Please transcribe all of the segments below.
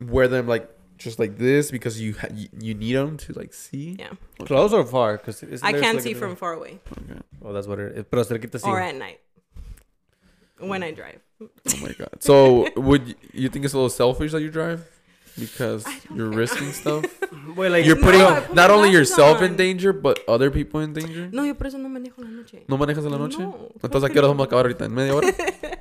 wear them like just like this because you ha- you, you need them to like see. Yeah. Close or far? Because I can't see from far away Okay. Oh, that's what it is. Pero cerquita sí. or at night when I drive. Oh my god. So would y- you think it's a little selfish that you drive because you're care. risking stuff? Well, like You're putting I put not only glasses yourself in danger but other people in danger. No, yo por eso no manejo la noche. ¿No manejas en la noche? No. Entonces, ¿a qué hora vamos a acabar ahorita? ¿En media hora?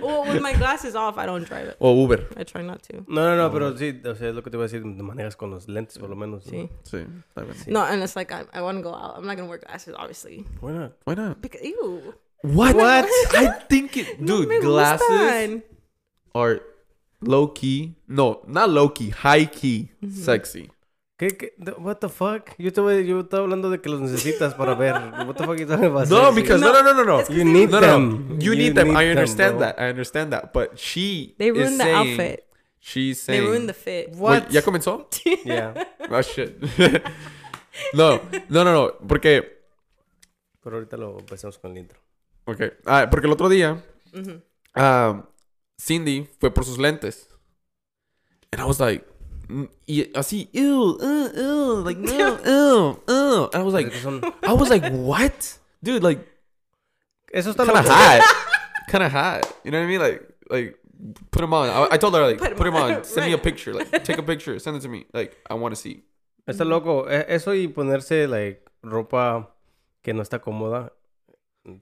well, with my glasses off, I don't drive it. ¿O Uber? I try not to. No, no, no, oh. pero sí, o sea, es lo que te iba a decir, te manejas con los lentes por lo menos. ¿no? Sí. Sí. está bien. No, and it's like I, I want to go out. I'm not gonna wear glasses, obviously. Why not? Why not? Because ew. What? What? I think it, dude. me glasses gustan. are low key. No, not low key. High key. Mm-hmm. Sexy. ¿Qué, qué? What the fuck? Yo estaba, yo estaba hablando de que los necesitas para ver. What the fuck you talking about? No, because no, no, no, no, no. You they- need No, no, them. you need them. I understand bro. that. I understand that. But she They is ruined the saying, outfit. She's They saying. ruined the fit. What? Wait, ¿Ya comenzó? Yeah. Oh shit. no, no, no, no. Porque, Pero ahorita lo empezamos con el intro. okay. Ah, porque el otro día, Mhm. ah, Cindy fue por sus lentes. And I was like, y así, ew, uh, ew, like, no, ew, ew. And I was like, I was like, what? Dude, like, Eso está kind of hot. kind of hot. You know what I mean? Like, like, put them on. I, I told her, like, Put 'em put them on. on. Send me a Right. picture. Like, take a picture. Send it to me. Like, I want to see. Está loco. E- Eso y ponerse, like, ropa que no está cómoda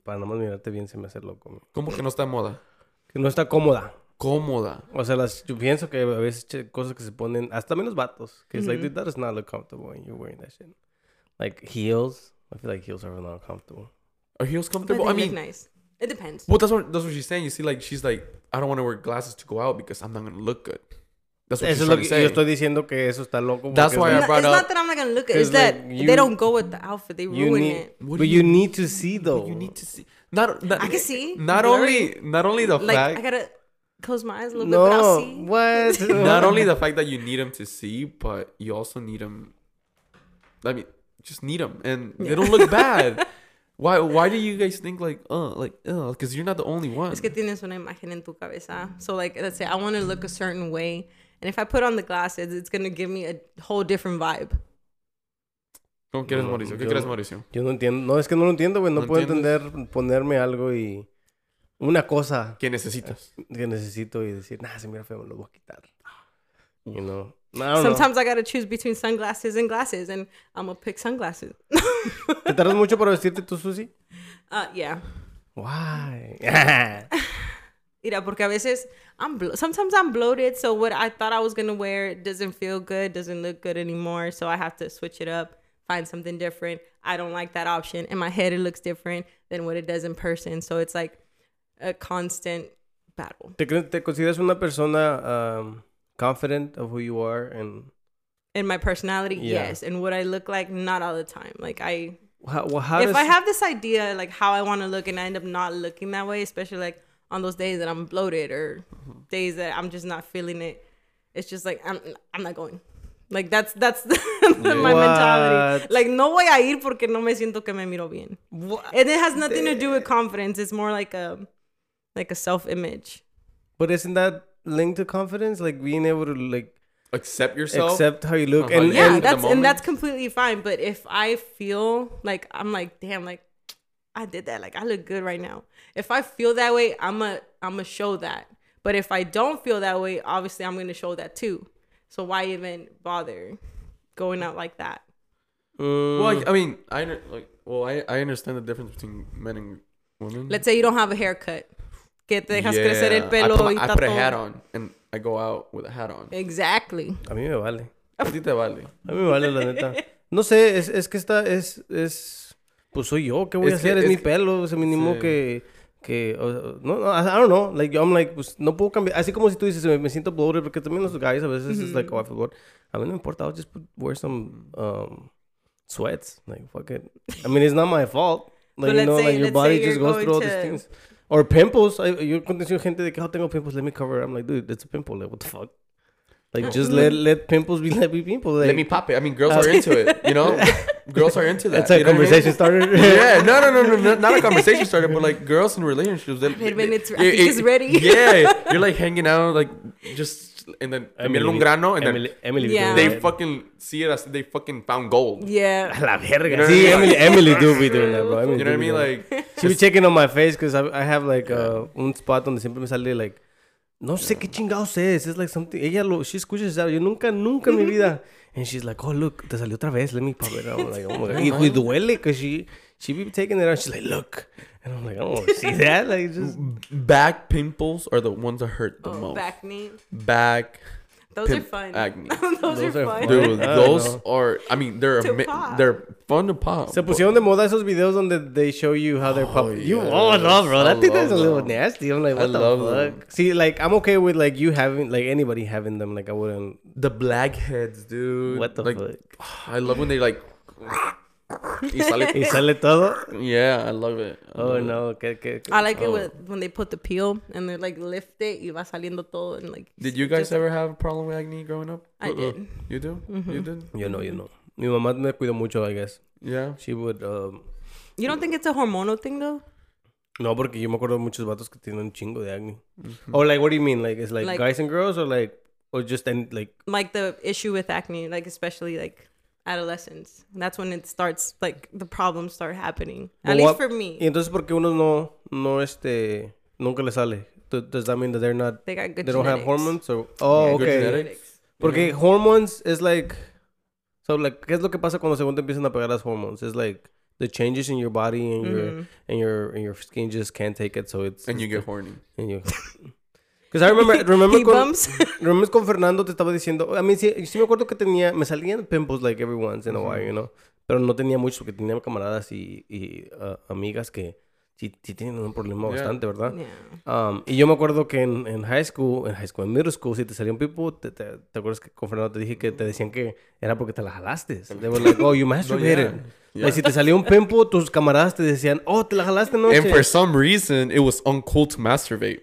para nada más mirarte bien se me hace loco. ¿Cómo que no está moda? Que no está cómoda. Cómoda. O sea, las, yo pienso que a veces che- cosas que se ponen, hasta menos vatos, que es like, Ujú. dude, that does not look comfortable when you're wearing that shit. Like heels, I feel like heels are not comfortable. Are heels But comfortable? they I mean, nice. It depends. well, that's what that's what she's saying. You see, like, she's like, I don't want to wear glasses to go out because I'm not gonna look good. That's what Eso she's es lo trying que to say. yo estoy diciendo que eso está loco. That's why I No, brought it's up- not that I'm not gonna look at. It's Because, that you- they don't go with the outfit. They ruin need, it. But you, you- need to see though. You need to see. Not, not I can see. Not Blurry. only, not only the Like I fact, gotta close my eyes a little bit, but I'll No, see. what? not only the fact that you need them to see, but you also need them. I mean, just need them, and they don't look bad. Why? Why do you guys think like, uh, like, uh? Because you're not the only one. Es que tienes una imagen en tu cabeza. So like, let's say I want to look a certain way, and if I put on the glasses, it's gonna give me a whole different vibe. ¿Cómo quieres, No, Mauricio? ¿Qué yo- quieres, Mauricio? Yo no entiendo. No, es que no lo entiendo, güey. No, ¿No puedo entiendes? entender ponerme algo y... Una cosa ¿Qué necesitas? que necesito y decir, nah, se mira feo, me lo voy a quitar. You know? No, I don't know. Sometimes I gotta choose between sunglasses and glasses, and I'm gonna pick sunglasses. ¿Te tardas mucho para vestirte tú, Susi? uh, yeah. Why? Mira, porque a veces I'm blo- sometimes I'm bloated, so what I thought I was gonna wear doesn't feel good, doesn't look good anymore. So I have to switch it up, find something different. I don't like that option. In my head, it looks different than what it does in person. So it's like a constant battle. ¿Te, te consideras una persona um, confident of who you are? And In my personality, Yeah. yes, and what I look like, not all the time. Like I, how, well, how if does... I have this idea like how I want to look, and I end up not looking that way, especially like on those days that I'm bloated or mm-hmm. days that I'm just not feeling it, it's just like I'm I'm not going. Like that's that's my mentality. Like no voy a ir porque no me siento que me miro bien. What? And it has nothing to do with eh. confidence. It's more like a like a self image. But isn't that linked to confidence? Like being able to like Accept yourself. accept how you look. Uh-huh, And, yeah. Yeah, and that's and that's completely fine. But if I feel like I'm like, damn, like I did that, like I look good right now. If I feel that way, I'm a I'm a show that. But if I don't feel that way, obviously I'm gonna show that too. So why even bother going out like that? Mm, Well, I, I mean, I under- like. Well, I I understand the difference between men and women. Let's say you don't have a haircut. Que te dejas crecer el I pelo put, y I está put a hat on and I go out with a hat on. Exactly. a mí me vale. A ti te vale. A mí me vale, la neta. No sé, es, es que está, es, es, pues soy yo, ¿qué voy a Es que- hacer? Es, es mi que- pelo, es mínimo sí. que, que, o- no, no, I don't know, like, I'm like, pues, no puedo cambiar, así como si tú dices, me, me siento bloated, porque también los guys a veces es like, oh, I feel bloated. A mí no me importa, I'll just put, wear some, um, sweats, like, fuck it. I mean, it's not my fault. Like, But you know, say- like, your body just goes through all going these to- things. Or pimples. I, yo contesto gente de que, oh, tengo pimples, let me cover. it." I'm like, dude, that's a pimple, like, what the fuck? Like, just let, let pimples be, let be pimples. Like, Let me pop it. I mean, girls Uh, are into it. You know, girls are into that. It's a you know what I mean? conversation starter. yeah, no, no, no, no, no, not a conversation starter, but like girls in relationships. They, Wait a minute, I they- think it's ready. Yeah, you're like hanging out, like just, and then Emily, miran un grano, and Emily, Emily be Yeah. then they fucking see it as they fucking found gold. Yeah. A la verga. You know sí, I mean? Emily, Emily do be doing that, bro. Emily You know what I mean? Like, She be checking on my face because I, I have like uh, un spot donde siempre me sale like no sé qué chingados es. It's like something. Ella lo she escucha eso. Yo nunca nunca en mi vida. And she's like, oh look, te salió otra vez. Let me pop it. I'm like, oh my god. Y, y duele because she she be taking it out. She's like, look. And I'm like, I don't want to see that. Like just. back pimples are the ones that hurt the Oh, most. back knee. Back, Those Pimp are fun. acne. Those, Those are are fun. fun. dude, those know. are. I mean, they're To ama- pop. they're fun to pop. Se pusieron de moda esos videos donde they show you how they're Oh, popping. You, yes. oh no, bro, I that thing is a little them. nasty. I'm like, I what the love fuck? them. See, like, I'm okay with like you having like anybody having them. Like, I wouldn't. The blackheads, dude. What the like, fuck? I love when they like. Y sale- Y sale todo. yeah, I love it. I Oh love it. no, que, que, I like it Oh. with, when they put the peel and they like lift it y va saliendo todo and like. Did you guys just- ever have a problem with acne growing up? I did. You do? You did? Yo no, yo no. Mi mamá me cuidó mucho, I guess. Yeah. She would, um, You don't think it's a hormonal thing though? no, porque yo me acuerdo de muchos vatos que tienen un chingo de acne. Or like, what do you mean? Like, it's like, Like- guys and girls or like, or just, and like, Like the issue with acne, like especially like adolescence. That's when it starts, like the problems start happening. But At least for me. y entonces, ¿por qué unos no, no, este, nunca le sale? Does that mean that they're not, They got good they don't have hormones? Or, oh, Yeah, okay. genetics. Porque hormones is like, so like, ¿qué es lo que pasa cuando según te empiezan a pegar las hormones? It's like the changes in your body and your Mhm. and your and your skin just can't take it, so it's And you get horny. And you... Because I remember, remember con, bumps. remember con Fernando te estaba diciendo, a mí sí, sí me acuerdo que tenía, me salían pimples like every once in a while, you know, pero no tenía mucho porque tenía camaradas y, y uh, amigas que sí, sí tienen un problema Yeah. bastante, ¿verdad? yeah. Um, y yo me acuerdo que en, en high school, en high school, en middle school, si te salía un pipo, te, te, te acuerdas que con Fernando te dije que te decían que era porque te la jalaste. They were like, oh, you No, masturbated. yeah. Yeah. Like, si te salía un pimpo, tus camaradas te decían, oh, te la jalaste anoche. And for some reason, it was uncool to masturbate.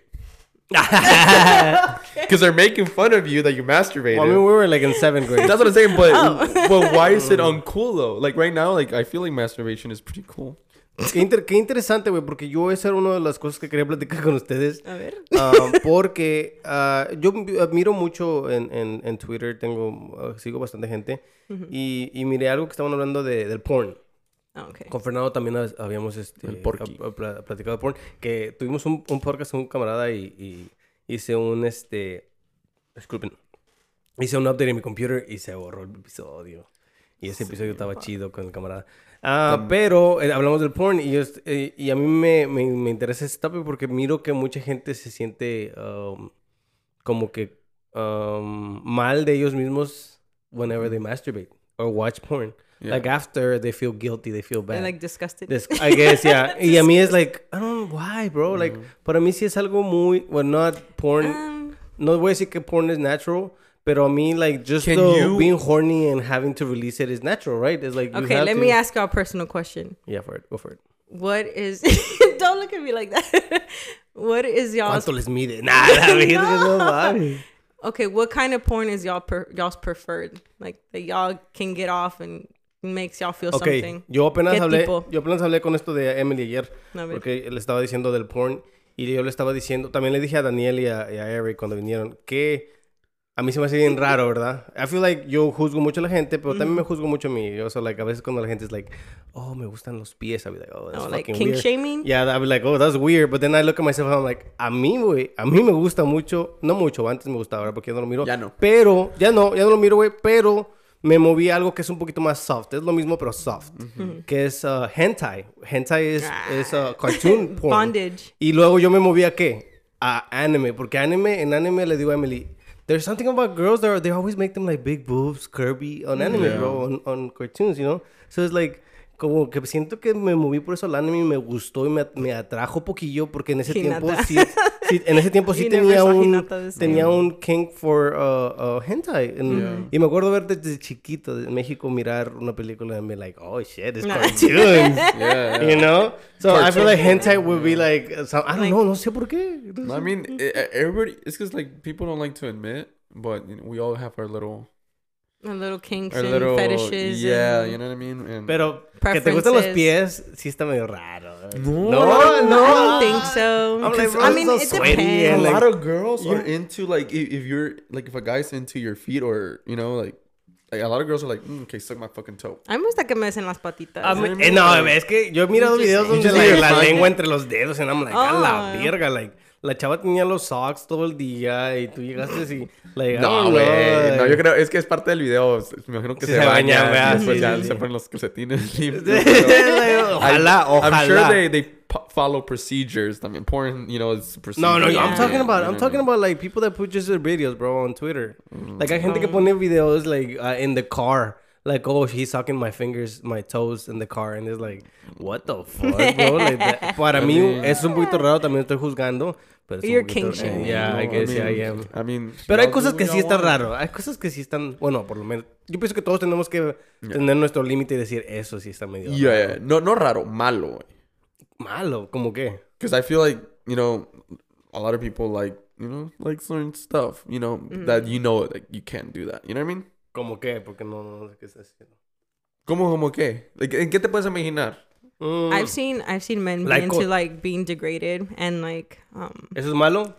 Because they're making fun of you that you masturbated. Well, I mean, we were like in seventh grade. That's what I'm saying, but Oh. but why is it uncool though? Like right now, like I feel like masturbation is pretty cool. Qué, inter- qué interesante, güey, porque yo esa era una de las cosas que quería platicar con ustedes. A ver. Um, porque ah, yo admiro mucho en, en, en Twitter, tengo, ah, sigo bastante gente, y, y miré algo que estaban hablando de, del porn. Okay. Con Fernando también habíamos este, platicado de porn, que tuvimos un, un podcast con un camarada y, y hice un, este, disculpen, hice un update en mi computer y se borró el episodio. Y ese episodio estaba chido con el camarada. Ah, pero eh, hablamos del porn y, yo eh, y a mí me, me, me interesa ese topic porque miro que mucha gente se siente um, como que um, mal de ellos mismos whenever they masturbate or watch porn. Yeah. Like after they feel guilty, they feel bad. They're like disgusted. This- I guess, yeah. y a mí es like, I don't know why, bro. Like, para mí sí es algo muy, well, not porn. Um, no voy a decir que porn is natural, pero a mí, like, just the you- being horny and having to release it is natural, right? It's like, you okay, have let to- me ask you a personal question. Yeah, for it. Go for it. What is? don't look at me like that. what is y'all's? ¿Cuánto les mide? Nah, no. Okay, what kind of porn is y'all per, y'all's preferred? Like that y'all can get off and makes y'all feel Ok, something. yo apenas ¿Qué hablé, tipo? yo apenas hablé con esto de Emily ayer, porque le estaba diciendo del porn y yo le estaba diciendo, también le dije a Daniel y a, y a Eric cuando vinieron que a mí se me hace bien raro, ¿verdad? I feel like yo juzgo mucho a la gente, pero también me juzgo mucho a mí. Yo, so, like, a veces cuando la gente es like, oh, me gustan los pies, I'll be like, oh, that's Oh, like fucking king weird. shaming? Yeah, I'll be like, oh, that's weird. But then I look at myself and I'm like, a mí, güey, a mí me gusta mucho, no mucho, antes me gustaba, ahora porque ya no lo miro. Ya no. Pero, ya no, ya no lo miro, güey, pero me moví a algo que es un poquito más soft. Es lo mismo, pero soft. Que es uh, hentai. Hentai es, es uh, cartoon porn. Bondage. Y luego yo me moví a qué? A anime. Porque anime, en anime le digo a Emily, there's something about girls that are, they always make them like big boobs, curvy on anime, Yeah. bro, on, on cartoons, you know? So it's like, como que siento que me moví por eso al anime y me gustó y me, me atrajo poquillo porque en ese tiempo sí, sí- en ese tiempo sí tenía un tenía un kink for uh, uh, hentai. And- y me acuerdo ver desde chiquito en México mirar una película y me like oh shit it's cartoons Yeah. you know so I feel Cartoon. like hentai would be like some- I don't Like- know no sé por qué. I mean, e- e- everybody. It's because like people don't like to admit, but we all have our little A little kinks and little fetishes. yeah, and- you know what I mean. And Pero que te gustan los pies, sí está medio raro. No, no, no. I don't think so. I'm like, I mean, so it sweaty depends. a and, like, lot of girls are into like if, if you're like if a guy's into your feet or you know like like a lot of girls are like mm, okay suck my fucking toe. A mí me gusta que me hacen las patitas. A mí- eh, no, like- es que yo he mirado videos donde just la, lengua entre los dedos, and I'm like, a la Oh. verga, like, la chava tenía los socks todo el día y tú llegaste y, I No, güey. No, yo creo, es que es parte del video. Me imagino que Sí, se, se bañan, ¿verdad? y después Sí, ya sí, se sí. ponen los calcetines limpios. Ojalá, ojalá. I'm sure they, they follow procedures. I mean, porn, you know, is procedure. No, no, Yeah. I'm talking about, I'm talking about like people that put just their videos, bro, on Twitter. Mm. Like hay gente que pone videos like uh, in the car, like oh he's sucking my fingers, my toes in the car, and it's like what the fuck, bro. Like, that- para mí mean- es un poquito raro, también estoy juzgando, pero es un You're poquito- kink shaming. Yeah, I No, guess mean, yeah, I am. I mean, Pero hay cosas que sí están raro. Hay cosas que sí están, bueno, por lo menos. Yo pienso que todos tenemos que tener nuestro límite y decir eso sí está medio Yeah, raro. yeah. No, no raro, malo, malo, como que. Because I feel like, you know, a lot of people like, you know, like certain stuff, you know, that you know like you can't do that. You know what I mean? Como que, porque no, no sé qué está haciendo. ¿Cómo, cómo qué? ¿En qué te puedes imaginar? Mm, I've seen I've seen men be Like into like being degraded and like um ¿Eso es malo?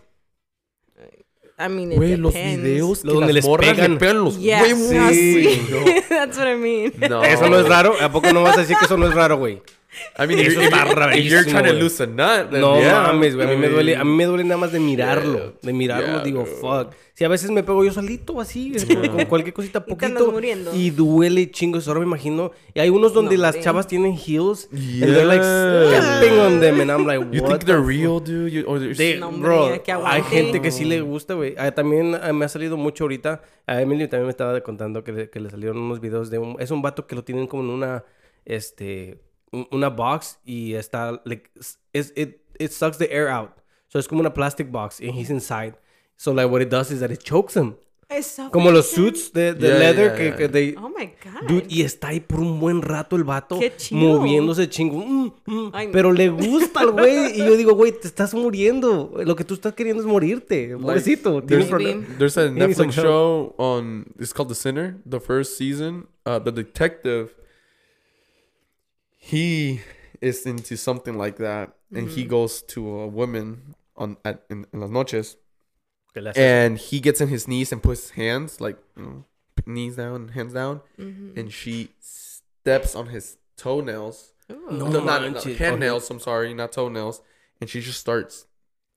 I mean it Güey, los videos que donde las les morras pegan. le pegan los Yeah, huevos. Sí. No. That's what I mean. No. Eso no es raro. ¿A poco no vas a decir que eso no es raro, güey? I mean, if, Eso you're- if, if trying to a nut, then No yeah. mames, güey. A mí me duele, a mí me duele nada más de mirarlo. De mirarlo, Yeah, digo, dude. fuck. Si a veces me pego yo solito así, es como con cualquier cosita Y poquito. muriendo. Y duele chingos. Ahora me imagino. Y hay unos donde No, las hombre. chavas tienen heels. And they're like Yeah. stepping on them. And I'm like, You what think they're the real, dude? You, or they're They- No, bro, que hay gente que sí le gusta, güey. Ah, también ah, me ha salido mucho ahorita. A Emily también me estaba contando que le, que le salieron unos videos de un... Es un vato que lo tienen como en una... Este... un- Una box y está... Like, es, it, it sucks the air out. So es como una plastic box and he's inside. So like what it does is that it chokes him. It's Como los suits de, de Yeah, leather yeah, que, yeah. que they... Oh my god. Dude, y está ahí por un buen rato el vato Qué chido. moviéndose chingo. mm, mm, Ay, no. pero le gusta al güey. Y yo digo, güey, te estás muriendo. Lo que tú estás queriendo es morirte. Pobrecito. Tienes there's, there's a Netflix show on. It's called The Sinner. The first season. Uh, the detective. He is into something like that, and he mm. goes to a woman on at in, in las noches, Que le haces- and he gets in his knees and puts hands like you know, knees down, hands down, mm-hmm. and she steps on his toenails. Oh. No No, not, not hand nails. I'm sorry, not toenails. And she just starts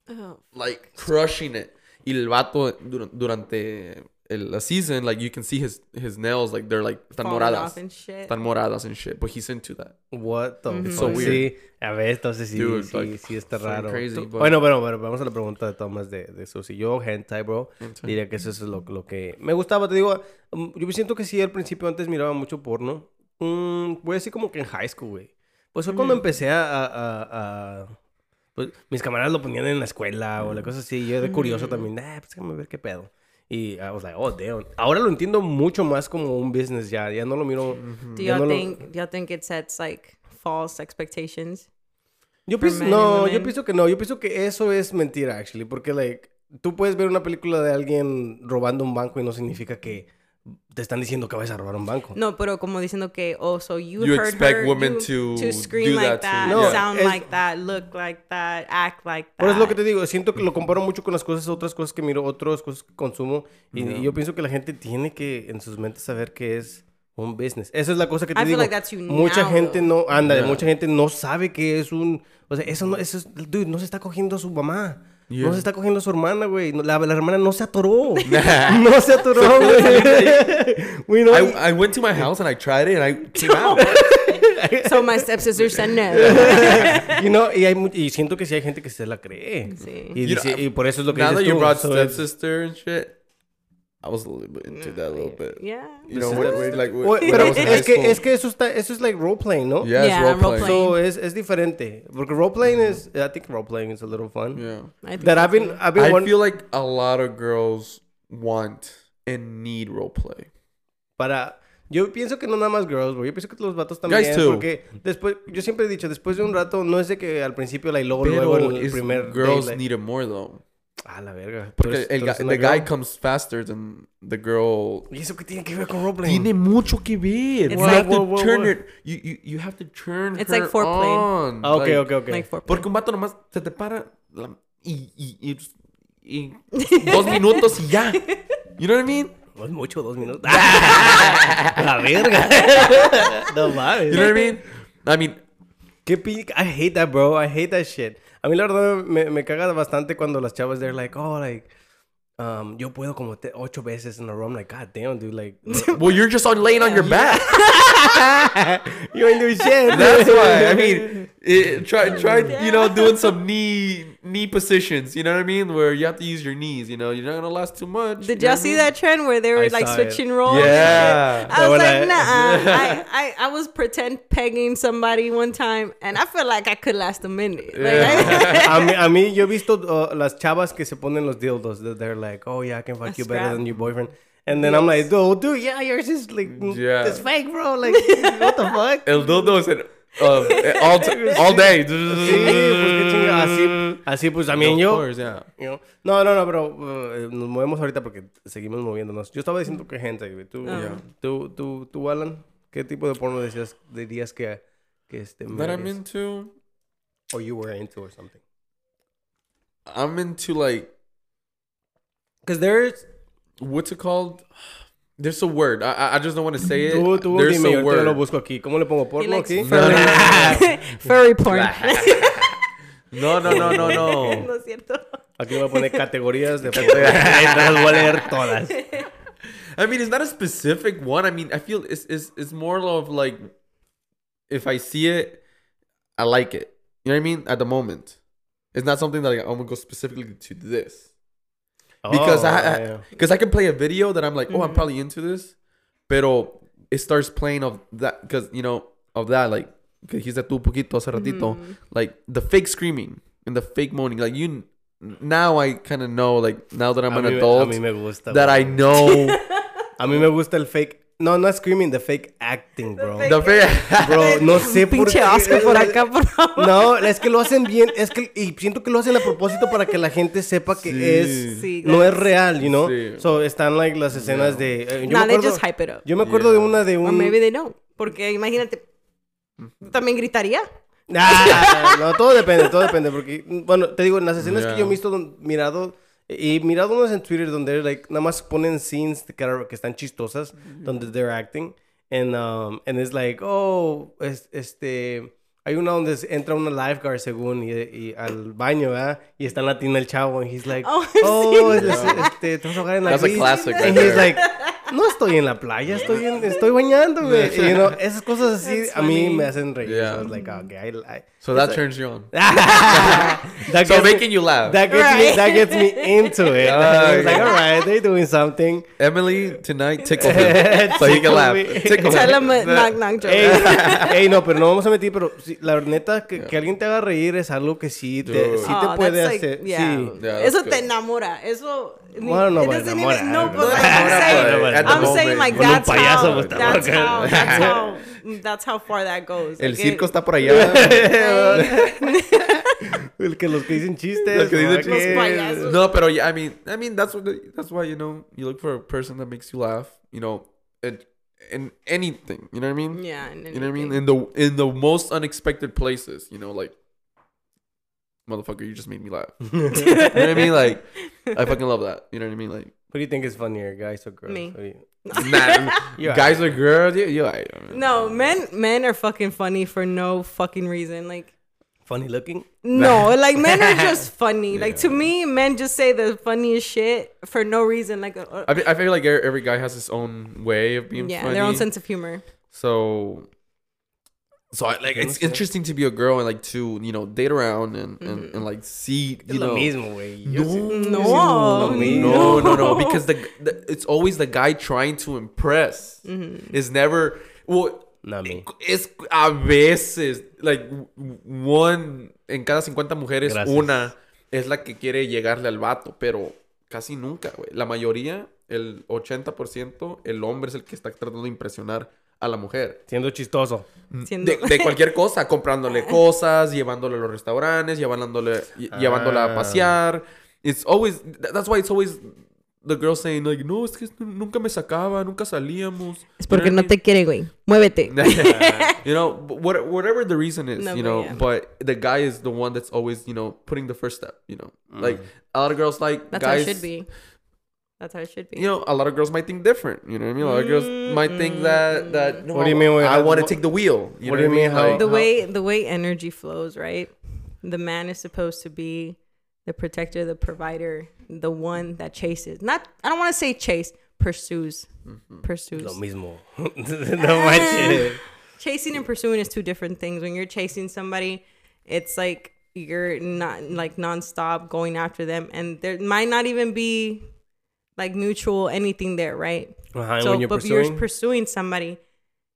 Oh. like crushing it. Y el vato durante el, la season, like you can see his his nails, like they're like están Falling moradas, off and shit. están moradas and shit. But he's into that. What the fuck? So weird. Sí, a ver, entonces sí, Dude, sí, like, sí está raro. crazy, but- Bueno, bueno, bueno, vamos a la pregunta de Thomas de, de eso. Si yo, hentai, bro, diría que eso es lo, lo que me gustaba. Te digo, um, yo me siento que sí, al principio antes miraba mucho porno. Mm, voy a decir como que en high school, güey. Pues fue cuando empecé a... a- a- a- pues, mis camaradas lo ponían en la escuela o la cosa así. Yo de curioso también, ah, pues déjame ver qué pedo. Y I was like, oh, damn. Ahora lo entiendo mucho más como un business ya. Ya no lo miro... Do ya y'all no lo- think do y'all think it sets like false expectations? Yo pienso, no, yo pienso que no. Yo pienso que eso es mentira, actually. Porque, like, tú puedes ver una película de alguien robando un banco y no significa que te están diciendo que vas a robar un banco. No, pero como diciendo que oh, so you, You heard expect her, women you- to scream do like that that. No, sound es- like that, look like that, act like that. Pero es lo que te digo, siento que lo comparo mucho con las cosas, otras cosas que miro, otras cosas que consumo. Y, y yo pienso que la gente tiene que en sus mentes saber que es un business. Esa es la cosa que te I feel digo. like that's you mucha now, gente though. no, anda, Yeah. mucha gente no sabe que es un, o sea, eso no, eso es, dude, no se está cogiendo a su mamá. No Yeah. se está cogiendo a su hermana, güey. No, La, la hermana no se atoró. no se atoró, güey. No, I, I went to my house and I tried it and I came out. So my stepsister said no. y, no, y, hay y siento que sí hay gente que se la cree. Sí. Y, You know, dice- y por eso es lo que now dices that you tú, brought so stepsister and shit, I was a little bit into that a little mm, bit. Yeah. You know, This when, is- when, like, when, Well, when pero I was in es high que, school. es que eso, está, eso es like role playing, ¿no? Yeah, it's Yeah, role role playing. playing. So es, es diferente. Porque role playing mm-hmm. is, I think role playing is a little fun. Yeah. I That I've been, too. I've been I one- feel like a lot of girls want and need role play. para... Yo pienso que no nada más girls, bro. Yo pienso que los vatos también. Guys too. Porque después, yo siempre he dicho, después de un rato, no es de que al principio, like, luego, Pero luego el primer girls day, like- need it more though. Ah, la verga. Porque eres- el guy- una the guy girl. comes faster than the girl. ¿Y eso qué tiene que ver con roleplaying? Tiene mucho que ver. It's you like- have to Whoa, turn whoa. it. You, you, you have to turn It's her like foreplay. on. Ah, ok, Like, ok, ok. Like foreplay. Porque un vato nomás se te para la- y, y, y, y dos minutos y ya. You know what I mean? No es mucho, dos minutos. la verga. no mames. You know what I mean? I mean, Qué I hate that, bro. I hate that shit. A mí la verdad me, me caga bastante cuando las chavas they're like, oh, like, um, yo puedo como te- ocho veces in a row. I'm like, god damn, dude, like, well, you're just on laying on your back. you ain't doing shit. That's why. I mean, it, try try you know doing some knee knee positions. You know what I mean? Where you have to use your knees. You know, you're not gonna last too much. Did you know y'all what I see mean? that trend where they were I like saw it. switching roles? Yeah. I was like, I- nah. I, I I was pretend pegging somebody one time, and I felt like I could last a minute. Like, a, mí, a mí, yo he visto uh, las chavas que se ponen los dildos. that They're like, oh, yeah, I can fuck A you better strap. than your boyfriend. And then I'm like, oh, dude, yeah, yours is like, Yeah. it's fake, bro. Like, what the fuck? El dildo is an, um, all t- all day. Sí, pues qué chinga. Así, así pues también Of yo. course, yeah. you know. No, no, no, pero uh, nos movemos ahorita porque seguimos moviéndonos. Yo estaba diciendo que gente, güey. Tú, Ah. tú, tú, tú, Alan, ¿qué tipo de porno decías, dirías que, que este, That I'm mires? into. or you were into or something? I'm into like Because there's... what's it called? There's a word. I I- I just don't want to say it. Tú, tú There's dime, a ahorita yo lo word. busco aquí. ¿Cómo le pongo he porno likes aquí? furry, furry porn. No, no, no, no, no. no es cierto. Aquí voy a poner categorías de porno. Las voy a leer todas. I mean, it's not a specific one. I mean, I feel it's it's, it's more of like if I see it, I like it. You know what I mean? At the moment, it's not something that like, I'm gonna go specifically to this because Oh, I because I, can play a video that I'm like, oh, Mm-hmm. I'm probably into this, pero it starts playing of that because you know of that like que dijiste tú poquito hace ratito Mm-hmm. like the fake screaming and the fake moaning like you now I kind of know like now that I'm A an me- adult A mí me gusta. that. I know A mí me gusta el fake... No, no screaming, the fake acting, bro. the fake Bro, no sé por Pinche qué. Oscar por acá, por favor. No, es que lo hacen bien, es que y siento que lo hacen a propósito para que la gente sepa que Sí. es Sí, no es real, you know. Sí. So están like las escenas de eh, yo Nah, me they acuerdo, just hype it up. Yo me acuerdo de Yeah. una de Or un maybe they don't. Porque imagínate, también gritaría. Ah, no, todo depende, todo depende porque bueno, te digo, en las escenas que yo Yeah. he visto mirado y mirado unas en Twitter donde like nada más ponen scenes que, are- que están chistosas donde they're acting and um and it's like, oh, es- este hay una donde entra una lifeguard según y, y al baño, ¿verdad? Y está en la tina el chavo and he's like, Oh, oh, es- este, te vas a ahogar en la That's a classic right And he's there. like, no estoy en la playa, estoy en, estoy bañándome. Y, you know, esas cosas así That's a mí funny. me hacen reír. Yeah. So I was like, okay, I, I, so that turns you on that so making me, you laugh that gets me Right. that gets me into it. Ah, I was like, all right, they're doing something. Emily tonight tickle him so he can laugh Tickle Tell him them a knock knock joke. Ey, ey, no, pero no vamos a mentir, pero sí, la neta que, que alguien te haga reír es algo que sí te, Dude. sí te Oh, puede like- hacer. yeah. Sí. Eso good. te enamora. Eso. Bueno, no it me doesn't enamora, even- no, no but like, I'm saying, at the I'm saying like that's how, pues, that's tampoco. how, that's how, that's how far that goes. el Like, circo it- está por allá El que los que dicen chistes. Los que dicen ¿no? chistes. No pero yeah, I mean I mean that's what the- that's why you know you look for a person that makes you laugh you know in, in anything you know what I mean Yeah. and you know what I mean in the in the most unexpected places you know like motherfucker you just made me laugh you know what I mean like I fucking love that you know what I mean like Who do you think is funnier, guys or girls? Me. Who do you- nah, You're guys or girls yeah you alright, man. No, men men are fucking funny for no fucking reason. Like Funny looking? no, like men are just funny. Like to me, men just say the funniest shit for no reason. Like uh, I, fe- I feel like every every guy has his own way of being yeah, funny. their own sense of humor. So, so I, like it's interesting to be a girl and like to you know date around and and, and like see you lo know. mismo, güey. No, No, no, no, no, no, because the, the it's always the guy trying to impress. Mm-hmm. Is never well. Not me. Es a veces like one en cada 50 mujeres Gracias. una es la que quiere llegarle al vato, pero casi nunca, güey. La mayoría, el 80%, el hombre es el que está tratando de impresionar a la mujer. Siendo chistoso. Siendo- De, de cualquier cosa, comprándole cosas, llevándole a los restaurantes, llevándole, lle- llevándola a Ah. pasear, it's always th- that's why it's always the girl saying like no es que nunca me sacaba nunca salíamos Es porque no te quiere, güey. Muévete. you know what, whatever the reason is No, you know yeah. but the guy is the one that's always you know putting the first step you know like a lot of girls like That's guys how it should be. That's how it should be. you know, a lot of girls might think different. You know what I mean? A lot of girls mm-hmm. might think that that. Mm. No, What do you mean with I want to take the wheel. You what know do you mean how- Like, the way the way energy flows, right? The man is supposed to be the protector, the provider, the one that chases. Not I don't want to say chase, pursues. Mm-hmm. Pursues. Lo mismo. no manches. chasing and pursuing is two different things. When you're chasing somebody, it's like you're not like nonstop going after them, and there might not even be like mutual anything there, right? Ajá, and so, when you're but pursuing, you're pursuing somebody,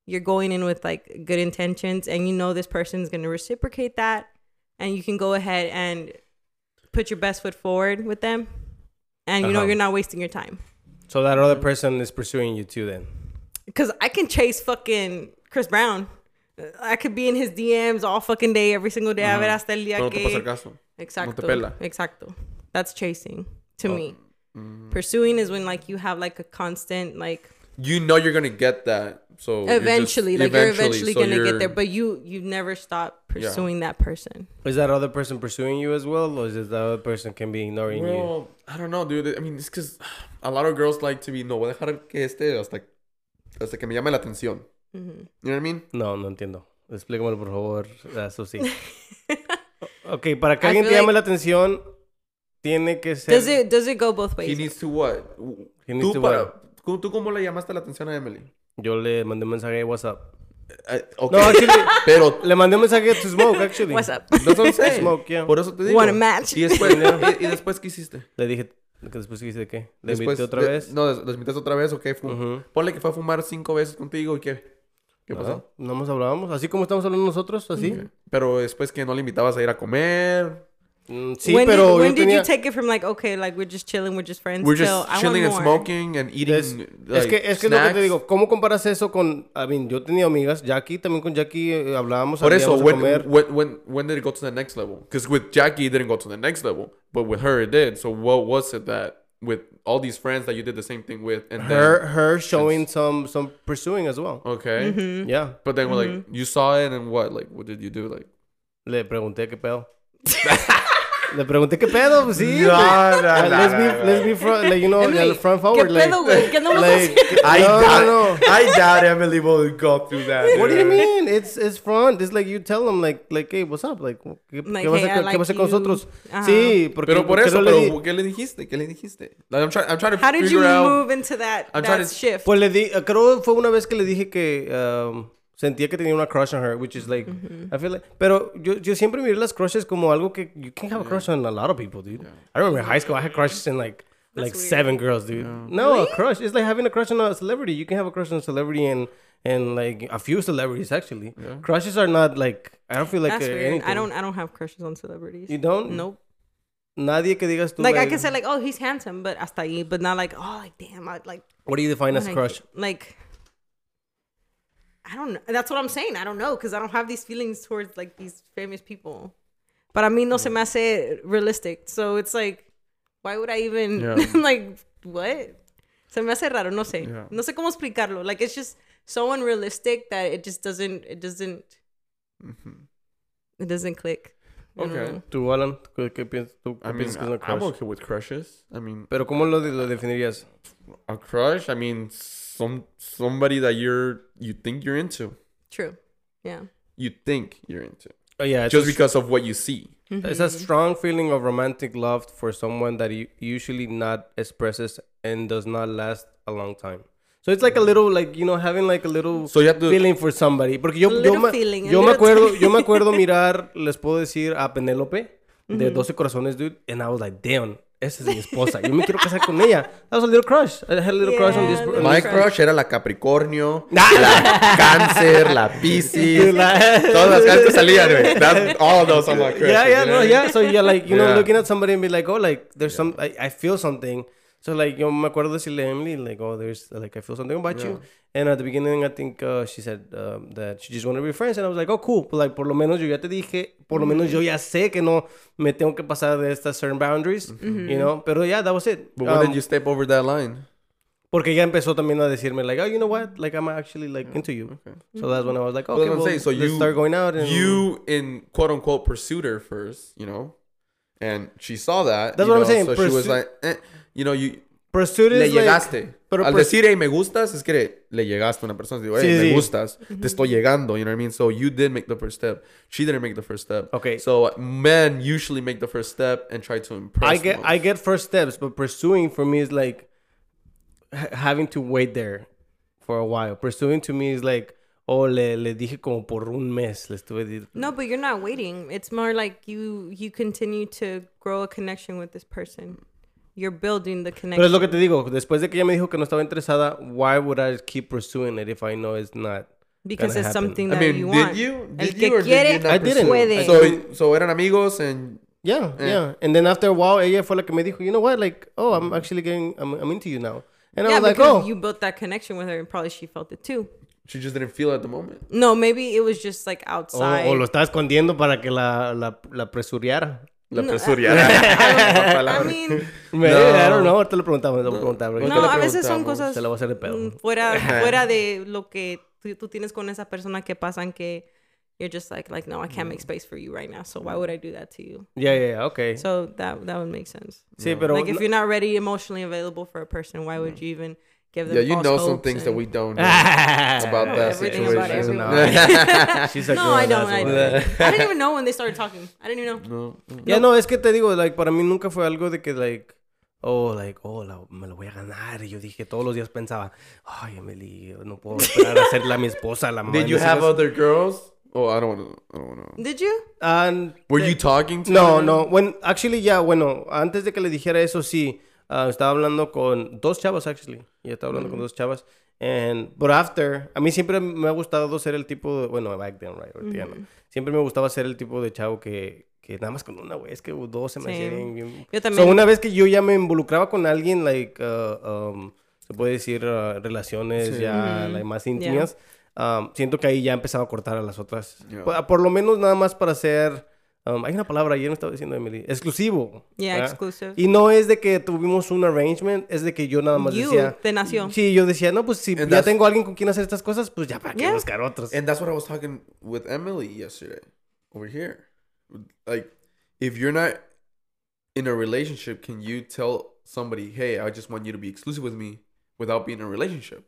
you're going in with like good intentions, and you know this person's gonna reciprocate that, and you can go ahead and put your best foot forward with them, and you know Uh-huh. you're not wasting your time. so that other person is pursuing you too. Then Cause I can chase fucking Chris Brown. I could be in his DMs all fucking day, every single day. A ver hasta el día no te pasa que. caso. Exacto. pela. Exacto. That's chasing to me. Mm. Pursuing is when like you have like a constant like You know you're gonna get that. So you're just- eventually like you're eventually so gonna you're- get there, but you you never stop pursuing that person. is that other person pursuing you as well, or is it the other person can be ignoring you? Well, I don't know, dude. I mean, it's because a lot of girls like to be no voy a dejar que este hasta hasta que me llame la atención. Mhm. You know what I mean? No, no entiendo. Explícamelo por favor. Eso sí. ok, para que I alguien te llame like- la atención, tiene que ser. Does it does it go both He ways? needs to what? He needs tú, to para- what? ¿tú- ¿Tú cómo le llamaste la atención a Emily? Yo le mandé un mensaje de WhatsApp. Ok, No, actually, pero le mandé un mensaje to Smoke, actually. What's up? that's what I'm saying. Smoke, yeah. Por eso te digo. Want a match? Y después, y, y después ¿qué hiciste? Le dije, que después hice de qué? Le Después, invité otra de- vez. No, invitaste otra vez, ok. fu- Ujú. Ponle que fue a fumar cinco veces contigo y qué. ¿Qué pasó? No nos hablábamos, así como estamos hablando nosotros, así. Pero después que no le invitabas a ir a comer. Mm, sí, when pero did, when yo did tenía... you take it from like okay, like we're just chilling, we're just friends? We're till, just I chilling and more. smoking and eating. Es, es like, que es que es lo que te snacks. digo, ¿cómo comparas eso con, I mean, yo tenía amigas, Jackie, también con Jackie eh, hablábamos, Por eso, salíamos a when, comer. when, when, when did it go to the next level? Because with Jackie, it didn't go to the next level. But with her, it did. So what was it that with all these friends that you did the same thing with? And her her showing some some pursuing as well. then, okay. Mm-hmm. Yeah. But then, like, you saw it and what? Like, what did you do? Like, Le pregunté qué pedo. Le pregunté qué pedo, pues sí. No, like, no, uh, no, let's no, be no. let's be front, like you know, Emily, like, front ¿Qué forward like, pedo, güey? ¿Qué no lo like I no, doubt, no, no. I doubt Emily will go through that. What do you mean? It's it's front. It's like you tell them like like hey, what's up? Like ¿qué, Like, qué vas hey, a qué like vas a hacer con you. nosotros? Ajá. Sí, porque Pero por eso, le pero ¿qué le dijiste? ¿Qué le dijiste? Like, I'm trying, I'm trying to How did figure you out. move into that, I'm that to- shift? Pues le di, creo fue una vez que le dije que um, sentía que tenía una crush on her, which is like, I feel like, pero yo, yo siempre miré las crushes como algo que you can't have a crush on a lot of people, dude. I remember in high school I had crushes in like like weird. seven girls, dude. No, a crush. It's like having a crush on a celebrity. You can have a crush on a celebrity and and like a few celebrities actually. Crushes are not like I don't feel like That's uh, weird. anything. I don't I don't have crushes on celebrities. You don't? Nope. Nadie que digas tú Like I can say like, oh, he's handsome, but hasta ahí, but not like, oh, like damn, I like. What do you define as like, crush? Like, I don't know. That's what I'm saying. I don't know because I don't have these feelings towards like these famous people. But I mean, no se me hace realistic. So it's like, why would I even Yeah. like what? Se me hace raro. No sé. Yeah. No sé cómo explicarlo. Like it's just so unrealistic that it just doesn't. It doesn't. Mm-hmm. It doesn't click. Okay. know? Tú, Alan, ¿qué, qué piensas tú? ¿Qué I mean, piensas que es una I- I'm okay with crushes. I mean, Pero ¿cómo lo, lo definirías? a crush. I mean, some somebody that you're you think you're into. True. Yeah. You think you're into Oh, yeah, just a, because of what you see. Mm-hmm. it's a strong feeling of romantic love for someone that you usually not expresses and does not last a long time. So it's like a mm-hmm. little, like, you know, having like a little So you have to. feeling for somebody. Porque yo, A yo, little me, feeling, a yo me little acuerdo, time. yo me acuerdo mirar, les puedo decir, a Penélope de mm-hmm. 12 corazones, dude. And I was like, damn, esa es mi esposa. Yo me quiero casar con ella. That was a little crush. I had a little crush on Yeah, this. on My this- crush era la Capricornio, la Cáncer, la Piscis. La- Todas las cartas que salían, güey. All those are my crushes. yeah, yeah, you know no, yeah. So you're like, you know, Yeah. looking at somebody and be like, oh, like there's some, I, I feel something. So like yo me acuerdo decirle a Emily like oh there's like I feel something about you. Yeah. and at the beginning I think uh, she said um, that she just wanted to be friends. And I was like oh cool. But like por lo menos yo ya te dije por lo menos yo ya sé que no me tengo que pasar de estas certain boundaries Mm-hmm. you know pero yeah that was it. But when Um, did you step over that line? porque ya empezó también a decirme like oh you know what like I'm actually like into you. So that's when I was like Well, okay I'm well, saying, so let's you start going out and you in quote unquote pursued her first, you know, and she saw that. That's what I'm saying, So she was like, eh, you know, you pursuit le is like llegaste. pero Al decir, hey, me gustas, es que le llegaste a una persona. Digo, hey, Sí, me sí. gustas, te estoy llegando. You know what I mean? So you did make the first step. She didn't make the first step. Okay. So men usually make the first step and try to impress. I get them. I get first steps, but pursuing for me is like having to wait there for a while. Pursuing to me is like oh le, le dije como por un mes le estuve di- No, but you're not waiting. It's more like you you continue to grow a connection with this person. You're building the connection. Pero es lo que te digo, después de que ella me dijo que no estaba interesada, why would I keep pursuing it if I know it's not? because it's happen. something I that mean, you did want. you? El Did que you or quiere, did you I didn't. puede. So, so eran amigos and Yeah, Eh. yeah. And then after a while, ella fue la que me dijo, you know what, like, oh, I'm actually getting, I'm, I'm into you now. And I yeah, was like, because oh. you built that connection with her, and probably she felt it too. She just didn't feel at the moment. No, maybe it was just like O, outside. o lo estaba escondiendo para que la, la, la apresuriara. La No, presuriara. I mean, Me- No. I don't know, ahorita le preguntamos, a preguntar. porque no, a veces son preguntamos, cosas Se la voy a hacer de pedo. mm, fuera, fuera de lo que tú, tú tienes con esa persona que pasan que you're just like, like, no, I can't make space for you right now. So why would I do that to you? Yeah, yeah, yeah, okay. So that that would make sense. sí, pero... like if you're not ready emotionally available for a person, why would you even give them? Yeah, you know some things that and- we don't know about that situation. about. No. She's a No, girl, I don't. I, don't. I didn't even know when they started talking. I didn't even know. No. Ya no, es que te digo, like, para mí nunca fue algo de que, like, oh, like, oh, la- me lo voy a ganar. Y yo dije, todos los días pensaba, ay, Emily, no puedo esperar a hacerla mi esposa, la mamá. Did you have other girls? Oh, I don't want to. I don't want to. Did you? And- Were you talking to? No, her? no. When, actually, ya, bueno, antes de que le dijera eso, sí. Ah, estaba hablando con dos chavas, actually. Ya estaba hablando con dos chavas. And, but after, a mí siempre me ha gustado ser el tipo de, bueno, back then, right, ahorita ya no. Siempre me gustaba ser el tipo de chavo que, que nada más con una, güey, es que dos se me Sí. hacían bien... Yo So, también. una vez que yo ya me involucraba con alguien, like, uh, um, se puede decir uh, relaciones Sí. ya like, más íntimas, um, siento que ahí ya empezaba a cortar a las otras. Yeah. Por, por lo menos nada más para ser, um, hay una palabra, ayer me estaba diciendo Emily, exclusivo. Yeah, ¿verdad? exclusive. Y no es de que tuvimos un arrangement, es de que yo nada más You, decía... te nació. Sí, yo decía, no, pues si And ya tengo alguien con quien hacer estas cosas, pues ya para qué Yeah. buscar otros. And that's what I was talking with Emily yesterday over here. Like, if you're not in a relationship, can you tell somebody, hey, I just want you to be exclusive with me without being in a relationship?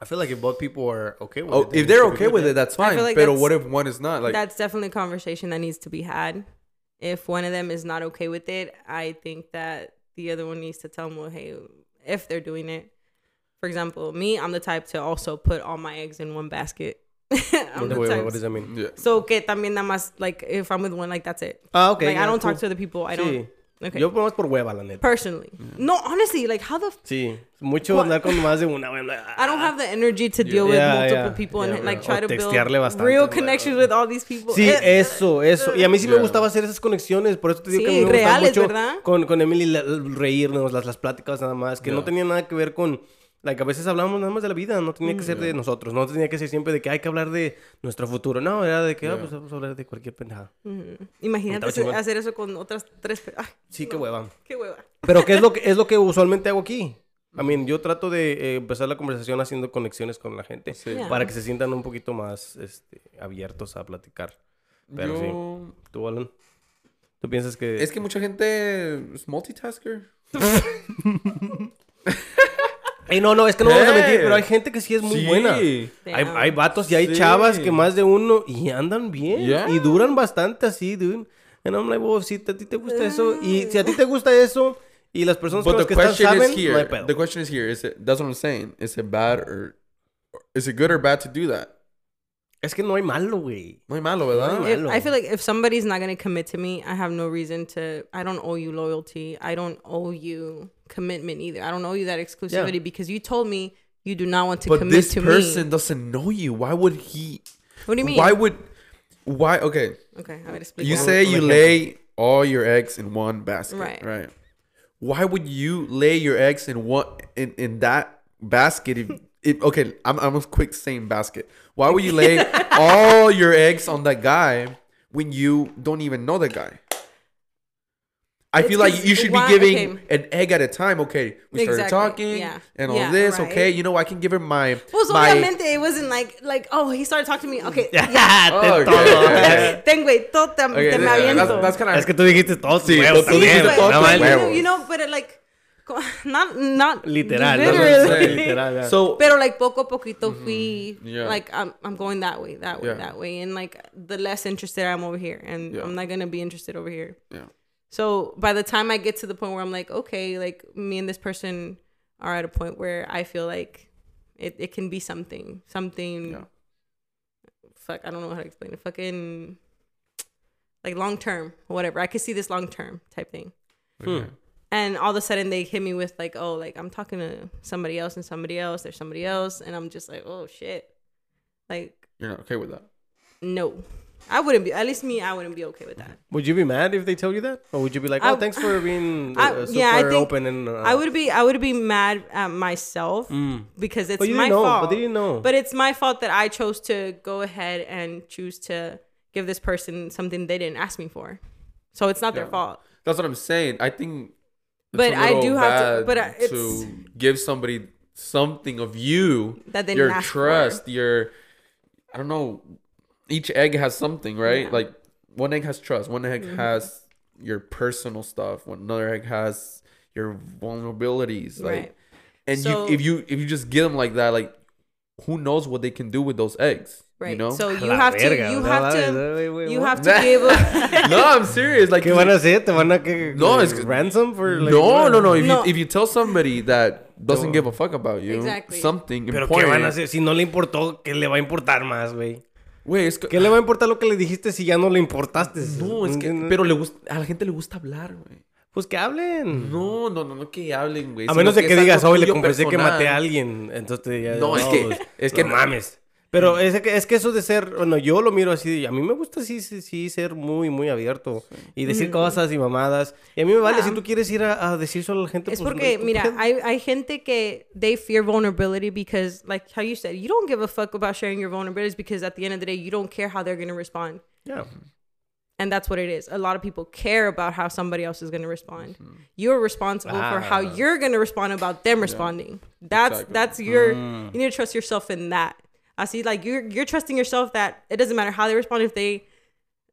I feel like if both people are okay with Oh, it, if they're it should be okay with yeah. it, that's fine. like but that's- what if one is not? Like, That's definitely a conversation that needs to be had. If one of them is not okay with it, I think that the other one needs to tell them, well, hey, if they're doing it. For example, me, I'm the type to also put all my eggs in one basket. I'm Wait, the wait, what does that mean? yeah. So que también nada más, like, if I'm with one, like, that's it. Ah, okay. like, I don't talk to other people. I don't. Sí. Okay. Yo más por hueva, la neta. Personally. No, honestly, like, how the f- Sí, mucho What? hablar con más de una. güey. I don't have the energy to deal with Yeah, multiple yeah. people and Yeah, like try O to build bastante, real connections with all these people. Sí, Eh, eso, eso. Y a mí sí me gustaba hacer esas conexiones. Por eso te digo que me gustaba reales, mucho ¿verdad? con, con Emily la- reírnos, las, las pláticas nada más. Que no tenía nada que ver con... Like, a veces hablábamos nada más de la vida. No tenía que ser de nosotros. No tenía que ser siempre de que hay que hablar de nuestro futuro. No, era de que, ah, Yeah. pues vamos a hablar de cualquier pendejada. Imagínate hacer eso con otras tres. Ay, Sí, qué hueva. qué hueva. Pero ¿qué es lo que, es lo que usualmente hago aquí? I mean, yo trato de eh, empezar la conversación haciendo conexiones con la gente. Sí. Yeah. Para que se sientan un poquito más este, abiertos a platicar. Pero sí. Yo- ¿Tú, Alan? ¿Tú piensas que...? Es que mucha gente es multitasker. Ey, no, no, es que no vamos a mentir, pero hay gente que sí es muy Sí. buena. Hay, hay vatos y hay Sí. chavas que más de uno y andan bien. Yeah. Y duran bastante así, dude. And I'm like, well, si a ti te gusta eso, y si a ti te gusta eso, y las personas con But las the que estás question saben, is no hay here. pedo. The question is here. Is it? That's what I'm saying. Is it bad or is it good or bad to do that? Es que no hay malo, güey. Muy malo, ¿verdad? No hay malo. I feel like if somebody's not going to commit to me, I have no reason to. I don't owe you loyalty. I don't owe you commitment either. I don't owe you that exclusivity because you told me you do not want to But commit this to person doesn't know you. Why would he? What do you mean? Why would? Why? Okay. Okay, a ver, explica. You say you lay all your eggs in one basket, Right. right? why would you lay your eggs in one in, in that basket if it, okay, I'm I'm a quick saying basket. Why would you lay all your eggs on that guy when you don't even know the guy? I It's feel like 'cause you should why- be giving okay. an egg at a time. Okay, we started Exactly, talking yeah. and all Yeah, this. right. Okay, you know I can give her my Pues my. obviamente it wasn't like like oh he started talking to me okay yeah, ah, te Oh, okay, todo. okay. ten todo te, Okay, te me that's, aviento that's kind of Es que tú dijiste todo. Sí, tú dijiste todo no you, know, huevos. you know but it, like co- not not Literal, no, no, literally. literal, ya. so. Pero like poco a poquito fui Yeah. like I'm I'm going that way, that way, Yeah. that way, and like the less interested I'm over here, and Yeah. I'm not gonna be interested over here. yeah. So by the time I get to the point where I'm like, okay, like me and this person are at a point where I feel like it, it can be something, something. Yeah. Fuck, I don't know how to explain it. Fucking like long term, whatever. I could see this long term type thing. Hmm. And all of a sudden they hit me with like, oh, like I'm talking to somebody else and somebody else. There's somebody else, and I'm just like, oh shit, like You're not okay with that. no. I wouldn't be. At least me, I wouldn't be okay with that. Would you be mad if they tell you that, or would you be like, I- "Oh, thanks for being uh, I- super yeah, I think open and"? Uh, I would be I would be mad at myself Mm. because it's But you my know. fault. But they didn't know. But it's my fault that I chose to go ahead and choose to give this person something they didn't ask me for. So it's not their fault. That's what I'm saying. I think. But I do have to- but I- it's- to give somebody something of you, That they your ask for. trust, your, I don't know. Each egg has something, right? Yeah. Mm-hmm. Like one egg has trust, one egg has your personal stuff, one another egg has your vulnerabilities, like. Right. And So- you, if you, if you just give them like that, like, who knows what they can do with those eggs? Right. You know. So you have to verga, you o sea, have to wait, wait, you what? have to be able no, I'm serious. Like, ¿Qué van a hacer? ¿Te van a que, No, que que- ransom for like, no, no, no. If No. you if you tell somebody that doesn't No. give a fuck about you, Exactly. something Pero qué important. van a hacer si no le importó, ¿qué le va a importar más, güey? Güey, es que ¿Qué le va a importar lo que le dijiste si ya no le importaste? no, es que pero le gusta a la gente le gusta hablar, güey. pues que hablen. No, no, no, no que hablen, güey. a menos de que, es digas, hoy le confesé que personal". maté a alguien, entonces ya No, es que- pues, es que no no. mames. Pero es que, es que eso de ser, bueno, yo lo miro así, a mí me gusta sí, sí, sí ser muy, muy abierto y decir cosas y mamadas. Y a mí me vale, Ah. si tú quieres ir a, a decir solo a la gente, Es pues, porque, tú mira, hay, hay gente que they fear vulnerability because, like how you said, you don't give a fuck about sharing your vulnerabilities because at the end of the day, you don't care how they're going to respond. Yeah. And that's what it is. A lot of people care about how somebody else is going to respond. You're responsible for how Ah. you're going to respond about them responding. That's Exactly. that's your you need to trust yourself in that. I see like you're you're trusting yourself that it doesn't matter how they respond if they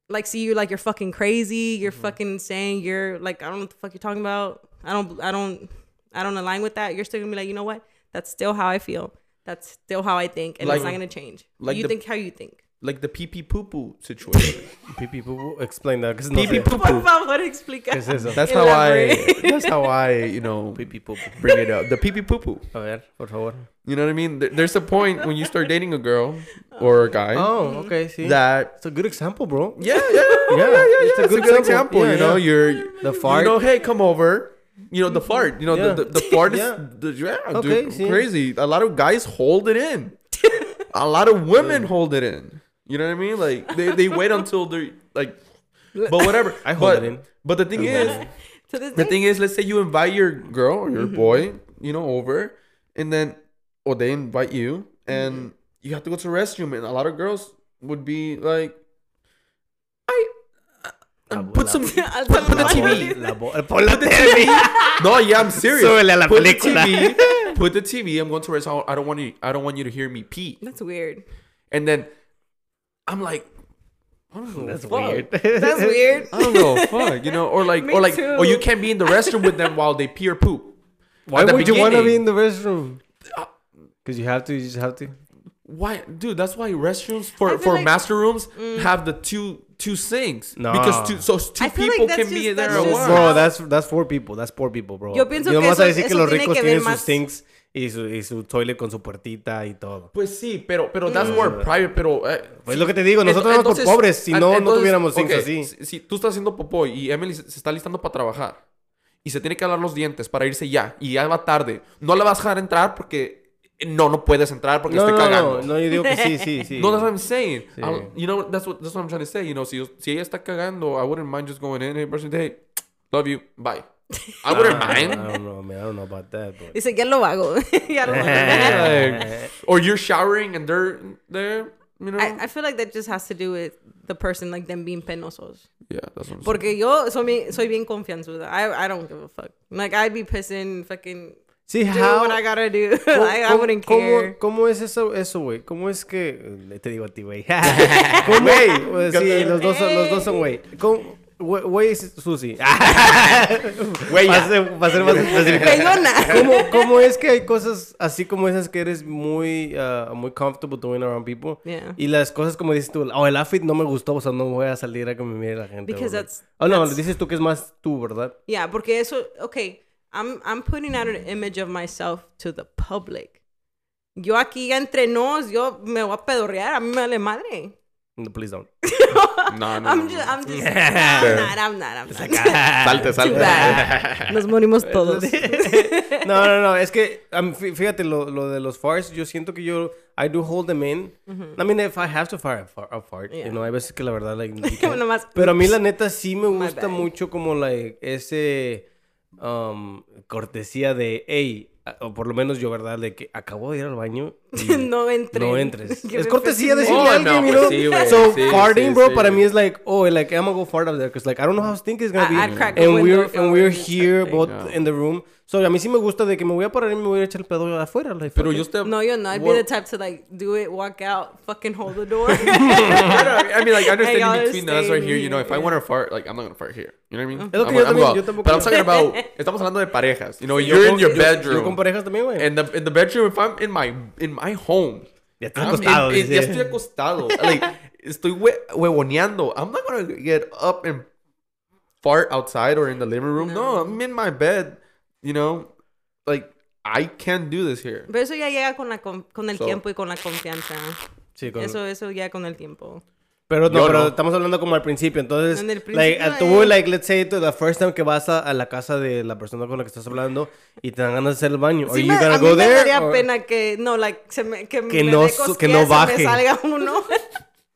like see you like you're fucking crazy, you're mm-hmm. fucking saying you're like I don't know what the fuck you're talking about. I don't I don't I don't align with that. You're still to be like, "You know what? That's still how I feel. That's still how I think and Like- it's not going to change." like you the- think how you think. Like the pee pee poo poo situation. Pee pee poo poo, explain that. 'cause no Pee pee sé. poo Por poo. favor, explica. Es eso? That's how I. That's how I. You know, Pee pee poo poo. bring it up. The pee pee poo poo. A ver, por favor. You know what I mean? There's a point when you start dating a girl or a guy Oh, okay, See. that. It's a good example, bro. Yeah, yeah, yeah, yeah, yeah. it's a It's a good good example. example. Yeah, you know, yeah. you're The fart. You know, hey, come over. You know, the fart. You know, Yeah. the, the, the fart is Yeah. the, yeah, Okay, dude, see. crazy. A lot of guys hold it in. a lot of women mm. hold it in. You know what I mean? Like they, they wait until they're like, but whatever. I hold but, it in. But the thing is, to this the day. thing is, let's say you invite your girl or Mm-hmm. your boy, you know, over, and then, or they invite you, and Mm-hmm. you have to go to the restroom, and a lot of girls would be like, I. La- put la- some La- put, put the TV. La bo- Pon la TV. No, yeah, I'm serious. Súbele put the TV. Put the TV. I'm going to rest. I don't want you. I don't want you to hear me pee. That's weird. And then I'm like, I That's fuck. weird. That's weird. I don't know, fuck, you know, or like, Me or like, too. or you can't be in the restroom with them while they pee or poop. Why At the would you want to be in the restroom? Uh, Because you have to. You just have to. Why, dude? That's why restrooms for for like- master rooms have the two two sinks No. because two so two I feel like people that's can be just- there at just once. Bro, that's that's four people. That's four people, bro. Yo pienso Y no que vas a eso- decir que eso los tiene ricos que tienen ver sus más- sinks y su, y su toilet con su puertita y todo. Pues sí, pero pero that's more private, pero eh, Pues lo que te digo, nosotros éramos por pobres, si no, no tuviéramos sinks ok, así. Si, si tú estás haciendo popó y Emily se, está listando para trabajar y se tiene que lavar los dientes para irse ya y ya va tarde, no le vas a dejar entrar porque no, no puedes entrar porque No, estoy no, cagando. no, no, yo digo que sí, sí, sí. No, that's what I'm saying. Sí. You know, that's what, that's what I'm trying to say. You know, si, si ella está cagando, I wouldn't mind just going in, hey, person, hey, love you, bye. I wouldn't mind. I mind. don't know, man. I don't know about that, but. Dice, ya lo hago. ya lo hago. Like, or you're showering and they're there, you know? I, I feel like that just has to do with the person, like them being penosos. yeah, that's what I'm saying. Porque yo soy, mi- soy bien confianzuda. I, I don't give a fuck. Like, I'd be pissing, fucking See, do how. what I gotta do. ¿Cómo- I, I wouldn't cómo- care. ¿Cómo es eso, eso, güey? ¿Cómo es que... eh, Te digo a ti, güey. ¿Cómo? Pues sí, los dos son, los dos son, güey. ¿Cómo? Güey, Susi. Güey, Va a ser, va a ser más específico. ¿Cómo, ¿Cómo es que hay cosas así como esas que eres muy, uh, muy comfortable doing around people? Yeah. Y las cosas como dices tú, oh, el outfit no me gustó, o sea, no voy a salir a que me mire la gente. Because that's- Oh, no, that's- dices tú que es más tú, ¿verdad? Yeah, porque eso, okay, I'm, I'm putting out an image of myself to the public. Yo aquí entre nos, yo me voy a pedorrear, a mí me vale madre. No, please don't. No, no, I'm no, just, no. I'm just, no, I'm not, I'm not, I'm not. Salte, salte. Nos morimos todos. no, no, no, es que, um, fí- fíjate, lo, lo de los farts, yo siento que yo, I do hold them in. I mean, if I have to fire a fart, a fart, Yeah. you know, hay veces que la verdad, like, you can't. Nomás, Pero a mí la neta sí me gusta mucho como like ese um, cortesía de, hey, o por lo menos yo, ¿verdad? De que acabo de ir al baño. no entres. No entres. Es cortesía 15 decirle Oh, a alguien, no, you pues know? sí, güey. So Sí, farting, sí, bro, sí. para mí es like, oh, like I'm gonna go fart up there because like I don't know how stinky it's gonna I- be. I'd crack a and we're and were here both Yeah. in the room. So a mí sí me gusta de que me voy a parar y me voy a echar el pedo afuera. Like, Pero yo usted... No, yo no. I'd be the type to like do it, walk out, fucking hold the door. I mean, like, I understand y'all in are between us right here, you know, if I want to fart, like, I'm not going to fart here. You know what I mean? Es lo que I'm yo gonna- I'm también- gonna- But I'm talking about... Estamos hablando de parejas. You know, Yo you're in your yo- bedroom. Yo con parejas también, güey. In the, in the bedroom, if I'm in my, in my home... Ya estás I'm acostado, in- in- ya estoy acostado. Like, estoy hue- huevoneando. I'm not going to get up and fart outside or in the living room. No, I'm in my bed. You know? Like, I can't do this here. Pero eso ya llega con, la, con, con el So- tiempo y con la confianza. Sí, con- Eso, eso ya con el tiempo. Pero no, pero no. estamos hablando como al principio, entonces, En el like, principio, tú, eh. like, let's say, the first time que vas a, a la casa de la persona con la que estás hablando y te dan ganas de hacer el baño, Sí are me, you gonna a mí go me there? daría or- pena que, no, like, se me, que, Que me no cosquillas que no baje. me salga uno.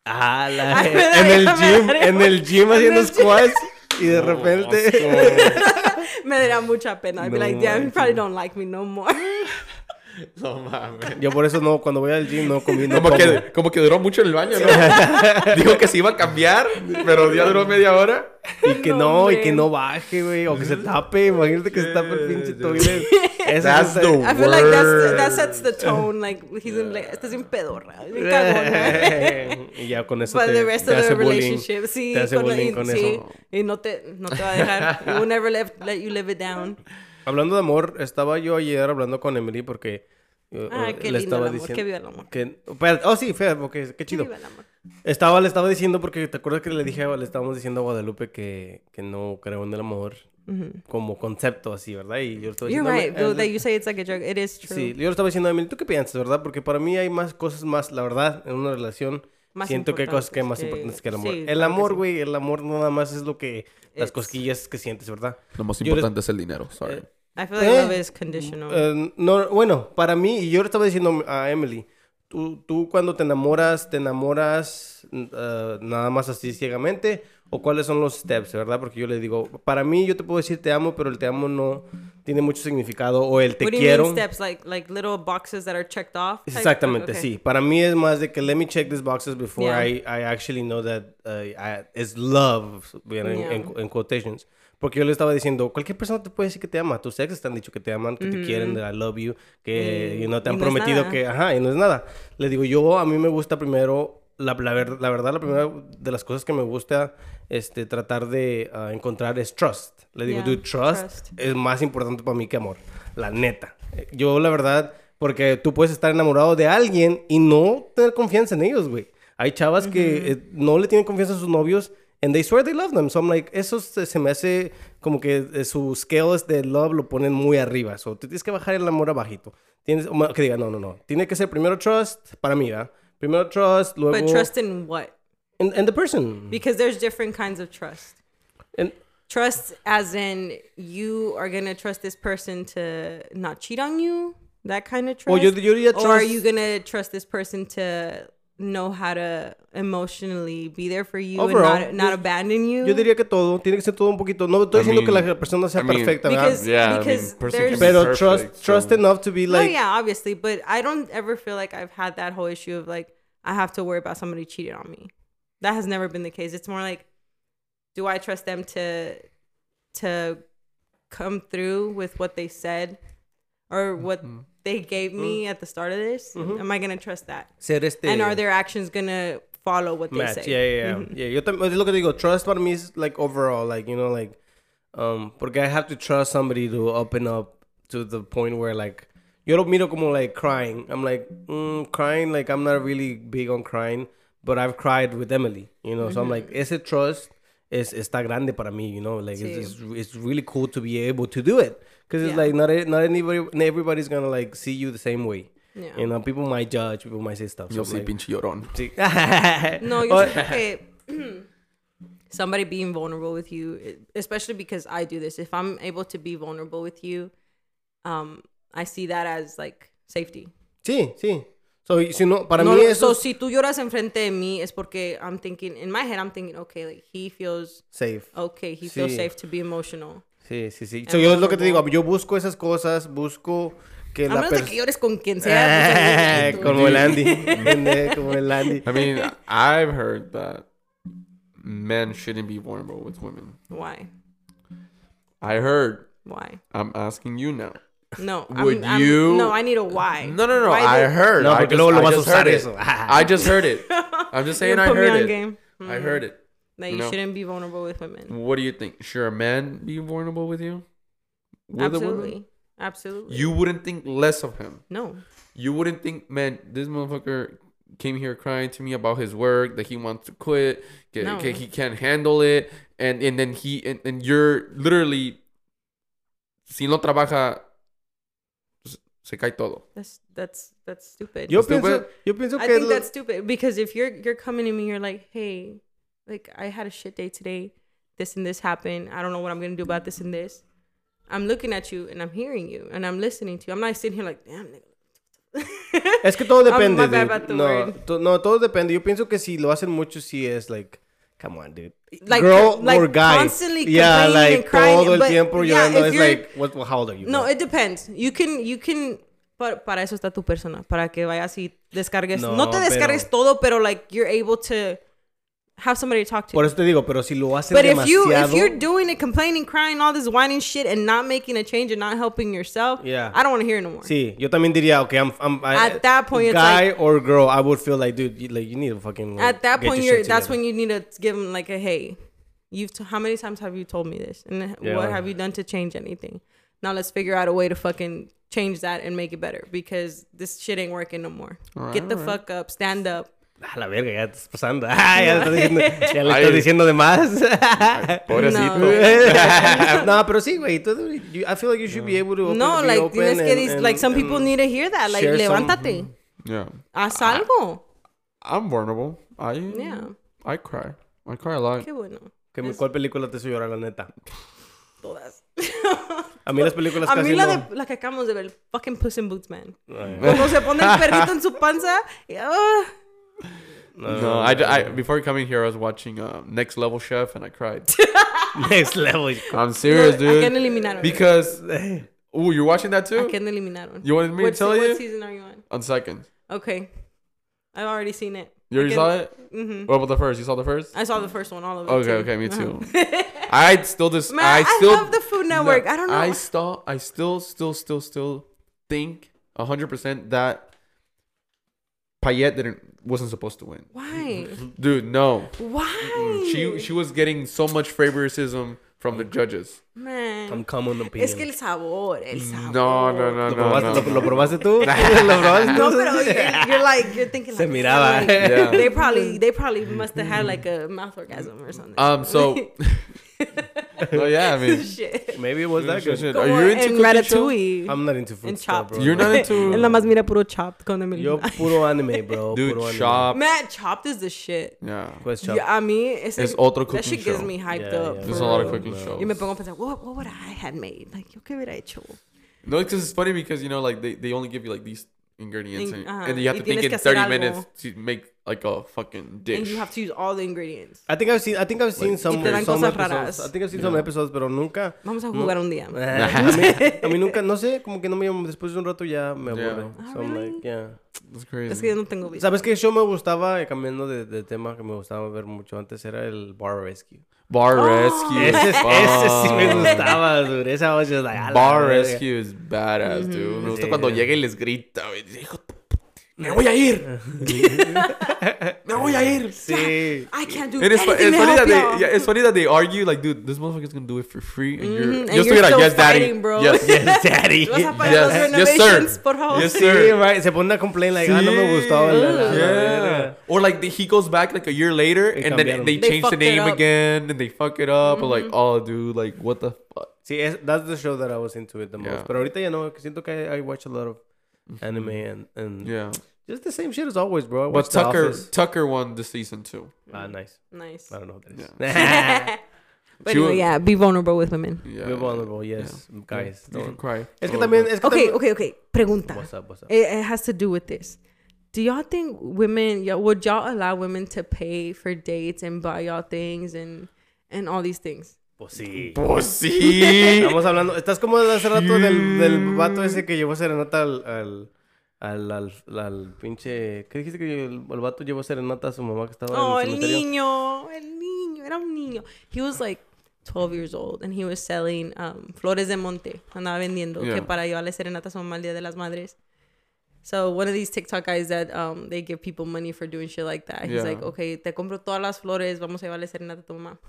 Ah, la- Ay, me en el daría- gym, daría- en el gym en haciendo squats y de repente... me daría mucha pena. I'd be No like, damn, you probably don't like me no more. No mames. Yo por eso no, cuando voy al gym no comí, no Como como. que, como que duró mucho en el baño, ¿no? Dijo que se iba a cambiar, pero ya duró media hora. Y que No, no, y que no baje, güey, o que se tape, imagínate que se tape el pinche toilet. Eso That's es- the I feel like that's the, that Word. sets the tone. Like, he's in, like, estás bien pedorra. bien cagona. y ya con eso For te, the rest te of hace the bullying. relationship. Sí, te hace con, bullying con sí, eso. y no te, no te va a dejar. He will never let, let you live it down. Hablando de amor, estaba yo ayer hablando con Emily porque eh, Ah, eh, qué le lindo estaba el amor. diciendo Que viva el amor. que espérate, oh sí, fea, porque qué Que chido. viva el amor. Estaba le estaba diciendo porque te acuerdas que le dije a- le estábamos diciendo a Guadalupe que, que no creo en el amor como concepto así, ¿verdad? Y yo le estaba You're diciendo right. a- Though a- that you say it's like a joke. It is true. Sí, yo le estaba diciendo a Emily, ¿tú qué piensas, verdad? Porque para mí hay más cosas más, la verdad, en una relación. Más siento que hay cosas que importantes más que- importantes que el amor. sí, el que amor, sí. güey, el amor no nada más es lo que las It's- cosquillas que sientes, ¿verdad? Lo más Yo importante es el dinero, sorry. Eh, I feel like Eh, love is conditional. Eh, no, bueno, para mí, y yo le estaba diciendo a Emily, tú, tú cuando te enamoras, te enamoras eh, nada más así ciegamente, o cuáles son los steps, ¿verdad? Porque yo le digo, para mí yo te puedo decir te amo, pero el te amo no tiene mucho significado, o el te What do you quiero. mean steps? Like like little boxes that are checked off? Exactamente, Okay. sí. Para mí es más de que let me check these boxes before Yeah. I, I actually know that uh, I- it's love, you know, en quotations. Porque yo le estaba diciendo, cualquier persona te puede decir que te ama. Tus exes te han dicho que te aman, que te quieren, that I love you, que you know, te han no prometido que, ajá, y no es nada. Le digo, yo a mí me gusta primero, la, la, ver- la verdad, la primera de las cosas que me gusta este, tratar de ah, encontrar es trust. Le digo, Yeah, dude, trust, trust. es más importante para mí que amor. La neta. Eh, Yo, la verdad, porque tú puedes estar enamorado de alguien y no tener confianza en ellos, güey. Hay chavas que eh, no le tienen confianza a sus novios and they swear they love them. So I'm like, eso se, me hace como que eh, sus scales de love lo ponen muy arriba. So tú tienes que bajar el amor abajito. Tienes, que diga, no, no, no. Tiene que ser primero trust, para mí, ¿verdad? Primero trust, luego... But trust in what? in, in the person. Because there's different kinds of trust. And- Trust as in you are gonna trust this person to not cheat on you, that kind of O trust. yo- yo diría Or are trust- you gonna trust this person to know how to emotionally be there for you Overall, and not, not abandon you. Yo diría que todo, tiene que ser todo un poquito. No estoy I diciendo que mean- la persona sea I mean- perfecta, ¿verdad? Because- I mean, there's- can be Pero perfect, trust, so- trust enough to be no, like, yeah, obviously, but I don't ever feel like I've had that whole issue of like I have to worry about somebody cheating on me. That has never been the case. It's more like, do I trust them to to come through with what they said or what Mm-hmm. They gave me at the start of this? Am I gonna trust that? ser este And are their actions gonna follow what they say? Yeah, yeah, yeah. yeah. Yo también, lo que digo, trust para mí es like overall, like, you know, like, um, porque I have to trust somebody to open up to the point where like, yo lo miro como like crying. I'm like, mm, crying, like, I'm not really big on crying, but I've cried with Emily, you know, so I'm like, ese trust es, está grande para mí, you know, like, Sí. it's, it's, it's really cool to be able to do it. Because it's Yeah. like, not, not anybody, not everybody's gonna like see you the same way. Yeah. You know, people might judge, people might say stuff. Yo so sí, like, pinche llorón. sí. No, yo siento que somebody being vulnerable with you, especially because I do this. If I'm able to be vulnerable with you, um, I see that as like safety. Sí, sí. So, si no, para no, mí eso so si tú lloras enfrente de mí es porque I'm thinking in my head I'm thinking okay like he feels safe. okay he feels Sí. safe to be emotional. Sí, sí, sí. So, yo es lo que te digo, yo busco esas cosas, busco que A la menos de que llores con quien sea. pues, como el Andy. Como el Andy. I mean, I've heard that men shouldn't be vulnerable with women. Why? I heard. Why? I'm asking you now. No. Would I'm, you- I'm, no, I need a why. No, no, no. Why I the- heard. No, I porque just, I just heard it. I just heard it. I'm just saying You I put me heard on it. game. I mm. heard it. That you No. shouldn't be vulnerable with women. What do you think? Should a man be vulnerable with you? With? Absolutely. Absolutely. You wouldn't think less of him. no. You wouldn't think, man, this motherfucker came here crying to me about his work that he wants to quit, que, No. que he can't handle it, and and then he and, and you're literally, si no trabaja, s- se cae todo. That's that's that's stupid. Yo Stupid. pienso, yo pienso I que... think lo- that's stupid because if you're you're coming to me, you're like, hey, like I had a shit day today. This and this happened. I don't know what I'm gonna do about this and this. I'm looking at you and I'm hearing you and I'm listening to you. I'm not sitting here like, damn, nigga. Es que todo I'm depende. my bad about the no, word. to- no, todo depende. Yo pienso que si lo hacen mucho, sí es like... Come on, dude. Like, Girl like, or guy. constantly yeah, like and crying, todo el but tiempo yeah, llorando. like, what, how old are you? No, bro? it depends. You can, you can. Para, para eso está tu persona, para que vayas y descargues. No, No, te descargues pero- todo, pero like you're able to have somebody to talk to. Por eso te digo, pero si lo hacen but if you if you're doing it, complaining, crying, all this whining shit, and not making a change and not helping yourself, Yeah. I don't want to hear it no more. Sí, yo también diría, okay, I'm, I'm I- At that point, it's guy or girl, I would feel like, dude, you, like you need to fucking. like, At that get point, your you're that's when you need to give them like a hey, you've t- how many times have you told me this, and Yeah. what have you done to change anything? Now let's figure out a way to fucking change that and make it better because this shit ain't working no more. Alright, Get the alright. fuck up, stand up. A la verga, ya te estás pasando. Ah, ya, le estás diciendo, ya le Ay. estás diciendo de más. Pobrecito. No. no, pero sí, güey. I feel like you should be able to open, No, like open tienes que and- like some people need to hear that. Like share some- levántate, Yeah. haz algo. I'm vulnerable. I Yeah, I cry. I cry a lot. qué bueno. que me- ¿Cuál película te hizo llorar, la neta? Todas. A mí las películas A casi mí la no. de la que acabamos de ver, fucking Puss in Boots, man. Ay, Cuando se pone el perrito en su panza, y, ah, No, I, I before coming here, I was watching um, Next Level Chef, and I cried. Next level. I'm serious, ¿A quién dude. eliminaron? Because oh, you're watching that ¿A too? quién eliminaron? You wanted me what, to tell se- you What season are you on? on second. Okay. I've already seen it. You already I saw can- it. Mhm. What about the first? You saw the first? I saw the first one, all of it. Okay, too. okay, me too. Uh-huh. I still just Man, I I still love the Food Network. I don't know. I still I still still still still think hundred percent that Payette didn't wasn't supposed to win. Why? Dude, no. Why? She she was getting so much favoritism from the judges. Man. I'm common opinion. Es que el sabor, el sabor. No, no, no, ¿Lo no. probaste, no, lo, lo probaste tú? ¿Lo probaste No, pero you're, you're like you're thinking Se like, miraba. like, Yeah. they probably they probably must have had like a mouth orgasm or something. Um. So. no, yeah. I mean, shit. Maybe it was that good. shit. Are you into en cooking show? Ratatouille. I'm not into food and stuff, Chopped. bro. You're not into- Él nada más mira puro Chopped con Emily. Yo puro anime, bro. Dude, puro anime. Chop. Man, Chopped is the shit. Yeah. Pues Chop. Yeah, a mí ese, Es otro that shit cooking gives me hyped Yeah, up. yeah. There's a lot of cooking No. shows. Y me pongo a pensar, what, what would I had made? Like, yo qué hubiera hecho? No, because it's funny because you know, like they, they only give you like these ingredients, In- and, you have Y to think tienes in que hacer 30 algo. minutes to make like a fucking dish. And you have to use all the ingredients. I think I've seen, I think I've seen Like- some, Y episodes. raras. I think I've seen some episodes, pero nunca. Vamos a jugar un día. a, mí, a mí nunca, no sé, como que no me. Después de un rato ya me Yeah. aburre. So I'm really? like, yeah. That's crazy. Es que yo no tengo vida. ¿Sabes me gustaba? Eh, Cambiando de, de tema que me gustaba ver mucho antes era el Bar Rescue. Bar Oh. Rescue. Ese, ese sí me gustaba, dude. Esa voz es like, Bar. Rescue is badass, dude. Me gusta cuando llega y les grita, güey. Dice, "Hijo de tu puta, Me voy a ir. Me voy a ir. Sí. I can't do And it's, fu- anything it's funny that they yeah, it's funny that they argue like, dude, this motherfucker's gonna do it for free, and you're Mhm, you're and you're like, still yes, daddy, fighting, bro. yes, Yes, daddy. ¿Vas Yes, yes, sir. por favor? Yes, Sí, sir. right. Se pone a complain like, ah, no me gustó. la- la- la Yeah. Or like the, he goes back like a year later, Y and then they They change the name again, and they fuck it up. Or like, oh, dude, like what the fuck? Sí, es, that's the show that I was into it the most. Yeah. Pero ahorita ya no, que siento que I, I watch a lot of anime and, and Yeah. Just the same shit as always, bro. I But watch The Tucker Office. Tucker won the season two. Ah, nice. Nice. I don't know what that is. But She anyway, was- yeah, be vulnerable with women. Yeah. Be vulnerable, yes, guys. You can Don't. cry. Es que también, es que Okay, también- okay, okay. Pregunta. What's up, what's up? It, it has to do with this. Do y'all think women, y'all, would y'all allow women to pay for dates and buy y'all things and and all these things? Pues sí. Pues sí. Estamos hablando, estás como de hace rato del, del vato ese que llevó serenata al, al, al, al, al pinche... ¿Qué dijiste que el, el vato llevó serenata a su mamá que estaba Oh, en el el cementerio? niño, el niño, era un niño. He was like 12 years old and he was selling um, flores de monte. Andaba vendiendo Yeah. que para llevarle serenata a su mamá el Día de las Madres. So one of these TikTok guys that um, they give people money for doing shit like that. He's Yeah. like, okay, te compro todas las flores, vamos a llevarle serenata a tu mamá.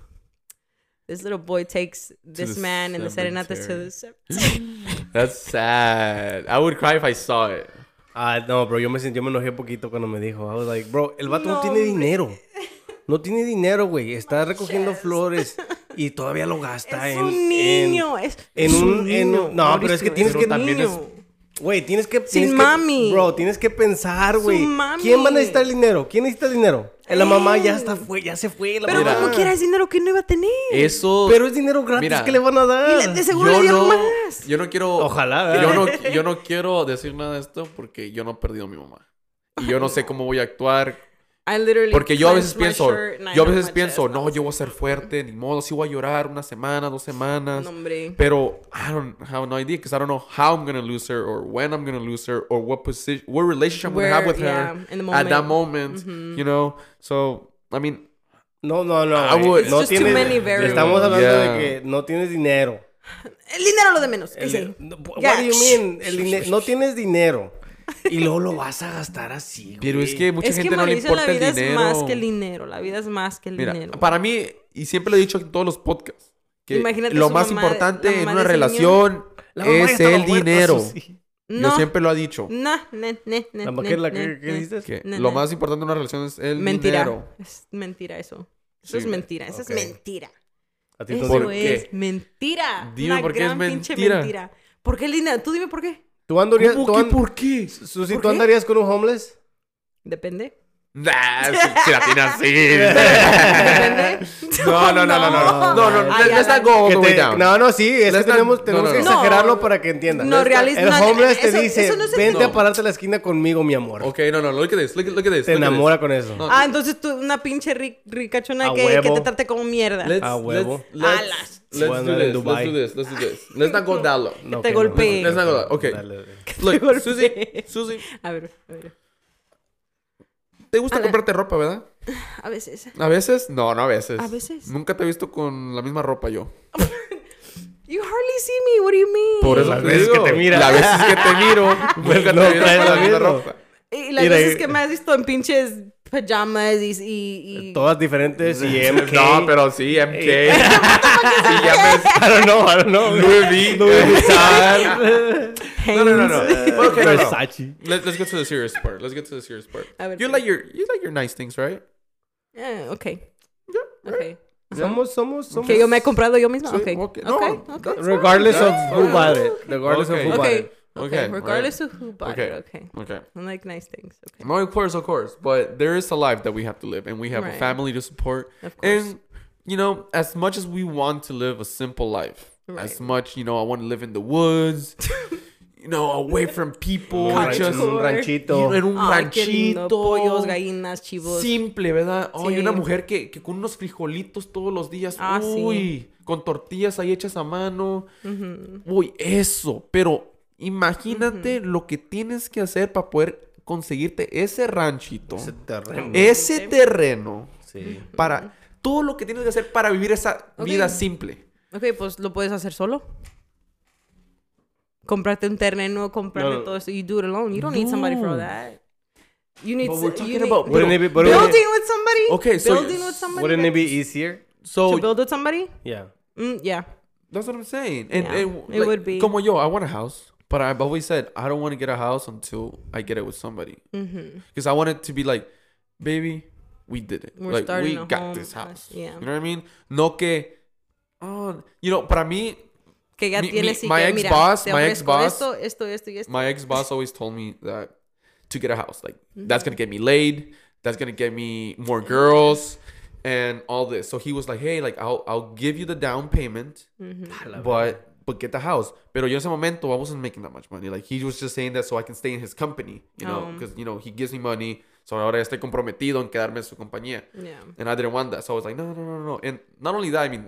This little boy takes this man and the serenatas to the cemetery. That's sad. I would cry if I saw it. Ah, no, bro, yo me sentí, yo me enojé poquito cuando me dijo. I was like, bro, el vato no, No, tiene dinero. No tiene dinero, güey. Está recogiendo flores y todavía lo gasta Es en... un en- niño. es, en es un- en niño, un- no, pero es que tienes que- también es-. Güey, tienes que... Sin tienes que- mami. bro, tienes que pensar, güey. mami. ¿Quién va a necesitar el dinero? ¿Quién necesita el dinero? La mamá ya está, fue, ya se fue. La Pero Mira. mamá. como quiera es dinero que no iba a tener. Eso. Pero es dinero gratis Mira. que le van a dar. Y le- de seguro le dieron no, más. yo no quiero. Ojalá, Yo no, yo no quiero decir nada de esto porque yo no he perdido a mi mamá. Y yo no sé cómo voy a actuar. I literally Porque yo a veces pienso, shirt yo a veces pienso, chest. no, yo voy a ser fuerte, ni modo, sí voy a llorar una semana, dos semanas. No. Pero I don't have no idea because I don't know how I'm gonna lose her or when I'm gonna lose her or what position, what relationship I'm gonna have with yeah, her in the at that moment. Mm-hmm. moment. You know, so I mean, No, no, no. I would- no It's just too tienes- many variables. Estamos hablando Yeah. de que no tienes dinero. El dinero lo de menos. ¿Qué El- no, what Ya. do you mean? El no tienes dinero. Y luego lo vas a gastar así, pero güey. es que mucha Es que gente no le Mauricio, la importa el vida dinero. es más que el dinero. La vida es más que el Mira, dinero. para mí, y siempre lo he dicho en todos los podcasts, que Imagínate lo más mamá importante en una relación es el dinero. sí. no. Yo siempre lo he dicho. No, ne, ne, ne, ¿La ne, qué- la ne, qué- dices? Que No, lo más importante en una relación es el Mentira. dinero. Es mentira eso. Eso Sí. es mentira. Eso Ok. es mentira. A ti Eso es mentira. Dime Una por qué es gran pinche mentira. mentira. ¿Por qué el dinero? Tú dime por qué. ¿Tú andarías, ¿Cómo tú que an- por qué? Susi, ¿Por ¿tú qué? andarías con un homeless? Depende. Nah, si, si la tiene así. Depende. no, no, no, no, no. No, no, Ay, let's not go all the way down. No, no, sí, es que Let's not- tenemos, no, tenemos no, que no. exagerarlo No. para que entiendan. No, realista- El no, homeless te eso- dice, eso no se- vente no. a pararte a la esquina conmigo, mi amor. Okay, no, no, look at this. Look, at- look at this. Te look at this. enamora con eso. No. Ah, entonces tú, una pinche ri- ricachona A que, que huevo. te trate como mierda. Let's, A huevo. Let's, let's, Alas. Let's do this. Let's do this. Let's do this. Let's not go that low. No, te que no. golpee. Let's not go that. Okay. Dale, dale. Look. Susie, Susie, A ver, a ver. ¿te gusta comprarte ropa, verdad? A veces. A veces. No, no a veces. A veces. Nunca te he visto con la misma ropa yo. You hardly see me. What do you mean? Por eso Las te veces que te mira. Las veces que te miro. nunca no te he visto traes con la misma ropa. Y las veces que me has visto en pinches pajamas y... y, y- Todas diferentes y MK. No, pero sí, MK. sí, ya I don't know, I don't know. Louis V. Louis Vuitton. No, no, no, no. Okay, no, no. Versace. Let, let's get to the serious part. Let's get to the serious part. You like your you like your nice things, right? Eh, ok. Yeah, Ok. Somos, somos, somos. Que yo me he comprado yo misma. Sí, Ok. ok. Ok. No, Regardless of who bought it. Regardless Okay. of who bought Okay. it. Okay. Okay, Regardless of who bought Okay. it. Okay. Okay. I like nice things. Okay. No, of course, of course. But there is a life that we have to live, and we have a family to support. Of course. And you know, as much as we want to live a simple life, as much you know, I want to live in the woods. you know, away from people, Un ran- just un ranchito. you en un Ay, lindo. ranchito. Pollos, gallinas, chivos. Simple, ¿verdad? Oh, y una mujer que, que con unos frijolitos todos los días. Ah, sí. uy, con tortillas ahí hechas a mano. Uy, eso. Pero imagínate lo que tienes que hacer para poder conseguirte ese ranchito. Ese terreno. ese terreno. Sí. Para todo lo que tienes que hacer para vivir esa Ok. vida simple. Ok, pues lo puedes hacer solo. Comprarte un terreno, comprarte No, no. todo esto. You do it alone. You don't need somebody for all that. You need, But we're talking you need about- Wouldn't it be- it- building with somebody. Okay, so- building with somebody. Wouldn't it be easier? So, to build with somebody? Yeah. Mm, yeah. That's what I'm saying. And, Yeah, and, it would be. Como yo, I want a house. But I've always said, I don't want to get a house until I get it with somebody. Mm-hmm. Because I want it to be like, baby, we did it. We're like, starting we a got home. this house. Yeah. You know what I mean? No que, oh, you know, para mí, Que ya Mi- tienes mi- my que, ex mira, boss- my ex boss- Esto, esto, esto esto. my ex boss always told me that to get a house, like, Mm-hmm. that's going to get me laid. That's going to get me more girls and all this. So he was like, hey, like, I'll, I'll give you the down payment. Mm-hmm. but but get the house. Pero yo en ese momento I wasn't making that much money. Like he was just saying that so I can stay in his company, you know, Oh. because you know he gives me money. So ahora estoy comprometido en quedarme en su compañía. Yeah. And I didn't want that. So I was like, no, no, no, no. And not only that, I mean,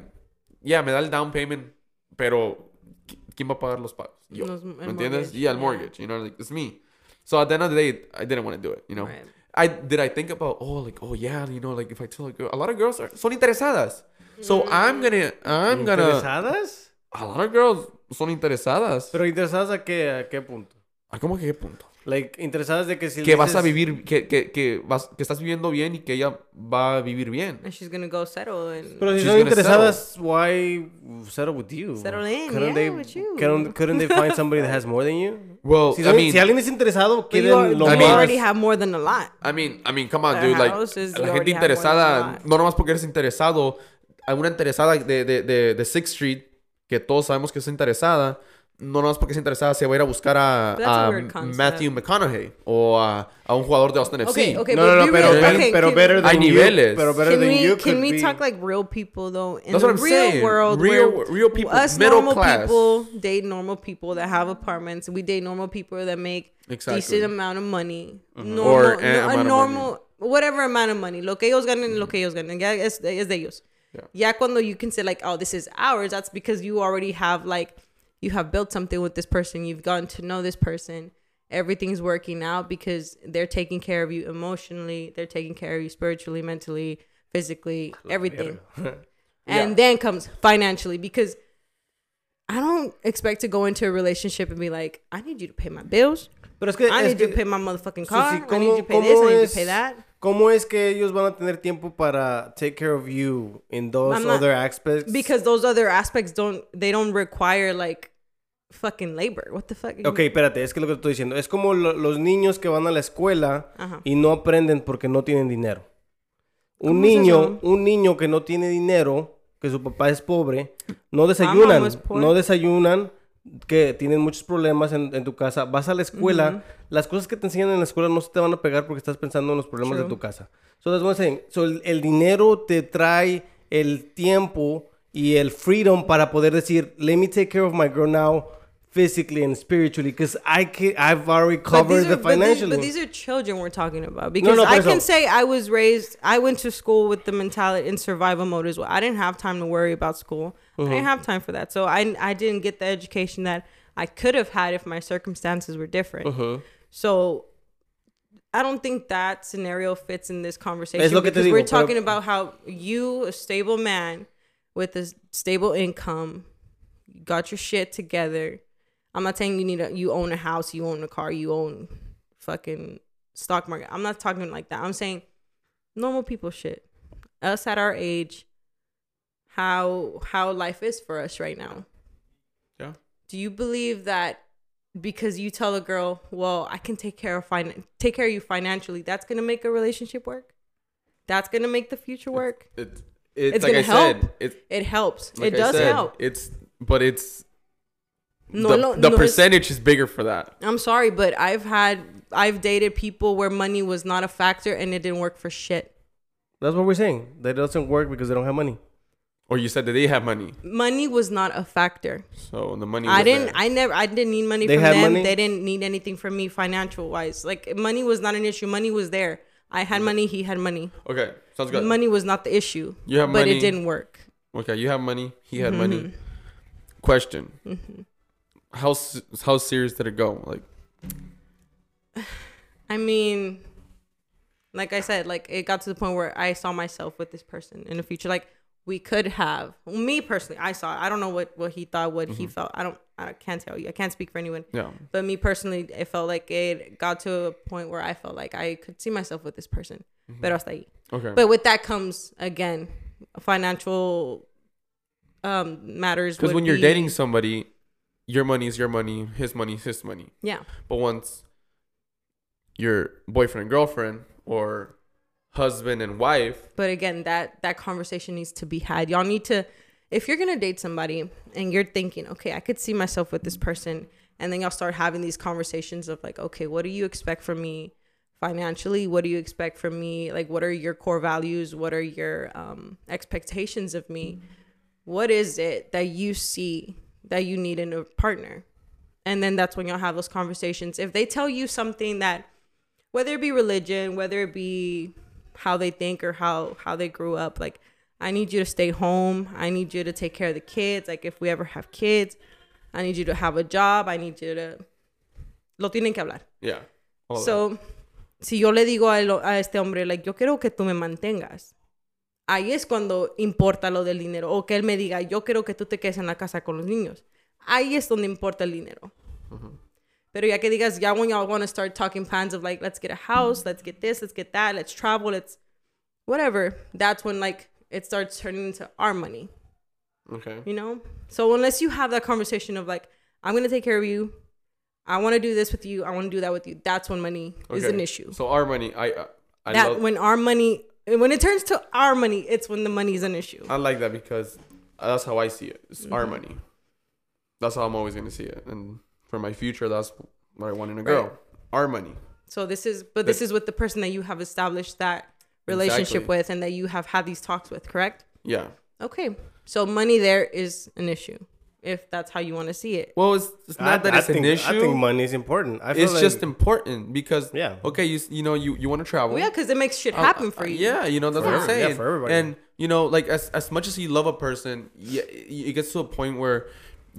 yeah, me da el down payment, pero ¿qui- ¿quién va a pagar los pagos? Yo. Los- el ¿Me entiendes? mortgage, Yeah, el yeah. mortgage. You know, like it's me. So at the end of the day, I didn't want to do it. You know, Right. I did. I think about oh, like oh yeah, you know, like if I tell a girl, a lot of girls are son interesadas. So Mm. I'm gonna, I'm gonna. ¿Interesadas? A lot of girls son interesadas. Pero interesadas a qué, a qué punto? ¿A ¿Cómo que qué punto? Like, interesadas de que si Que vas dices- a vivir, que, que, que, vas, que estás viviendo bien y que ella va a vivir bien. And she's gonna go settle and Pero si She's son interesadas, why settle with you? Settle in, Couldn't yeah, they, with you. Couldn't, couldn't they find somebody that has more than you? Well, Si, I son- mean, si alguien es interesado, quieren are, lo I mean- más... already have more than a lot. I mean, I mean, come on, dude. Like, la gente interesada, no nomás porque eres interesado, alguna interesada de, de, de, de Sixth Street, que todos sabemos que es interesada, no nomás porque es interesada se va a ir a buscar a, That's a a. Matthew McConaughey o a, a un jugador de Austin Okay, FC. okay, no, but no, no, pero, Okay, pero can- better than Hay you. niveles. Pero better Can than we you can we be- talk like real people though? In That's the what I'm real saying. world, Real- where real people, us middle normal class. people date normal people that have apartments. We date normal people that make Exactly. decent amount of money. Normal, Or no- an a of normal, whatever amount of money. Lo que ellos ganen, lo que ellos ganen. Ya es, es de ellos. Yeah. Ya cuando you can say like, oh, this is ours. That's because you already have like, you have built something with this person. You've gotten to know this person. Everything's working out because they're taking care of you emotionally. They're taking care of you spiritually, mentally, physically, everything. And then comes financially because I don't expect to go into a relationship and be like, I need you to pay my bills. Pero es que, I es need you to pay my motherfucking So, car. sí, I need you to pay ¿cómo- this. I need you to pay that. ¿Cómo es que ellos van a tener tiempo para take care of you in those not- other aspects? Because those other aspects don't, they don't require like fucking labor. What the fuck? Ok, espérate, es que lo que estoy diciendo. Es como lo- los niños que van a la escuela y no aprenden porque no tienen dinero. Un ¿Cómo es niño, un niño que no tiene dinero, que su papá es pobre, no desayunan, no desayunan, que tienen muchos problemas en, en tu casa. Vas a la escuela, las cosas que te enseñan en la escuela no se te van a pegar porque estás pensando en los problemas de tu casa. So that's what I'm saying. So el, el dinero te trae el tiempo y el freedom para poder decir, let me take care of my girl now physically and spiritually because I can, I've already covered the are, but, these, financially. but these are children we're talking about because no, I por can eso. say I was raised, I went to school with the mentality in survival mode as well. I didn't have time to worry about school. I Mm-hmm. didn't have time for that. So I, I didn't get the education that I could have had if my circumstances were different. Ujú. So I don't think that scenario fits in this conversation Es lo que te because digo, we're pero- talking about how you, a stable man with a stable income, you got your shit together. I'm not saying you need a you own a house, you own a car, you own fucking stock market. I'm not talking like that. I'm saying normal people shit. Us at our age, how how life is for us right now. Yeah. Do you believe that because you tell a girl, "Well, I can take care of fin- take care of you financially," that's gonna make a relationship work? That's gonna make the future work. It's, it's, It's like gonna I help. said. It's It helps. like it does said, help. It's but it's No, the, no, the no, percentage is bigger for that. I'm sorry, but I've had I've dated people where money was not a factor and it didn't work for shit. That's what we're saying. That doesn't work because they don't have money. Or you said that they have money, Money was not a factor. so the money. I didn't. there. I never. I didn't need money They from had them. money? They didn't need anything from me financial wise. Like money was not an issue. Money was there. I had money. He had money. Okay, sounds good. Money was not the issue. You have but money. it didn't work. Okay, you have money. He had money. Mm-hmm. Question: How how serious did it go? Like, I mean, like I said, like it got to the point where I saw myself with this person in the future. Like we could have me personally. I saw. it. I don't know what what he thought, what Mm-hmm. he felt. I don't. I can't tell you. I can't speak for anyone. yeah, But me personally, it felt like it got to a point where I felt like I could see myself with this person. Mm-hmm. Hasta ahí. okay. But with that comes again financial um matters. Because when you're be- dating somebody, your money is your money, his money is his money. yeah, But once your boyfriend and girlfriend or husband and wife, but again, that that conversation needs to be had. Y'all need to, if you're gonna date somebody and you're thinking, okay, I could see myself with this person, and then y'all start having these conversations of like, okay, what do you expect from me? financially? What do you expect from me? Like what are your core values? What are your um expectations of me? What is it that you see that you need in a partner? And then that's when you'll have those conversations. If they tell you something that whether it be religion whether it be how they think or how how they grew up like i need you to stay home i need you to take care of the kids like if we ever have kids i need you to have a job i need you to lo tienen que hablar yeah. So, si yo le digo a, el- a este hombre, like, yo quiero que tú me mantengas, ahí es cuando importa lo del dinero. O que él me diga, yo quiero que tú te quedes en la casa con los niños. Ahí es donde importa el dinero. Pero ya que digas, ya when y'all want to start talking plans of like, let's get a house, let's get this, let's get that, let's travel, let's whatever, that's when like it starts turning into our money. Okay. you know? So unless you have that conversation of like, I'm going to take care of you, I want to do this with you, I want to do that with you, that's when money is an issue. So our money, I I, I that love when our money when it turns to our money it's when the money is an issue I like that because that's how I see it. It's Mm-hmm. our money. That's how I'm always gonna see it, and for my future, that's what I want in a girl. Right. Our money. so this is but this is with the person that you have established that relationship Exactly. with and that you have had these talks with correct Yeah. okay so money there is an issue if that's how you want to see it Well, it's, it's not I, that I it's think, an issue. I think money is important. I feel it's like, just important because Yeah. Okay, you you know you you want to travel. well, yeah because it makes shit Uh, happen uh, for you Yeah, you know that's For what I'm every- yeah, saying. for everybody. And you know, like as as much as you love a person, yeah, it gets to a point where,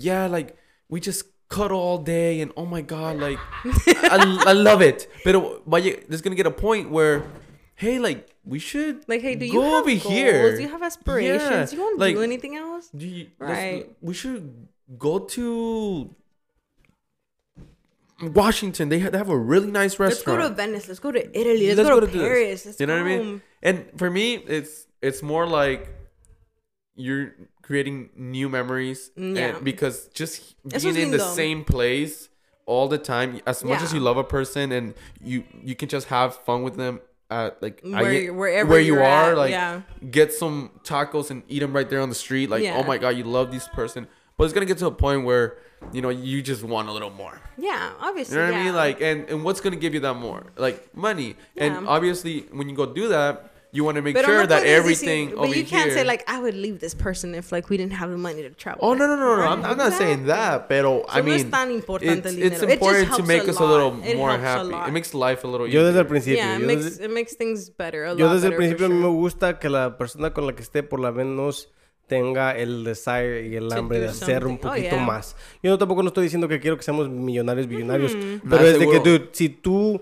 yeah, like we just cuddle all day, and oh my god, like I, I love it. But vaya, there's gonna get a point where, hey, like we should like hey do you have over goals? here. do you have aspirations Yeah, you want to like, do anything else Do you, Right. We should go to Washington. They have, they have a really nice restaurant. let's go to venice let's go to italy let's, Let's go, go to, to paris let's you know what I mean? And for me, it's it's more like you're creating new memories. Mm, and- because just Eso being in the lindo. same place all the time, as much as you love a person and you you can just have fun with them at like I Where get- you- wherever where you you're are, at, like yeah. get some tacos and eat them right there on the street. Like, oh Yeah. oh my god, you love this person. But it's gonna get to a point where you know you just want a little more. yeah obviously You know what I mean? Like, and and what's gonna give you that more? Like money. And obviously, when you go do that, you want to make Pero sure no that puedes decir- everything but over you can't here. say like I would leave this person if like we didn't have the money to travel. Oh with." no no no no! Right, I'm, I'm not saying that, pero I So no es mean, tan importante it's, it's dinero. It important to make a us a little. It more happy. It makes life a little Yo easier. desde el principio. Yeah, it yo makes desde- it makes things better. A Yo lot desde el better, principio a mí me sure. gusta que la persona con la que esté por lo menos tenga el desire y el hambre de hacer un something. Oh, poquito yeah. más. Yo no, tampoco no estoy diciendo que quiero que seamos millonarios, billonarios, pero Más es de que, dude, si tú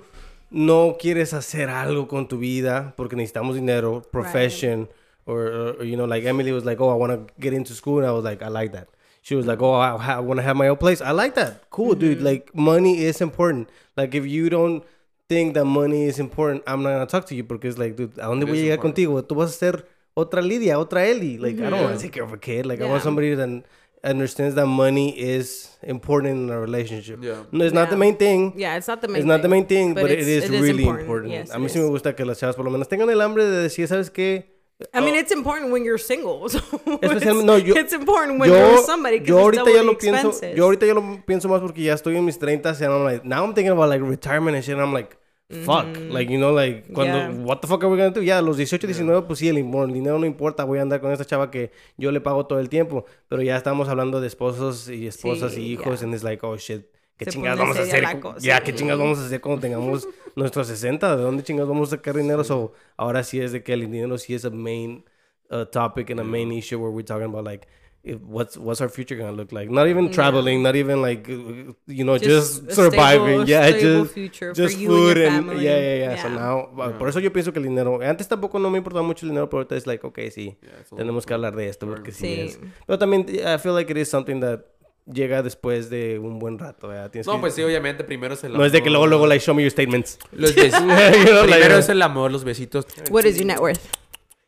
no quieres hacer algo con tu vida porque necesitamos dinero, profession, or, or, you know, like Emily was like, oh, I want to get into school, and I was like, I like that. She was like, oh, I, ha- I want to have my own place. I like that. Cool, dude. Mm-hmm. Like, money is important. Like, if you don't think that money is important, I'm not gonna talk to you porque it's like, dude, ¿a dónde It voy a llegar important. contigo? Tú vas a ser otra Lidia, otra Ellie. Like, I don't want to take care of a kid. Like, I Yeah. want somebody that understands that money is important in a relationship. Yeah. No, it's not the main thing. Yeah, it's not the main. It's not the thing. main thing, But but, it it's- is it is really important. important. Yes, a mí sí me gusta que las chavas por lo menos tengan el hambre de decir, ¿sabes qué? I mean, oh, it's important when you're single. So Especialmente- it's, no, yo- it's important when yo, you're with somebody yo because it's ahorita ya doubly lo pienso, yo ahorita ya lo pienso más porque ya estoy en mis 30 and I'm like, now I'm thinking about like retirement and shit. And I'm like, fuck. Like, you know, like, cuando, Yeah. what the fuck are we gonna do? Ya, a los 18, 19, pues sí, el, dinero no importa. Voy a andar con esta chava que yo le pago todo el tiempo. Pero ya estamos hablando de esposos y esposas Sí, y hijos. And it's like, oh shit. ¿Qué Se chingados pone vamos a hacer? Ya, ¿qué chingados vamos a hacer cuando tengamos nuestros 60? ¿De dónde chingados vamos a sacar dinero? So, ahora sí es de que el dinero sí es a main uh, topic and a main issue where we're talking about like if, what's what's our future gonna look like? Not even traveling, not even like you know just, a surviving. stable- yeah, stable just future just for you and food your and family. yeah, yeah, yeah. So Yeah. now, uh, por eso yo pienso que el dinero. Antes tampoco no me importaba mucho el dinero, pero ahorita es like okay, sí, Yeah, tenemos que hablar de esto porque sí, Sí. es. Pero también I feel like it is something that llega después de un buen rato. ¿verdad? Tienes No, que- pues sí, obviamente, primero es el no es de que luego, luego, like, show me your statements. Los like, primero uh, es el amor, los besitos. What is your net worth?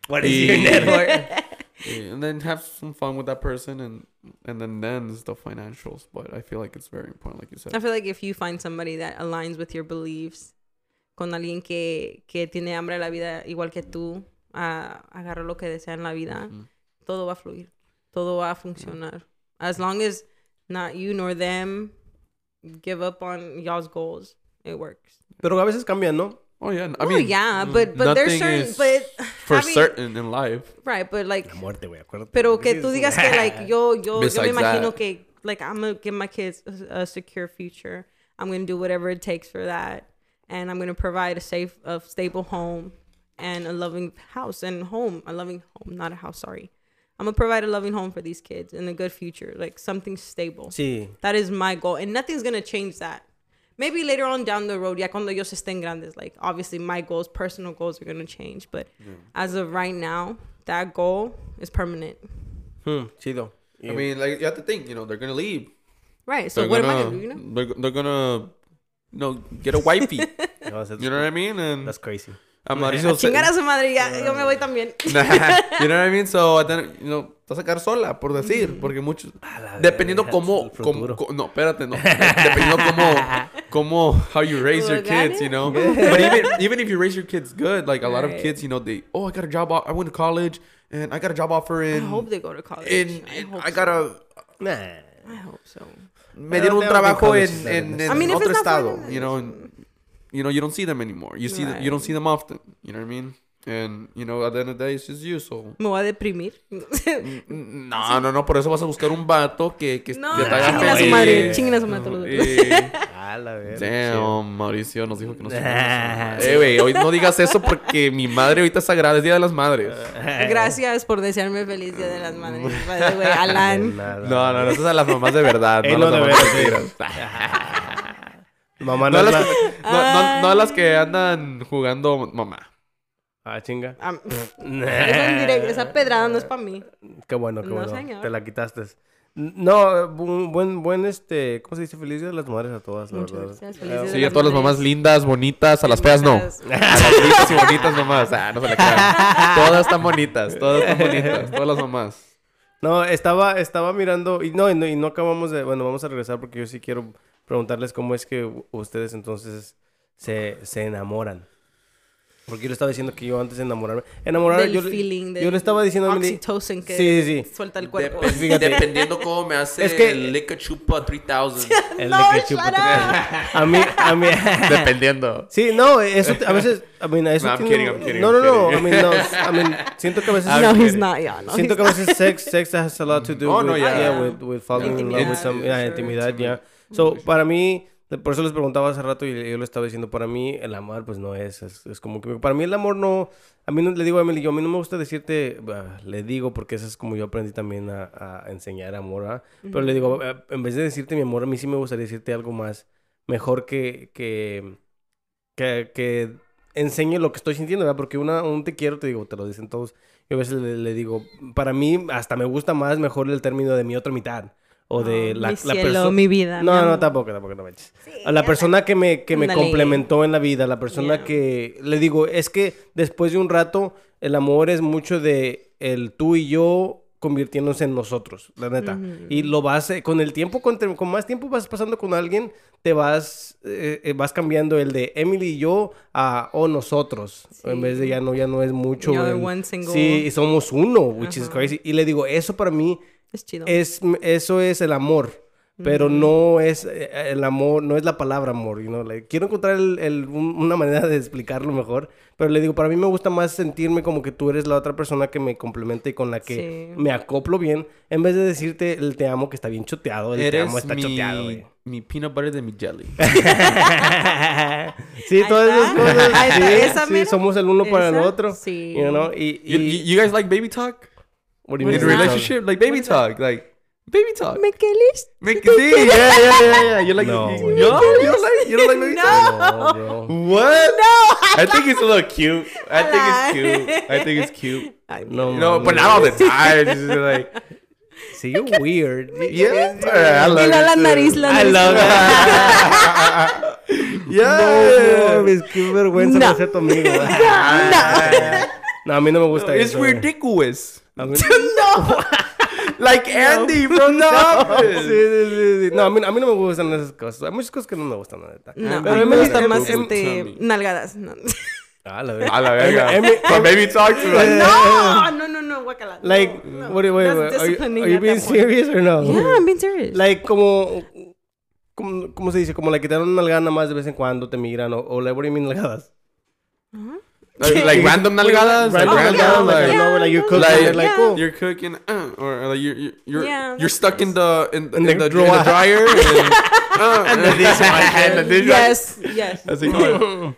What is Y- your network? Yeah, and then have some fun with that person and and then then is the financials but i feel like it's very important like you said I feel like if you find somebody that aligns with your beliefs, con alguien que, que tiene hambre de la vida igual que tú, a agarra lo que desea en la vida, Mhm. todo va a fluir, todo va a funcionar. As long as not you nor them give up on y'all's goals, it works. Pero a veces cambian, ¿no? Oh yeah i mean yeah, mm, but but there's nothing certain is but for having- certain in life right, but like muerte, güey, acuérdate. Pero que tú digas que, like, yo, yo, yo me imagino that. que, like, I'm gonna give my kids a, a secure future. I'm gonna do whatever it takes for that. And I'm gonna provide a safe, a stable home and a loving house and home, a loving home, not a house, sorry. I'm gonna provide a loving home for these kids and a good future, like something stable. Sí. That is my goal. And nothing's gonna change that. Maybe later on down the road, ya cuando ellos estén grandes, like obviously my goals, personal goals are gonna change. But as of right now, that goal is permanent. Hmm, chido. i mean like you have to think you know they're gonna leave Right. So they're what gonna am I gonna do? You know? they're, they're gonna you know get a wifey you know what i mean and that's crazy. Chingar a su madre, ya, yo me voy también. you know what I mean? So, then, you know, te vas a quedar sola, por decir, porque muchos... Dependiendo cómo, No, espérate, no. Dependiendo cómo... Cómo... How you raise your kids, you know? But even, even if you raise your kids good, like, a lot of kids, you know, they... Oh, I got a job... I went to college, and I got a job offer in. I hope they go to college. in, I in- hope I so. got a... Nah. I hope so. Me dieron un trabajo en, en, en I mean, otro it's not for estado, you know, and, you know, you don't see them anymore. You see them, you don't see them often, you know what I mean? And, you know, at the end of the day, it's just you, so... Me voy a deprimir. No, no, no, por eso vas a buscar un vato que, que, no, que te haga a su madre. Chinguen a su madre todos los dos. A la verga. Damn, Mauricio nos dijo que no se Eh, güey, hoy no digas eso porque mi madre ahorita es sagrada, es Día de las Madres. Gracias por desearme feliz Día de las Madres. Alan. No, no, no, esas son las mamás de verdad. No, no, las de mamás mentiras. Mamá no, No es no, no- no las que andan jugando mamá. Ah, chinga. Directo, esa pedrada no es para mí. Qué bueno, qué No, bueno. señor. Te la quitaste. No, buen, buen, este, ¿cómo se dice? Feliz Día de las Madres a todas, la Muchas verdad. gracias. Feliz de Sí, a todas las mamás lindas, bonitas, a las feas no. A las lindas y bonitas nomás. Ah, no se crean. Todas están bonitas, todas están bonitas, todas las mamás. No, estaba, estaba mirando, y no, y no, y no acabamos de, bueno, vamos a regresar porque yo sí quiero preguntarles cómo es que ustedes entonces se, se enamoran. Porque yo le estaba diciendo que yo antes de enamorarme, enamorarme, Del yo, le- feeling, yo del le estaba diciendo a oxytocin que Sí, sí, sí. suelta el cuerpo. Dep- Fíjate. Dependiendo cómo me hace Es que- el Lica Chupa 3000. el No, chupa- shut up. a mí, a mí, Dependiendo. sí, no, eso a veces, I mean, eso No, I'm tiene- kidding, I'm kidding, no, I'm no, no, I mean, no, I mean, siento que a veces, No, he's not, yeah, no, siento he's que a veces sex, sex has a lot to do Oh, with, no, yeah. yeah, with, with falling in love with some, yeah, sure. intimidad, yeah. So, para mí, por eso les preguntaba hace rato y yo le estaba diciendo, para mí el amor pues no es, es, es como que, para mí el amor no, a mí no, le digo a Emily, yo a mí no me gusta decirte, le digo porque eso es como yo aprendí también a, a enseñar amor, ¿ah? Pero le digo, eh, en vez de decirte mi amor, a mí sí me gustaría decirte algo más, mejor que, que, que, que enseñe lo que estoy sintiendo, ¿verdad? Porque una, un te quiero, te digo, te lo dicen todos. Yo a veces le, le digo, para mí hasta me gusta más mejor el término de mi otra mitad. O de Oh, la, mi la persona. mi vida, No, mi no, tampoco, tampoco, no manches. A la persona que me, que me complementó en la vida, la persona Yeah. que le digo, es que después de un rato, el amor es mucho de el tú y yo convirtiéndose en nosotros, la neta. Y lo vas, eh, con el tiempo, con, con más tiempo vas pasando con alguien, te vas, eh, eh, vas cambiando el de Emily y yo a o nosotros. En vez de ya no, ya no es mucho. El- one single- Sí, y somos uno, which is Ajá. crazy. Y le digo, eso para mí Es chido. es, eso es el amor. pero no es eh, el amor, no es la palabra amor, you know, like, quiero encontrar el, el- un- una manera de explicarlo mejor, pero le digo, para mí me gusta más sentirme como que tú eres la otra persona que me complementa y con la que Sí. me acoplo bien, en vez de decirte el te amo que está bien choteado, el te Eres amo está mi, choteado, güey. mi peanut butter de mi jelly. sí, todas esas cosas, sí, sí, somos el uno para el otro, sí. you know, y, you, y- you, you guys like baby talk? What do you What mean? is In a that? relationship? Like baby talk. Like baby talk. Me quedes. Make it see. Yeah, yeah, yeah, yeah. You like No, you, güey. no, you don't like you don't like baby No. talk? No, bro. What? No. I think it's a little cute. I think it's cute. I think it's cute. No, No, but not all the time. It's just like Sí, you're weird. yeah, I love Y it la too. nariz, la I nariz. love Yeah. No mames, qué vergüenza No. no ser tu amigo. no, a mí no me gusta It's eso. güey. Ridiculous. A mí- Like Andy from The Sí, Office. sí, sí, sí. No, a mí, a mí no me gustan esas cosas. Hay muchas cosas que no me gustan, la neta. No, Pero a mí me gusta Em- más este, nalgadas. No. Ah, la verga. A la verga. Em- baby talk to like no, no, no, no, guacala. Like, no, what, wait, wait, wait. Are you, are you being serious or no? Yeah, I'm being serious. Like, como, como, ¿cómo se dice? Como la que te dan una nalgada más de vez en cuando, te migran, o, o like, what do you mean nalgadas? Like, like random nalgadas. Like Random random, nalgadas, like, like, you know, like you're cooking, like- you're like, yeah. oh. you're cooking, uh, or like you're you're you're, Yeah, you're that's stuck in the in, the, In in the the, in the dryer and, and the dishwasher. and the dishwasher. yes, yes. Así como,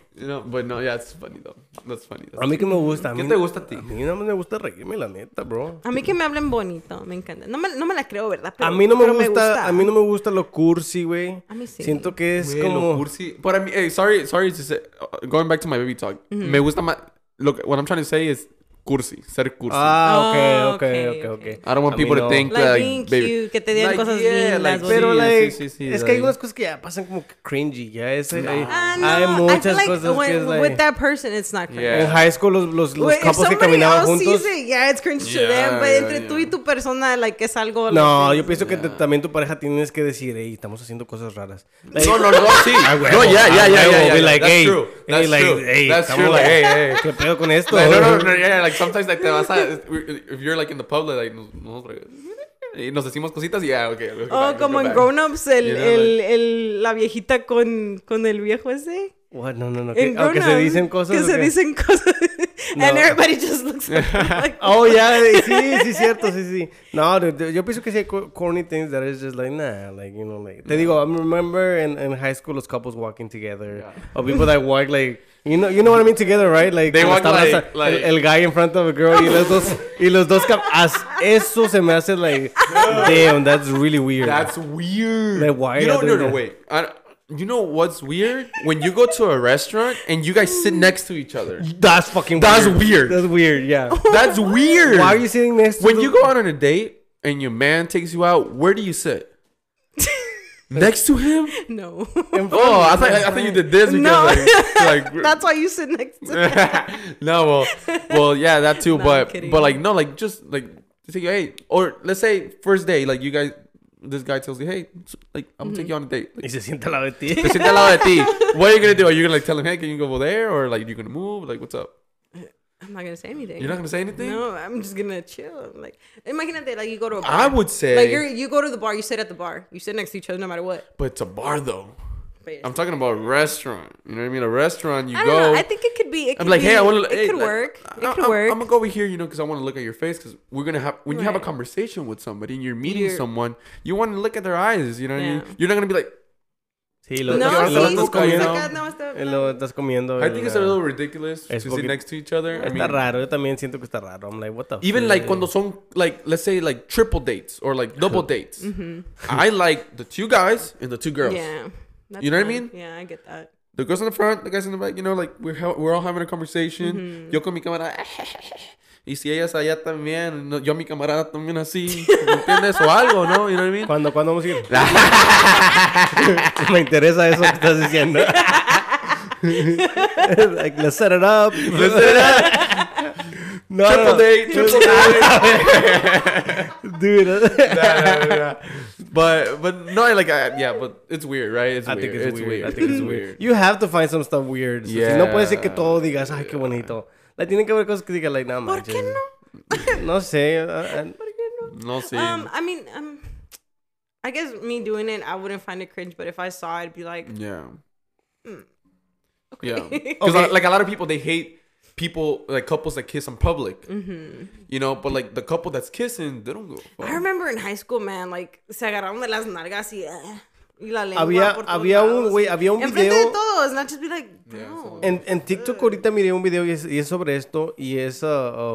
no, yeah, it's funny though. That's funny. That's A mí que me gusta. a ¿Qué mí- te gusta a ti? A mí no me gusta reírme, la neta, bro. A mí que me hablen bonito, me encanta. No me, no me la creo, ¿verdad? Pero, a mí no me pero gusta, a mí no me gusta lo cursi, güey. A mí sí. Siento que es lo como cursi. But I mean, hey, sorry, sorry to say, uh, going back to my baby talk. Mm-hmm. Me gusta más. Look, what I'm trying to say is cursi, ser cursi. Ah, Oh, ok, ok, okay, ok, ok. okay. I don't want people no. to think Like baby. cute, que te digan Like, cosas yeah, lindas. Pero, Sí, like, sí, sí, sí, es que hay unas cosas que ya pasan como cringy. Ya es, hay, Ah, no, hay I feel muchas like cosas when- que es like... with that person, it's not cringe. Yeah. En high school los, los, los couples que caminaban juntos... it, yeah, it's cringe to Yeah, them. But yeah, entre tú y tu persona, like, es algo. No, like, yo pienso que también tu pareja tienes que decir, hey, estamos haciendo cosas raras. No, no, no, sí. huevo, No, yeah, yeah, a yeah, huevo, yeah, yeah. be like, That's hey, true. hey, That's like, true. hey, That's estamos true. Like, hey. ¿Qué pedo con esto? No, no, no, yeah, like sometimes like te vas a, if you're like in the public, like nos, nosotros, y nos decimos cositas y ya, okay. let's go Oh, back, como en. Grown Ups, el, You know, el, el, la viejita con, con el viejo ese. What? No, no, no. Que, oh, que se dicen cosas. Que ¿o se qué? dicen cosas. No. And everybody just looks like, Oh, ya, sí, sí, cierto, sí, sí. No, dude, yo pienso que sí hay co- corny things that is just like, nah, like, you know, like. Te digo, I remember in, in high school los couples walking together. Or people that walk like, you know, you know what I mean together, right? Like, They cuando walk está like- abrazando- like- el, el guy in front of a girl y los dos, y los dos, cap- as- eso se me hace like, damn, that's really weird. That's weird. Like, why You know, no, no, that? wait. I, you know what's weird? When you go to a restaurant and you guys sit next to each other. That's fucking That's weird. weird. That's weird, yeah. That's weird. Why are you sitting next to When the- you go out on a date and your man takes you out, where do you sit? Next to him? no. Oh, I thought I thought you did this because No. like, like That's why you sit next to no, well, well, yeah, that too. No, but but like no, like just like to take you, hey, or let's say first day, like you guys, this guy tells you, hey, like I'm gonna take you mm-hmm. on a date. Like, Y se sienta al lado de ti. te siente al lado de ti. What are you gonna do? Are you gonna like tell him, hey, can you go over there, or like you gonna move? Like what's up? I'm not gonna say anything. You're not gonna say anything. No, I'm just gonna chill. I'm Like, imagínate, like you go to a bar. I would say, Like you're you go to the bar, you sit at the bar, you sit next to each other no matter what. but it's a bar though. But. I'm talking about a restaurant. You know what I mean? A restaurant, you I go. know. I think it could be. It could I'm like, be, hey, I want to. It hey, could like, work. It could I'm, work. I'm gonna go over here, you know, because I want to look at your face. Because we're gonna have when you have a conversation with somebody and you're meeting You're- someone, you want to look at their eyes. You know what I mean? You're not gonna be like. Sí, lo, no, y Porque luego sí, estás coca, sí, you comiendo. know? acá no está- Y luego estás comiendo. I think it's a el- little ridiculous Es to sit poquito- next to each other. I Está mean, raro, yo también siento que está raro. I'm like, what the even fuck? like cuando son like let's say like triple dates or like double dates. I like the two guys and the two girls. Yeah. that's You know what I fine. mean? Yeah, I get that. The girls in the front, the guys in the back. You know, like we're ha- we're all having a conversation. Mm-hmm. Yo con mi cámara. Y si ellas allá también, no- yo mi camarada también así, ¿me entiendes? O algo, ¿no? You know what I mean? ¿Cuándo, ¿Cuándo vamos a ir? Me interesa eso que estás diciendo. like, let's set it up. Let's set it No, Triple no, date, triple date. Dude. Nah, nah, nah. But but no, like I, yeah, but it's weird, right? It's I weird. think it's, weird. I It's think it's weird. You have to find some stuff weird. So, si no puede ser que todo digas, ay, qué bonito. Like, tienen que haber cosas que digan, like, no ¿Por manches. qué no? No sé. uh, uh, No sé. Um, I mean, um, I guess me doing it, I wouldn't find it cringe, but if I saw it, I'd be like, Yeah. Mm. Yeah. Because Okay. like a lot of people, they hate people like couples that kiss in public. Mm-hmm. You know, but like the couple that's kissing, they don't go. I remember in high school, man, like se agarraron de las nalgas y, eh, y la lengua Había, por todos había un, güey, había un Enfrente de video. todos, not just be like, Yeah, no. En, en TikTok ahorita miré un video y es, y es sobre esto y es uh,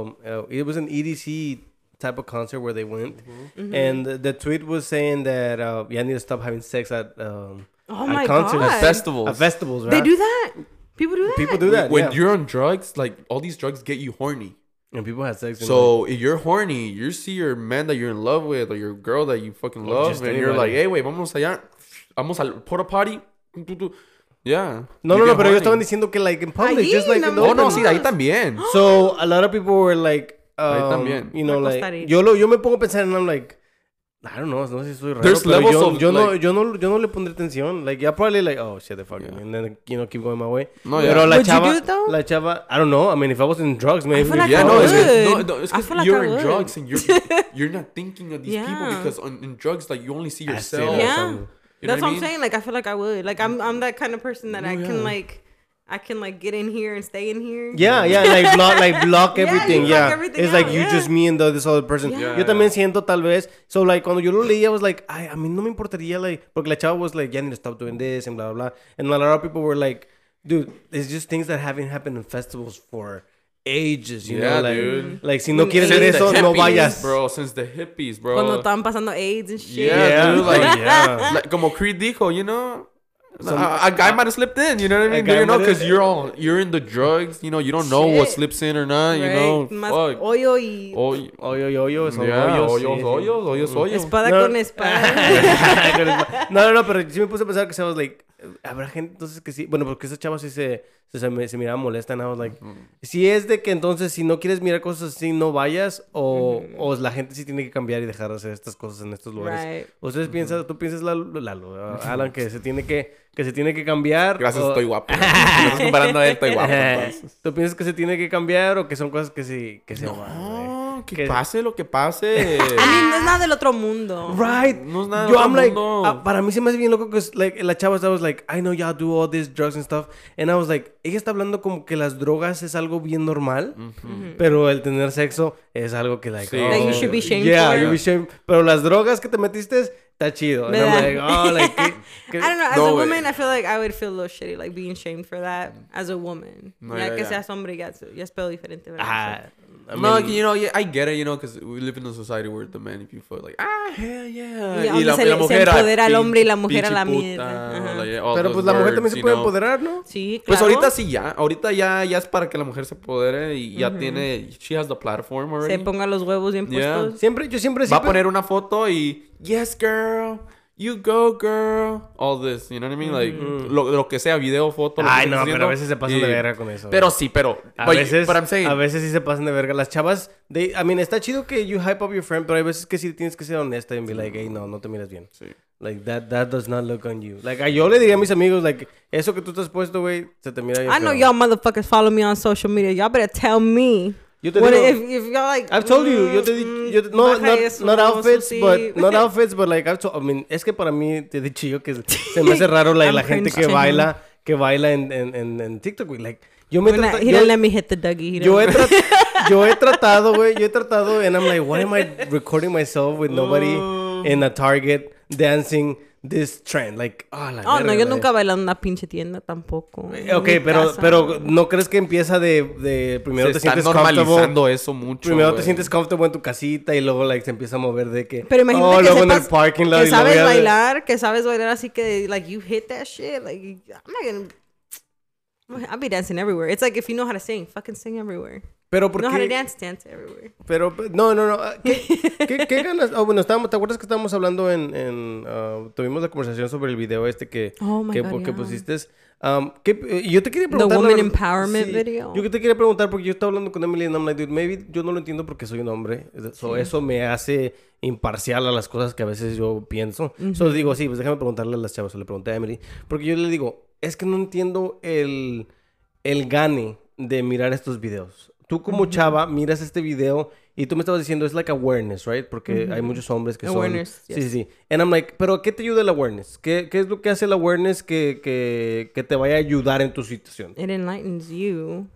um, uh, it was an EDC type of concert where they went Mm-hmm. and the, tweet was saying that uh, you need to stop having sex at um, Oh at my concerts. God. At festivals. at festivals right They do that. People do that. people do that when yeah. you're on drugs, like all these drugs get you horny. and people have sex and So if you're horny, you see your man that you're in love with or your girl that you fucking love, and you're like, hey, wait, vamos allá, vamos al porta potty. Yeah. no You no no pero ellos estaban diciendo que like in public Ahí, just like en the Oh, no, sí, ahí también. So a lot of people were like, Ahí um, también. you know, Me like yo lo yo me pongo a pensar and I'm like, I don't know, no sé si soy raro, There's pero levels yo, of, yo no like- yo no yo no le pondré atención. Like yeah, probably like oh shit the fuck, Yeah. and then you know keep going my way. No, yeah. Pero la Would you chava, do it, though? la chava, I don't know. I mean, if I was in drugs, maybe. feel like Yeah, I no, it's would. because no, no, it's I 'cause feel like you're I in drugs and you're you're not thinking of these people because on, in drugs like you only see I yourself. Yeah. Something. You know That's what I what I'm mean? saying. Like I feel like I would. Like I'm I'm that kind of person that oh, I Oh, can yeah. like I can like get in here and stay in here. Yeah, yeah, like block, like block Yeah, everything. you Yeah, block everything it's like you yeah. just me and the, this other person. Yeah. Yo también siento tal vez. So like cuando yo lo leía, I was like, ay, a mí no me importaría like, porque la chava was like, ya need to stop doing this and blah blah. blah. And a lot of people were like, dude, it's just things that haven't happened in festivals for ages. You Yeah, know, like, dude. like si no Mm, quieres Since ver the eso, no vayas. bro. Since the hippies, bro. Cuando estaban pasando AIDS and shit. Yeah, Yeah, dude, like, yeah. like como Creed dijo, you know, Some- a, a guy might have slipped in. You know what I mean? You know, because you're all you're in the drugs. You know, you don't know what slips in or not. You Right? know, Más fuck. hoyo y Oh, Hoyo, hoyo, son yeah, hoyos. hoyos, sí, sí. hoyos, hoyos, hoyos. espada No. con espada. no, no, no, pero sí me puse a pensar que se was like, habrá gente entonces que sí, bueno, porque esa chava sí se, se, se, se miraba molesta, and I was like, si es de que entonces si no quieres mirar cosas así, no vayas, o, o la gente sí tiene que cambiar y dejar de hacer estas cosas en estos lugares. right. Ustedes piensan, tú piensas, Lalo, Lalo, Alan, que se tiene que, que se tiene que cambiar. Gracias, o- estoy guapo. Estás comparando a él, estoy guapo. entonces. ¿Tú piensas que se tiene que cambiar o que son cosas que sí, que se van? Güey? Que Que- pase lo que pase. I mean, no es nada del otro mundo. Right. No es nada Yo, del I'm otro like, mundo. ah, para mí se me hace bien loco que es, like, la chava was like, I know y'all do all these drugs and stuff. And I was like, ella está hablando como que las drogas es algo bien normal, pero el tener sexo es algo que, like, Sí. oh, Like, you should be shamed Yeah, for. you be shamed. Pero las drogas que te metiste, está chido. And I'm like, oh, like, ¿qué- qué- I don't know. As No a way. woman, I feel like I would feel a little shitty, like being shamed for that as a woman. No, ya yeah, que yeah. seas hombre, ya, es- ya es pedo diferente, ¿verdad? Ah, I no, mean, you know, yeah, I get it, you know, because we live in a society where the man, if you feel like, ah, hell yeah. Y donde se le- se empodera al hombre y la mujer a la mierda. like, pero pues la mujer también se puede know. empoderar, ¿no? Sí, claro. Pues ahorita sí ya, ahorita ya, ya es para que la mujer se empodere y ya tiene, she has the platform already. Se ponga los huevos bien Yeah. puestos. Siempre, yo siempre... Va a siempre- poner una foto y, yes girl, you go girl, all this, you know what I mean? Like, lo, lo que sea, video, foto. lo que Ay, estés no, pero haciendo, a veces se pasan y- de verga con eso. Pero sí, pero, A but- veces, but I'm saying, a veces sí se pasan de verga. Las chavas, they, I mean, está chido que you hype up your friend, pero hay veces que sí tienes que ser honesta y be like, hey, no, no te miras bien. Sí. Like, that, that does not look on you. Like, yo le diría a mis amigos, like, eso que tú estás puesto, güey, se te mira bien I know feo. y'all motherfuckers follow me on social media. Y'all better tell me. Yo te What digo- if, if y'all like. I've told you, yo te mm, yo te- no, not, eso, not outfits, sí. but, not outfits, but like, I've told, I mean, es que para mí te he dicho yo que se me hace raro la, la gente que baila, que baila en, en, en, en TikTok, güey. Like, yo me he yo- let me hit the Dougie. Yo he, tra- yo he tratado, güey, yo he tratado, and I'm like, why am I recording myself with nobody in a Target dancing this trend? Like, ah, la Oh, no, yo nunca he bailado en una pinche tienda tampoco. Ok, pero, casa. pero ¿no crees que empieza de, de primero se te sientes comfortable? normalizando eso mucho, Primero te sientes comfortable en tu casita y luego like, se empieza a mover de que... Pero imagínate oh, que, luego en el parking lot que sabes de- bailar, que sabes bailar así que, like, you hit that shit. Like, I'm not gonna... I'll be dancing everywhere. It's like if you know how to sing, fucking sing everywhere. Pero ¿por know how to dance, dance everywhere. Pero, no, no, no. ah, ¿Qué, qué, qué ganas? Oh, bueno, estábamos, ¿te acuerdas que estábamos hablando en... en ah, tuvimos la conversación sobre el video este que, Oh my que, God, que yeah. pusiste? Um, ¿qué- eh, yo te quería preguntar... la woman verdad- empowerment video. Yo que te quería preguntar porque yo estaba hablando con Emily y I'm like, dude, maybe yo no lo entiendo porque soy un hombre. So, Eso me hace imparcial a las cosas que a veces yo pienso. Solo digo, sí, pues déjame preguntarle a las chavas. o le pregunté a Emily. Porque yo le digo, es que no entiendo el, el gane de mirar estos videos. Tú como chava miras este video y tú me estabas diciendo, es like awareness, right? Porque hay muchos hombres que Awareness, son... Sí, yes. sí. And I'm like, pero ¿qué te ayuda el awareness? ¿Qué, qué es lo que hace el awareness que, que, que te vaya a ayudar en tu situación? it enlightens you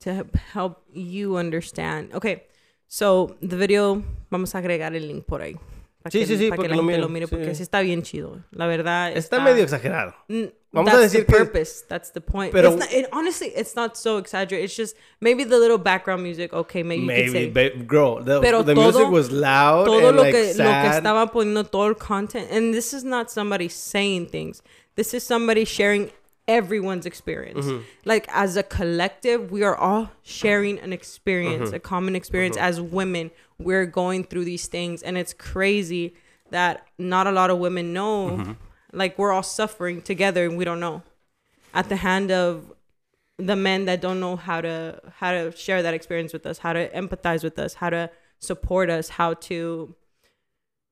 to help- you understand. Okay, so the video, vamos a agregar el link por ahí. Para Sí, que, sí, sí, para que la lo gente lo mire, porque sí. sí está bien chido. La verdad. Está medio exagerado. Mm, Vamos a that's decir the que- purpose. That's the point. Pero- It's not- it, honestly, it's not so exaggerated. It's just maybe the little background music. Okay, maybe, you could Maybe, say. girl, the, Pero the todo- music was loud todo and lo like que lo que sad. estaba poniendo todo el content and this is not somebody saying things this is somebody sharing everyone's experience mm-hmm. like as a collective we are all sharing an experience mm-hmm. a common experience mm-hmm. as women we're going through these things and it's crazy that not a lot of women know like we're all suffering together and we don't know. At the hand of the men that don't know how to how to share that experience with us how to empathize with us how to support us how to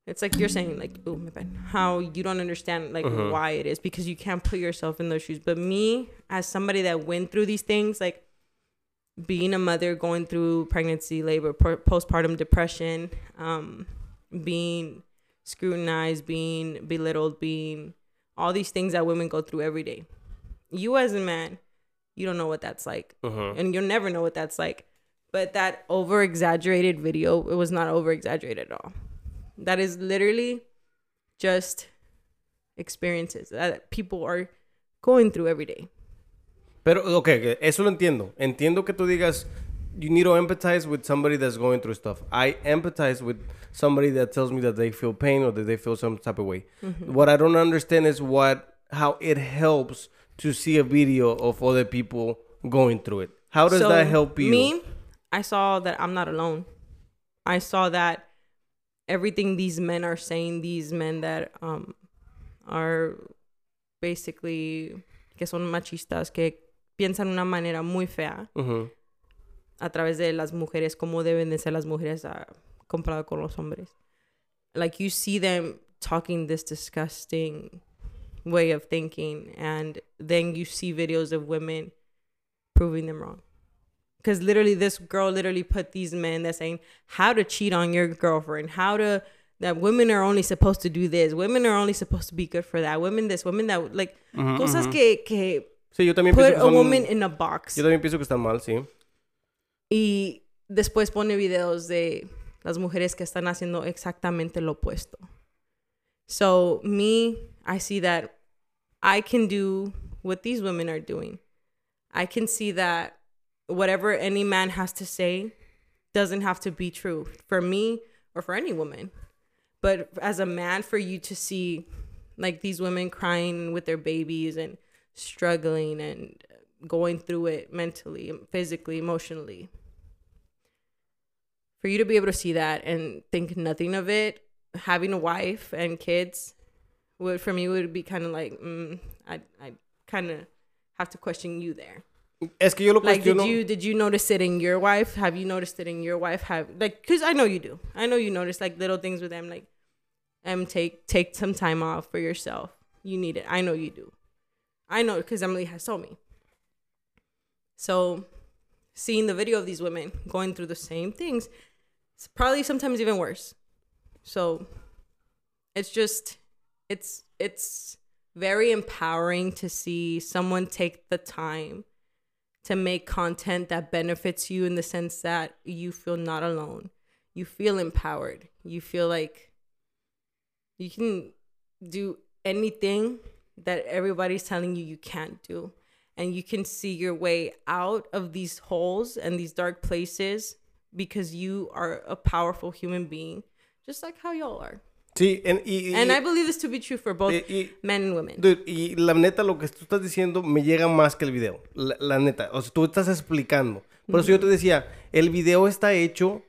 it's like you're saying like oh my bad. How you don't understand like why it is because you can't put yourself in those shoes. But me as somebody that went through these things like being a mother going through pregnancy labor postpartum depression um being scrutinized being belittled being all these things that women go through every day. You as a man you don't know what that's like. Mhm. and you'll never know what that's like. But that over exaggerated video it was not over exaggerated at all. That is literally just experiences that people are going through every day. Pero, ok, eso lo entiendo. Entiendo que tú digas, you need to empathize with somebody that's going through stuff. I empathize with somebody that tells me that they feel pain or that they feel some type of way. Mm-hmm. What I don't understand is what, how it helps to see a video of other people going through it. How does So, that help you? me i saw that i'm not alone i saw that everything these men are saying these men that um are basically que son machistas que piensan una manera muy fea Mhm. A través de las mujeres, cómo deben de ser las mujeres ah, comparado con los hombres. Like you see them talking this disgusting way of thinking, and then you see videos of women proving them wrong. Because literally, this girl literally put these men that saying how to cheat on your girlfriend, how to that women are only supposed to do this, women are only supposed to be good for that, women this, women that, like cosas que que Sí, yo también put pienso que a woman in a box. Yo también pienso que están mal, sí. Y después pone videos de las mujeres que están haciendo exactamente lo opuesto. So, me, I see that I can do what these women are doing. I can see that whatever any man has to say doesn't have to be true for me or for any woman. But as a man, for you to see like these women crying with their babies and struggling and going through it mentally, physically, emotionally. For you to be able to see that and think nothing of it, having a wife and kids, would for me would be kind of like mm, I I kind of have to question you there. Es que yo lo Like, did you did you notice it in your wife? Have you noticed it in your wife? Have like because I know you do. I know you notice like little things with them, like um take take some time off for yourself. You need it. I know you do. I know because Emily has told me. So, seeing the video of these women going through the same things, it's probably sometimes even worse. So, it's just it's it's very empowering to see someone take the time to make content that benefits you in the sense that you feel not alone. You feel empowered. You feel like you can do anything that everybody's telling you you can't do. And you can see your way out of these holes and these dark places because you are a powerful human being, just like how y'all are. Sí, en- y, And I believe this to be true for both y- men and women. Dude, y la neta, lo que tú estás diciendo me llega más que el video. La, la neta. O sea, tú estás explicando. Por eso yo te decía, el video está hecho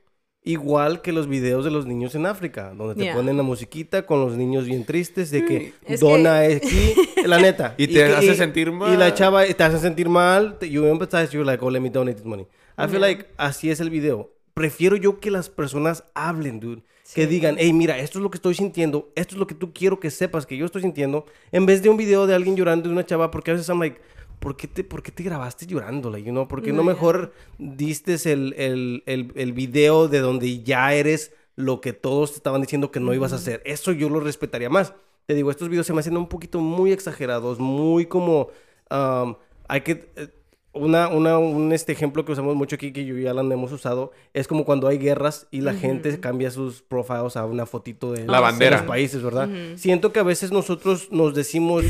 igual que los videos de los niños en África, donde te Yeah. ponen la musiquita con los niños bien tristes de que Es dona es aquí, la neta. Y te que- hace sentir Y mal. la chava te hace sentir mal. te- You empathize, you're like, oh, let me donate this money. I feel Yeah. like así es el video. Prefiero yo que las personas hablen, dude. Que digan, hey, mira, esto es lo que estoy sintiendo, esto es lo que tú quiero que sepas que yo estoy sintiendo, en vez de un video de alguien llorando de una chava, porque a veces I'm like, ¿por qué te, por qué te grabaste llorando? Like, you know? ¿Por qué no mejor diste el, el, el, el video de donde ya eres lo que todos te estaban diciendo que no ibas a hacer? Eso yo lo respetaría más. Te digo, estos videos se me hacen un poquito muy exagerados, muy como... um, hay que... eh, una, una, un este ejemplo que usamos mucho aquí, que yo y Alan hemos usado, es como cuando hay guerras y la gente cambia sus profiles a una fotito de, La de bandera. los países, ¿verdad? Siento que a veces nosotros nos decimos,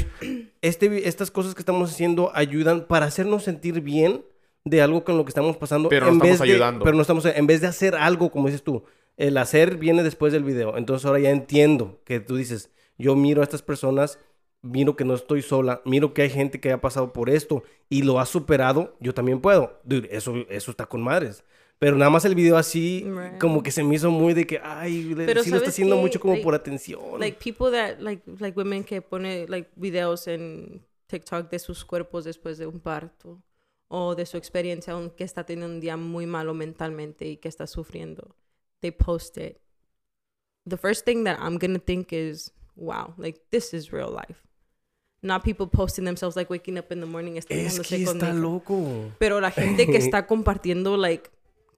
este, estas cosas que estamos haciendo ayudan para hacernos sentir bien de algo con lo que estamos pasando. Pero no en estamos vez de- ayudando. pero no estamos, en vez de hacer algo, como dices tú, el hacer viene después del video. Entonces ahora ya entiendo que tú dices, yo miro a estas personas, miro que no estoy sola, miro que hay gente que ha pasado por esto y lo ha superado, yo también puedo. Dude, eso, eso está con madres. Pero nada más el video así, Right. como que se me hizo muy de que, ay, Pero sí lo está ¿sabes haciendo qué? mucho como Like- por atención. like people that like like women que pone like videos en TikTok de sus cuerpos después de un parto o de su experiencia aunque está teniendo un día muy malo mentalmente y que está sufriendo. They post it. The first thing that I'm gonna think is, wow, like this is real life. Not people posting themselves like waking up in the morning es que está makeup. loco. Pero la gente que está compartiendo, like,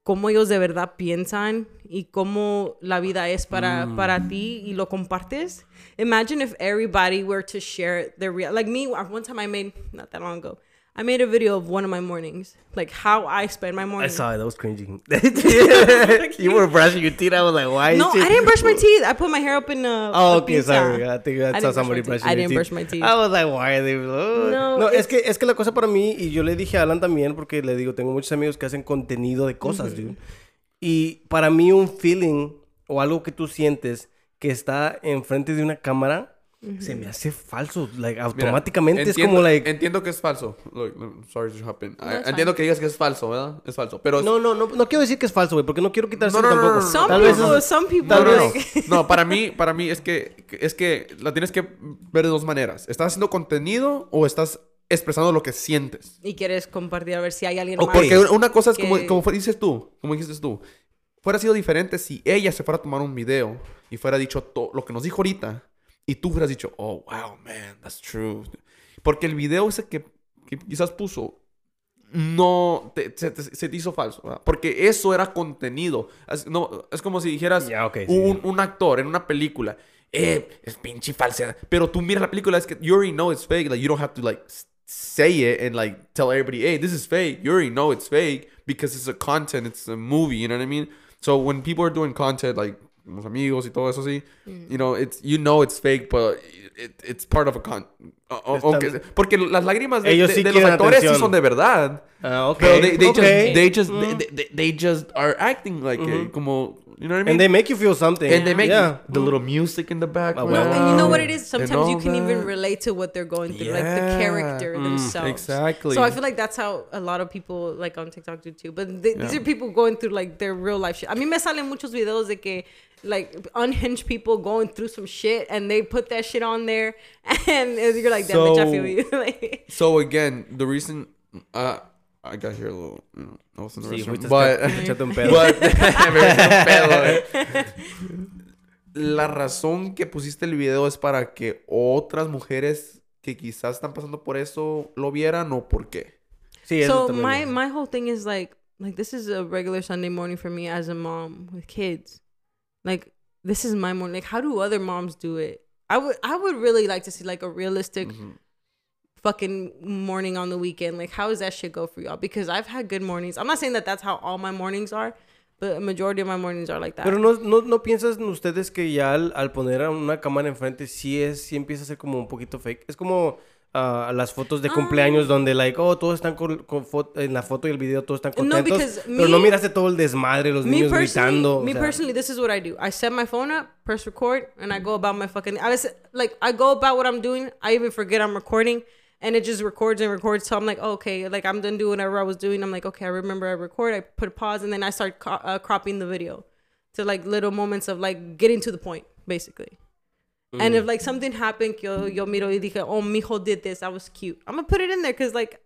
cómo ellos de verdad piensan y cómo la vida es para, Mm. para ti y lo compartes. Imagine if everybody were to share their real, like me, one time I made, not that long ago, I made a video of one of my mornings, like how I spend my I morning. saw it. That was cringing. you were brushing your teeth. I was like, why? No, I didn't brush my teeth. I put my hair up in a. Oh, okay, sorry. I think I, I saw didn't brush somebody my teeth. brushing I didn't teeth. brush my teeth. I was like, why are they... oh. No, No, es it's- que, es que la cosa para mí, y yo le dije a Alan también, porque le digo, tengo muchos amigos que hacen contenido de cosas, dude. Y para mí un feeling o algo que tú sientes que está enfrente de una cámara, se me hace falso. Like, Mira, automáticamente es entiendo- como, like... Entiendo que es falso. Look, sorry to hop in. I- That's entiendo fine. que digas que es falso, ¿verdad? Es falso. Pero No, no, no, no quiero decir que es falso, güey, porque no quiero quitárselo No, no, no, tampoco. no, no, Some Tal vez people, es- some people, tal no, no, like, no. No, para mí, para mí es que es que la tienes que ver de dos maneras. ¿Estás haciendo contenido o estás expresando lo que sientes? y quieres compartir a ver si hay alguien Ok. más. Porque una cosa es como, que- como fue- dices tú, como dijiste tú. Fuera sido diferente si ella se fuera a tomar un video y fuera dicho lo que nos dijo ahorita y tú hubieras dicho, oh, wow, man, that's true. Porque el video ese que, que quizás puso no te- se, te- se te hizo falso, ¿verdad? Porque eso era contenido. Es, no, es como si dijeras un, sí. un actor en una película, eh, es pinche falsedad. Pero tú miras la película, es que you already know it's fake. Like, you don't have to, like, say it and, like, tell everybody, hey, this is fake. You already know it's fake because it's a content, it's a movie, you know what I mean? So when people are doing content, like, los amigos y todo eso así, you know, it's, you know it's fake, but it, it's part of a con... o- Están- porque las lágrimas de, Ellos de- sí de los actores sí atención. son de verdad. Ah, ok, Pero they, they ok. just, they just, Mm. they, they, they just are acting like it, como, you know what I mean? And they make you feel something. And they make yeah. the little music in the back. Ah, No, and you know what it is? Sometimes you all can even relate to what they're going through, like the character Mm, themselves. exactly. So I feel like that's how a lot of people like on TikTok do too. But they, these are people going through like their real life shit. I mean, me salen muchos videos de que like unhinged people going through some shit and they put that shit on there and you're like, damn bitch, I feel So- you. Like, So again, the reason uh, I got here a little, you know, I was in the Sí, restroom, but, echarte un pedo. but me metí un pedo, eh. La razón que pusiste el video es para que otras mujeres que quizás están pasando por eso lo vieran o por qué. Sí, so my my whole thing is like like this is a regular Sunday morning for me as a mom with kids. Like this is my morning. Like how do other moms do it? I would I would really like to see like a realistic fucking morning on the weekend. Like how does that shit go for y'all? Because I've had good mornings. I'm not saying that that's how all my mornings are, but a majority of my mornings are like that. Pero no, no, no piensan ustedes que ya al, al poner a una cámara enfrente sí es, sí empieza a ser como un poquito fake. Es como ah, las fotos de Ah. cumpleaños donde like, oh, todos están con, con fo- en la foto y el video todos están No, contentos. because pero no me- miraste todo el desmadre, los niños gritando. o me sea. personally, this is what I do. I set my phone up, press record, and I go about my fucking. I was like, I go about what I'm doing. I even forget I'm recording, and it just records and records. So I'm like, oh, okay, like I'm done doing whatever I was doing. I'm like, okay, I remember I record. I put a pause, and then I start co- uh, cropping the video to like little moments of like getting to the point, basically. And Mm. if like something happened, yo yo miro y dije, oh, mijo did this. That was cute. I'm gonna put it in there because like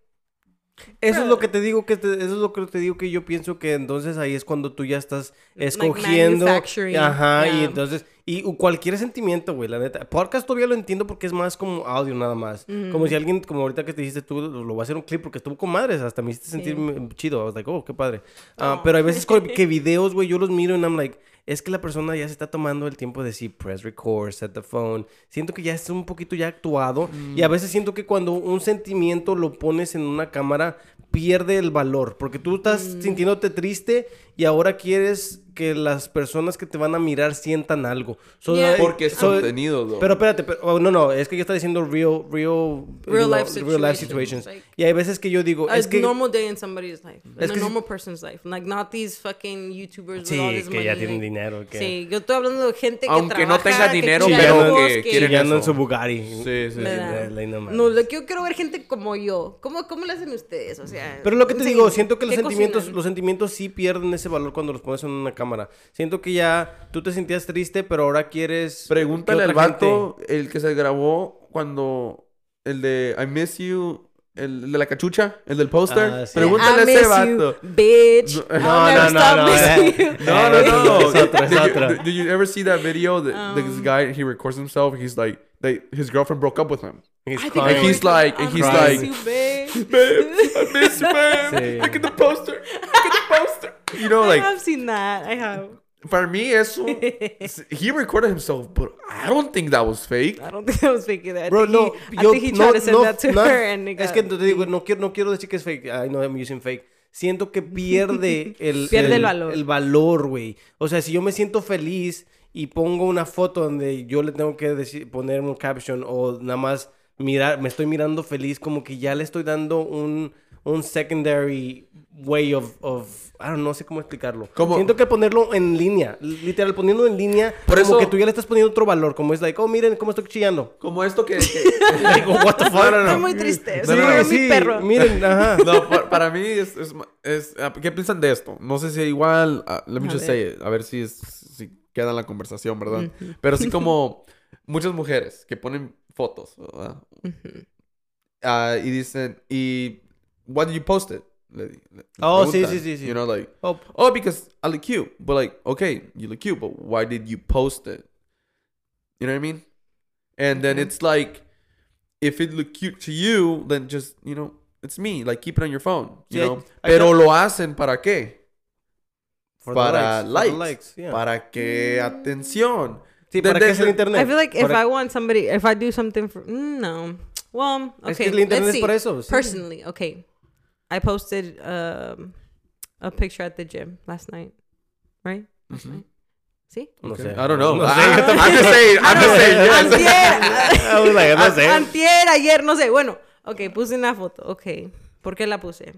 Eso es lo que te digo que te- eso es lo que te digo que yo pienso que entonces ahí es cuando tú ya estás escogiendo, manufacturing, ajá, y entonces Y cualquier sentimiento, güey, la neta. Podcast todavía lo entiendo porque es más como audio nada más. Como si alguien, como ahorita que te dijiste tú, lo voy a hacer un clip porque estuvo con madres. Hasta me hiciste sentir chido. I was like, oh, qué padre. Ah, pero hay veces que videos, güey, yo los miro y I'm like, es que la persona ya se está tomando el tiempo de decir press record, set the phone. Siento que ya es un poquito ya actuado. Y a veces siento que cuando un sentimiento lo pones en una cámara, pierde el valor. Porque tú estás sintiéndote triste y ahora quieres que las personas que te van a mirar sientan algo. So, Yeah. eh, Porque es so- contenido, though. Pero espérate, pero- oh, no, no, es que ya está diciendo real, real, Real you life know, real life situations, situations. like- y hay veces que yo digo, A es que... normal day in somebody's life. Es in a que si- normal person's life. Like, not these fucking YouTubers Sí, with all this que money. ya tienen like- dinero, que- Sí, yo estoy hablando de gente que Aunque no tenga que dinero, chinga pero hijos, que quieren en su Bugatti. Sí, sí. No, lo que yo quiero ver gente como yo. ¿Cómo, cómo le hacen ustedes? O sea, Pero lo que te digo, siento que los ¿qué sentimientos, los sentimientos sí pierden ese valor cuando los pones en una cámara. Siento que ya tú te sentías triste, pero ahora quieres. Pregúntale al vato, el que se grabó cuando. El de I Miss You, el de la cachucha, el del póster. Ah, sí. Pregúntale a I ese miss vato. you, bitch. No, no, no, no. No, no, no. Es otro, es did, otro. You, did you ever see that video? That Um, this guy he records himself. He's like, they, his girlfriend broke up with him. He's I crying. I And he's like- and I he's miss like- you, babe. Babe, I miss you, babe. Sí. Look at the poster. Look at the poster. You know, I like have seen that. I have. para mí eso. he recorded himself, but I don't think that was fake. I don't think I was faking that. I Bro, no, he, yo I think he no, tried to send no, that to no, her and it Es got- que te digo, no quiero, no quiero decir que es fake. I know I'm using fake. Siento que pierde el, Pierde el valor. El valor, güey. O sea, si yo me siento feliz y pongo una foto donde yo le tengo que decir, poner un caption o nada más mirar, me estoy mirando feliz, como que ya le estoy dando un, un secondary way of, of I don't know, no sé cómo explicarlo. Como- Siento que ponerlo en línea, literal, poniendo en línea, Por como eso- que tú ya le estás poniendo otro valor, como es like, oh, miren cómo estoy chillando. Como esto que. que- Digo, what the fuck? No, no, no. Estoy muy triste. No, Soy no, no, mi perro. Miren, ajá. No, pa- para mí es, es, es- ah, ¿Qué piensan de esto? No sé si igual. ah, let me A just ver. say it, A ver si, es, si queda en la conversación, ¿verdad? Pero sí como muchas mujeres que ponen fotos, ¿verdad? Ah, y dicen, ¿y why did you post it? Le- le- Oh, sí, preguntan, sí, sí, sí. You know, like, Oh, oh, because I look cute. But like, okay, you look cute, but why did you post it? You know what I mean? And then it's like, if it look cute to you, then just, you know, it's me. Like, keep it on your phone. You Yeah, know? I Pero thought- lo hacen para qué? for the para for the likes. likes, yeah. Para que atención. Sí, Then ¿para qué es el internet? I feel like if Para- I want somebody, if I do something for, mm, no. Well, okay. Es que el internet let's es see. para eso, sí. Personally, okay. I posted um, a picture at the gym last night, right? Last night. See? No sé. I don't know. No sé. Ah, I'm just saying. I'm just saying. yes. Antier. I was like, no sé. Antier, ayer, no sé. Bueno, ok, puse una foto. Ok. ¿Por qué la puse?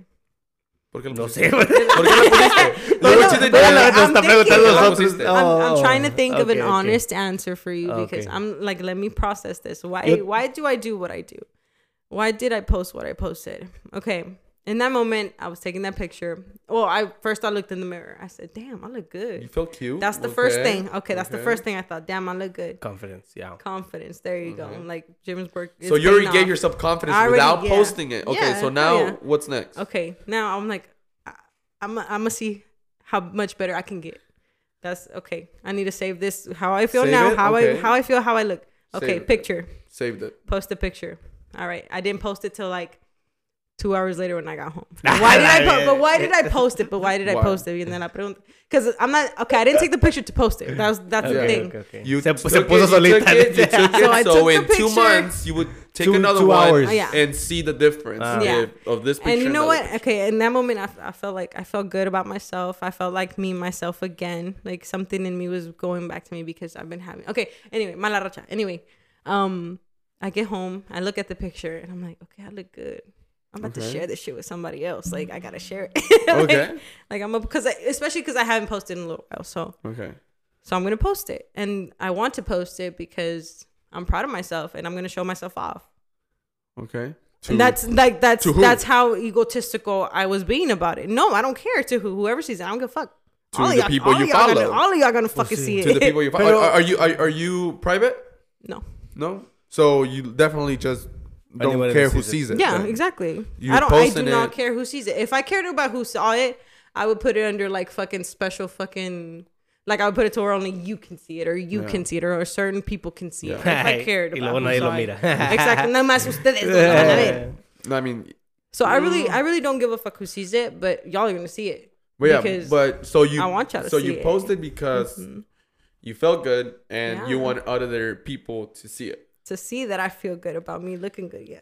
¿Por qué lo No pusiste? sé, güey. ¿Por qué lo pusiste? Bueno, What you did- pero la- I'm nos está thinking- preguntando a nosotros. pusiste. I'm, I'm Oh, trying to think of an okay, okay. honest answer for you because Okay. I'm like, let me process this. Why? Yo- why do I do what I do? Why did I post what I posted? Okay. In that moment, I was taking that picture. Well, I first I looked in the mirror. I said, "Damn, I look good." You feel cute. That's the first thing. Okay, that's the first thing I thought. Damn, I look good. Confidence, yeah. Confidence. There you go. Mm-hmm. Like Jim's work. So you already paying gave yourself confidence already- without yeah. posting it. Okay, Yeah, so oh, now yeah. what's next? Okay, now I'm like, I, I'm I'm gonna see how much better I can get. That's okay. I need to save this. How I feel Save now. it? How Okay. I how I feel. How I look. Okay, Save it. picture. Saved it. Post the picture. All right. I didn't post it till like two hours later when I got home. Why did I? Po- but why did I post it? But why did I post it? And then I pregunta. Because I'm not okay. I didn't take the picture to post it. That was that's the thing. Okay, okay. You se, took se it, you solita. took it, you took it, So I so took the in two picture. months you would take Two- another two one hours. Yeah. and see the difference Ah. Yeah. if- of this picture. and you know the what? other picture. Okay, in that moment, I, I felt like I felt good about myself. I felt like me myself again. Like something in me was going back to me because I've been having. Okay, anyway, mala racha. Anyway, um, I get home, I look at the picture, and I'm like, okay, I look good. I'm about to share this shit with somebody else. Like I gotta share it. like, Okay. Like I'm because especially because I haven't posted in a little while, so Okay. so I'm gonna post it, and I want to post it because I'm proud of myself, and I'm gonna show myself off. Okay. And that's like that's that's how egotistical I was being about it. No, I don't care to who whoever sees it. I don't give a fuck. To all the y'all, people all you of y'all Gonna, follow. all of y'all gonna fucking see. see it. to the people you follow. Pero- Are, are you are, are you private? no. No. So you definitely just don't care that who sees it. it. Yeah, then. exactly. You I don't. I do posting not it- care who sees it. If I cared about who saw it, I would put it under like fucking special fucking Like I would put it to where only you can see it, or you Yeah. can see it, or certain people can see it. If I cared Y about luego who saw it. mira. Exacto. Nada más ustedes lo van a ver. No, I mean, So I really, mm. I really don't give a fuck who sees it, but y'all are gonna see it. but yeah, but so you I want y'all to so see you it. posted because mm-hmm. you felt good and you want other people to see it. To see that I feel good about me looking good, yeah.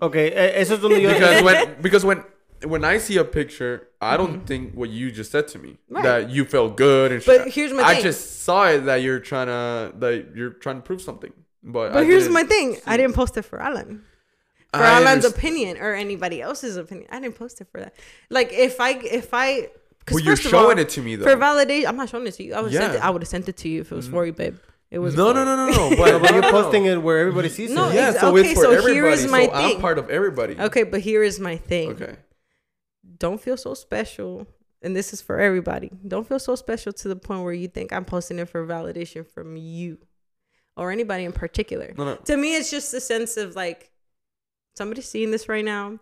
Ok, eh, eso es donde yo... Because when because when when I see a picture, I don't think what you just said to me Mm-hmm. Right. that you felt good and But shit. here's my I thing. just saw it that you're trying to that you're trying to prove something. But But I here's my thing: I didn't post it for Alan. For I Alan's underst- opinion or anybody else's opinion. I didn't post it for that. Like if I if I. Well, you're showing all, it to me though. for validation. I'm not showing it to you. I would sent Yeah. it, I would have sent it to you if it was for you, babe. It was no, no, no, no, no. But, But, but you're no, no. posting it where everybody sees No, it. Yeah, so okay, it's for so everybody. here is my so I'm thing. part of everybody. Okay, but here is my thing. Okay. Don't feel so special, and this is for everybody. Don't feel so special to the point where you think I'm posting it for validation from you or anybody in particular. No, no. To me, it's just a sense of like somebody's seeing this right now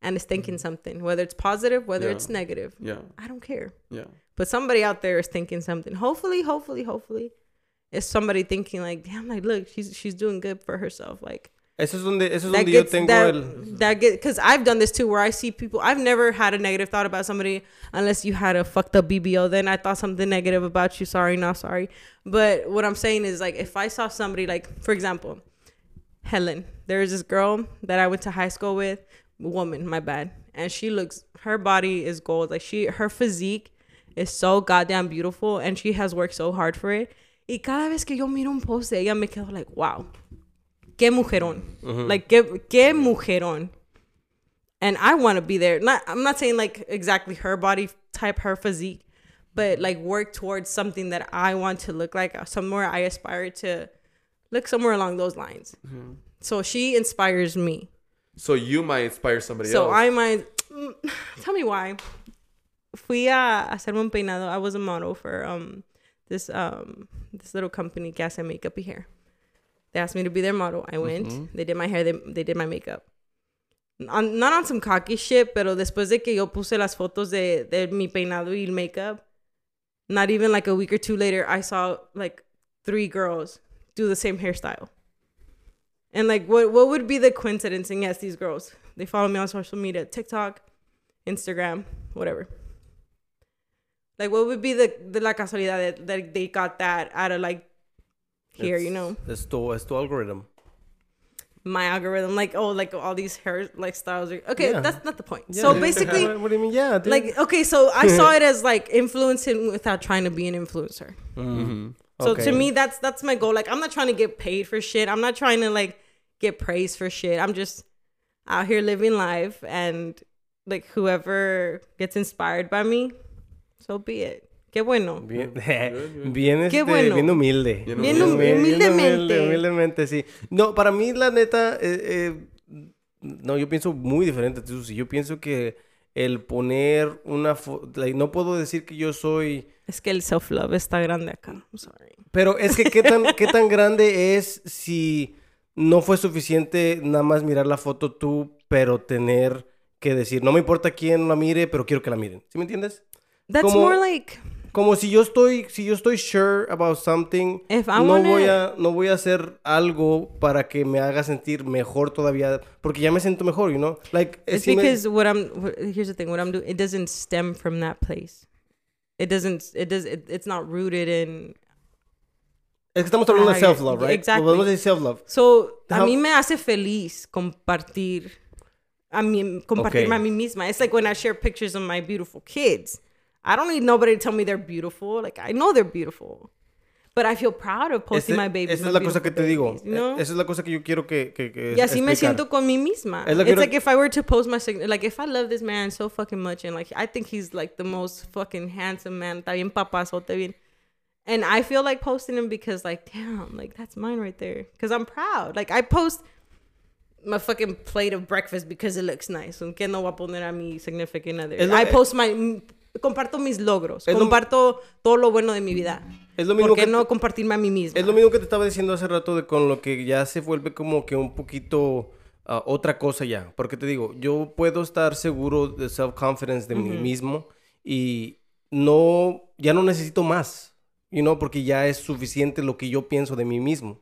and is thinking mm-hmm. something, whether it's positive, whether Yeah. it's negative. Yeah. I don't care. Yeah. But somebody out there is thinking something. Hopefully, hopefully, hopefully, it's somebody thinking like, damn, like look, she's she's doing good for herself. Like Eso es donde, eso es that donde yo gets tengo that el... that get because I've done this too, where I see people. I've never had a negative thought about somebody unless you had a fucked up BBO. Then I thought something negative about you. Sorry, not sorry. But what I'm saying is like, if I saw somebody like, for example, Helen. There's this girl that I went to high school with, woman, my bad. And she looks her body is gold. Like she her physique is so goddamn beautiful and she has worked so hard for it. Y cada vez que yo miro un post de ella me quedo like, wow. Qué mujerón. Like qué, qué mujerón. And I want to be there. Not I'm not saying like exactly her body type, her physique, but like work towards something that I want to look like, uh, somewhere I aspire to look somewhere along those lines. So she inspires me. So you might inspire somebody So else. I might mm, tell me why. Fui a hacerme un peinado. I was a model for um this um this little company que hace makeup y hair. They asked me to be their model. I went. They did my hair. They, they did my makeup. On, not on some cocky shit, pero después de que yo puse las fotos de, de mi peinado y el makeup, not even like a week or two later, I saw like three girls do the same hairstyle. And like, what what would be the coincidence? And yes, these girls they follow me on social media, TikTok, Instagram, whatever. Like, what would be the the la casualidad that, that they got that out of like here, you know, Es tu, es tu algorithm. my algorithm, like oh, like all these hair like styles. Are, okay, Yeah. that's not the point. Yeah, so dude. basically, what, do you mean? Yeah, dude. like okay, so I saw it as like influencing without trying to be an influencer. Mhm. So Okay. to me, that's that's my goal. Like I'm not trying to get paid for shit. I'm not trying to like get praised for shit. I'm just out here living life, and like whoever gets inspired by me, so be it. Qué bueno. Bien, bien, este, bueno. bien humilde. Bien Bien humildemente. humildemente, sí. No, para mí, la neta, eh, eh, no, yo pienso muy diferente a. Yo pienso que el poner una foto, no puedo decir que yo soy, Es que el self love está grande acá. I'm sorry. pero es que qué tan, qué tan grande es si no fue suficiente nada más mirar la foto tú, pero tener que decir, no me importa quién la mire, pero quiero que la miren. ¿Sí me entiendes? That's Como- more like Como si yo estoy, si yo estoy sure about something, If I no wanna- voy a, no voy a hacer algo para que me haga sentir mejor todavía, porque ya me siento mejor, you know? Like, it's me- because what I'm. Here's the thing. What I'm doing, it doesn't stem from that place. It doesn't. It does. It, it's not rooted in es que estamos hablando de self-love, right? exactly. Podemos decir self-love. So, a How- mí me hace feliz compartir a mí, compartirme Okay. a mí misma. It's like when I share pictures of my beautiful kids. I don't need nobody to tell me they're beautiful. Like, I know they're beautiful. But I feel proud of posting Ese- my babies. esa es la cosa que te digo. babies, you know? Esa es la cosa que yo quiero que, que, que y así me explicar. siento con mí misma. Es lo que It's no- like if I were to post my sign- like if I love this man so fucking much and like I think he's like the most fucking handsome man, está bien papazote bien. And I feel like posting him because like damn, like that's mine right there. Cuz I'm proud. Like I post my fucking plate of breakfast because it looks nice. Que no voy a poner a mi significant other. I post my comparto mis logros, Es lo- comparto todo lo bueno de mi vida. Es lo ¿Por mismo qué que no compartirme a mí misma? Es lo mismo que te estaba diciendo hace rato de con lo que ya se vuelve como que un poquito ah, otra cosa ya. Porque te digo, yo puedo estar seguro de self-confidence de mí mismo y no, ya no necesito más. you know, porque ya es suficiente lo que yo pienso de mí mismo.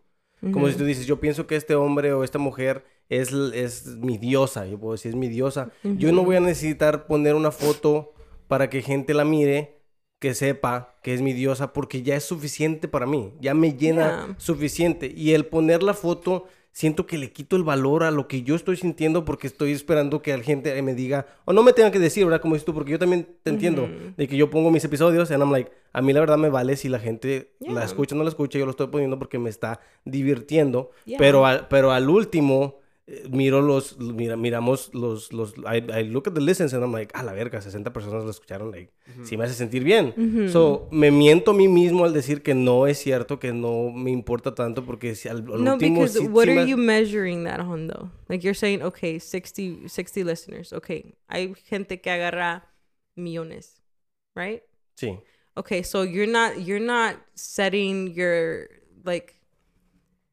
Como si tú dices, yo pienso que este hombre o esta mujer es, es mi diosa, yo puedo decir, es mi diosa. Yo no voy a necesitar poner una foto para que gente la mire, que sepa que es mi diosa, porque ya es suficiente para mí, ya me llena Yeah. suficiente. Y el poner la foto, siento que le quito el valor a lo que yo estoy sintiendo porque estoy esperando que la gente me diga, o no me tenga que decir, ¿verdad? Como dices tú, porque yo también te entiendo, de que yo pongo mis episodios and I'm like, a mí la verdad me vale si la gente la escucha o no la escucha, yo lo estoy poniendo porque me está divirtiendo, Yeah. pero, al, pero al último... Miro los, mira, miramos los, los, I, I look at the listens and I'm like, a la verga, 60 personas lo escucharon, like, sí me hace sentir bien. So, me miento a mí mismo al decir que no es cierto, que no me importa tanto, porque si al, al No, último because sí- what sí are me- you measuring that on though? Like you're saying, okay, 60, 60 listeners. Okay, hay gente que agarra millones, right? Sí. Okay, so you're not you're not setting your like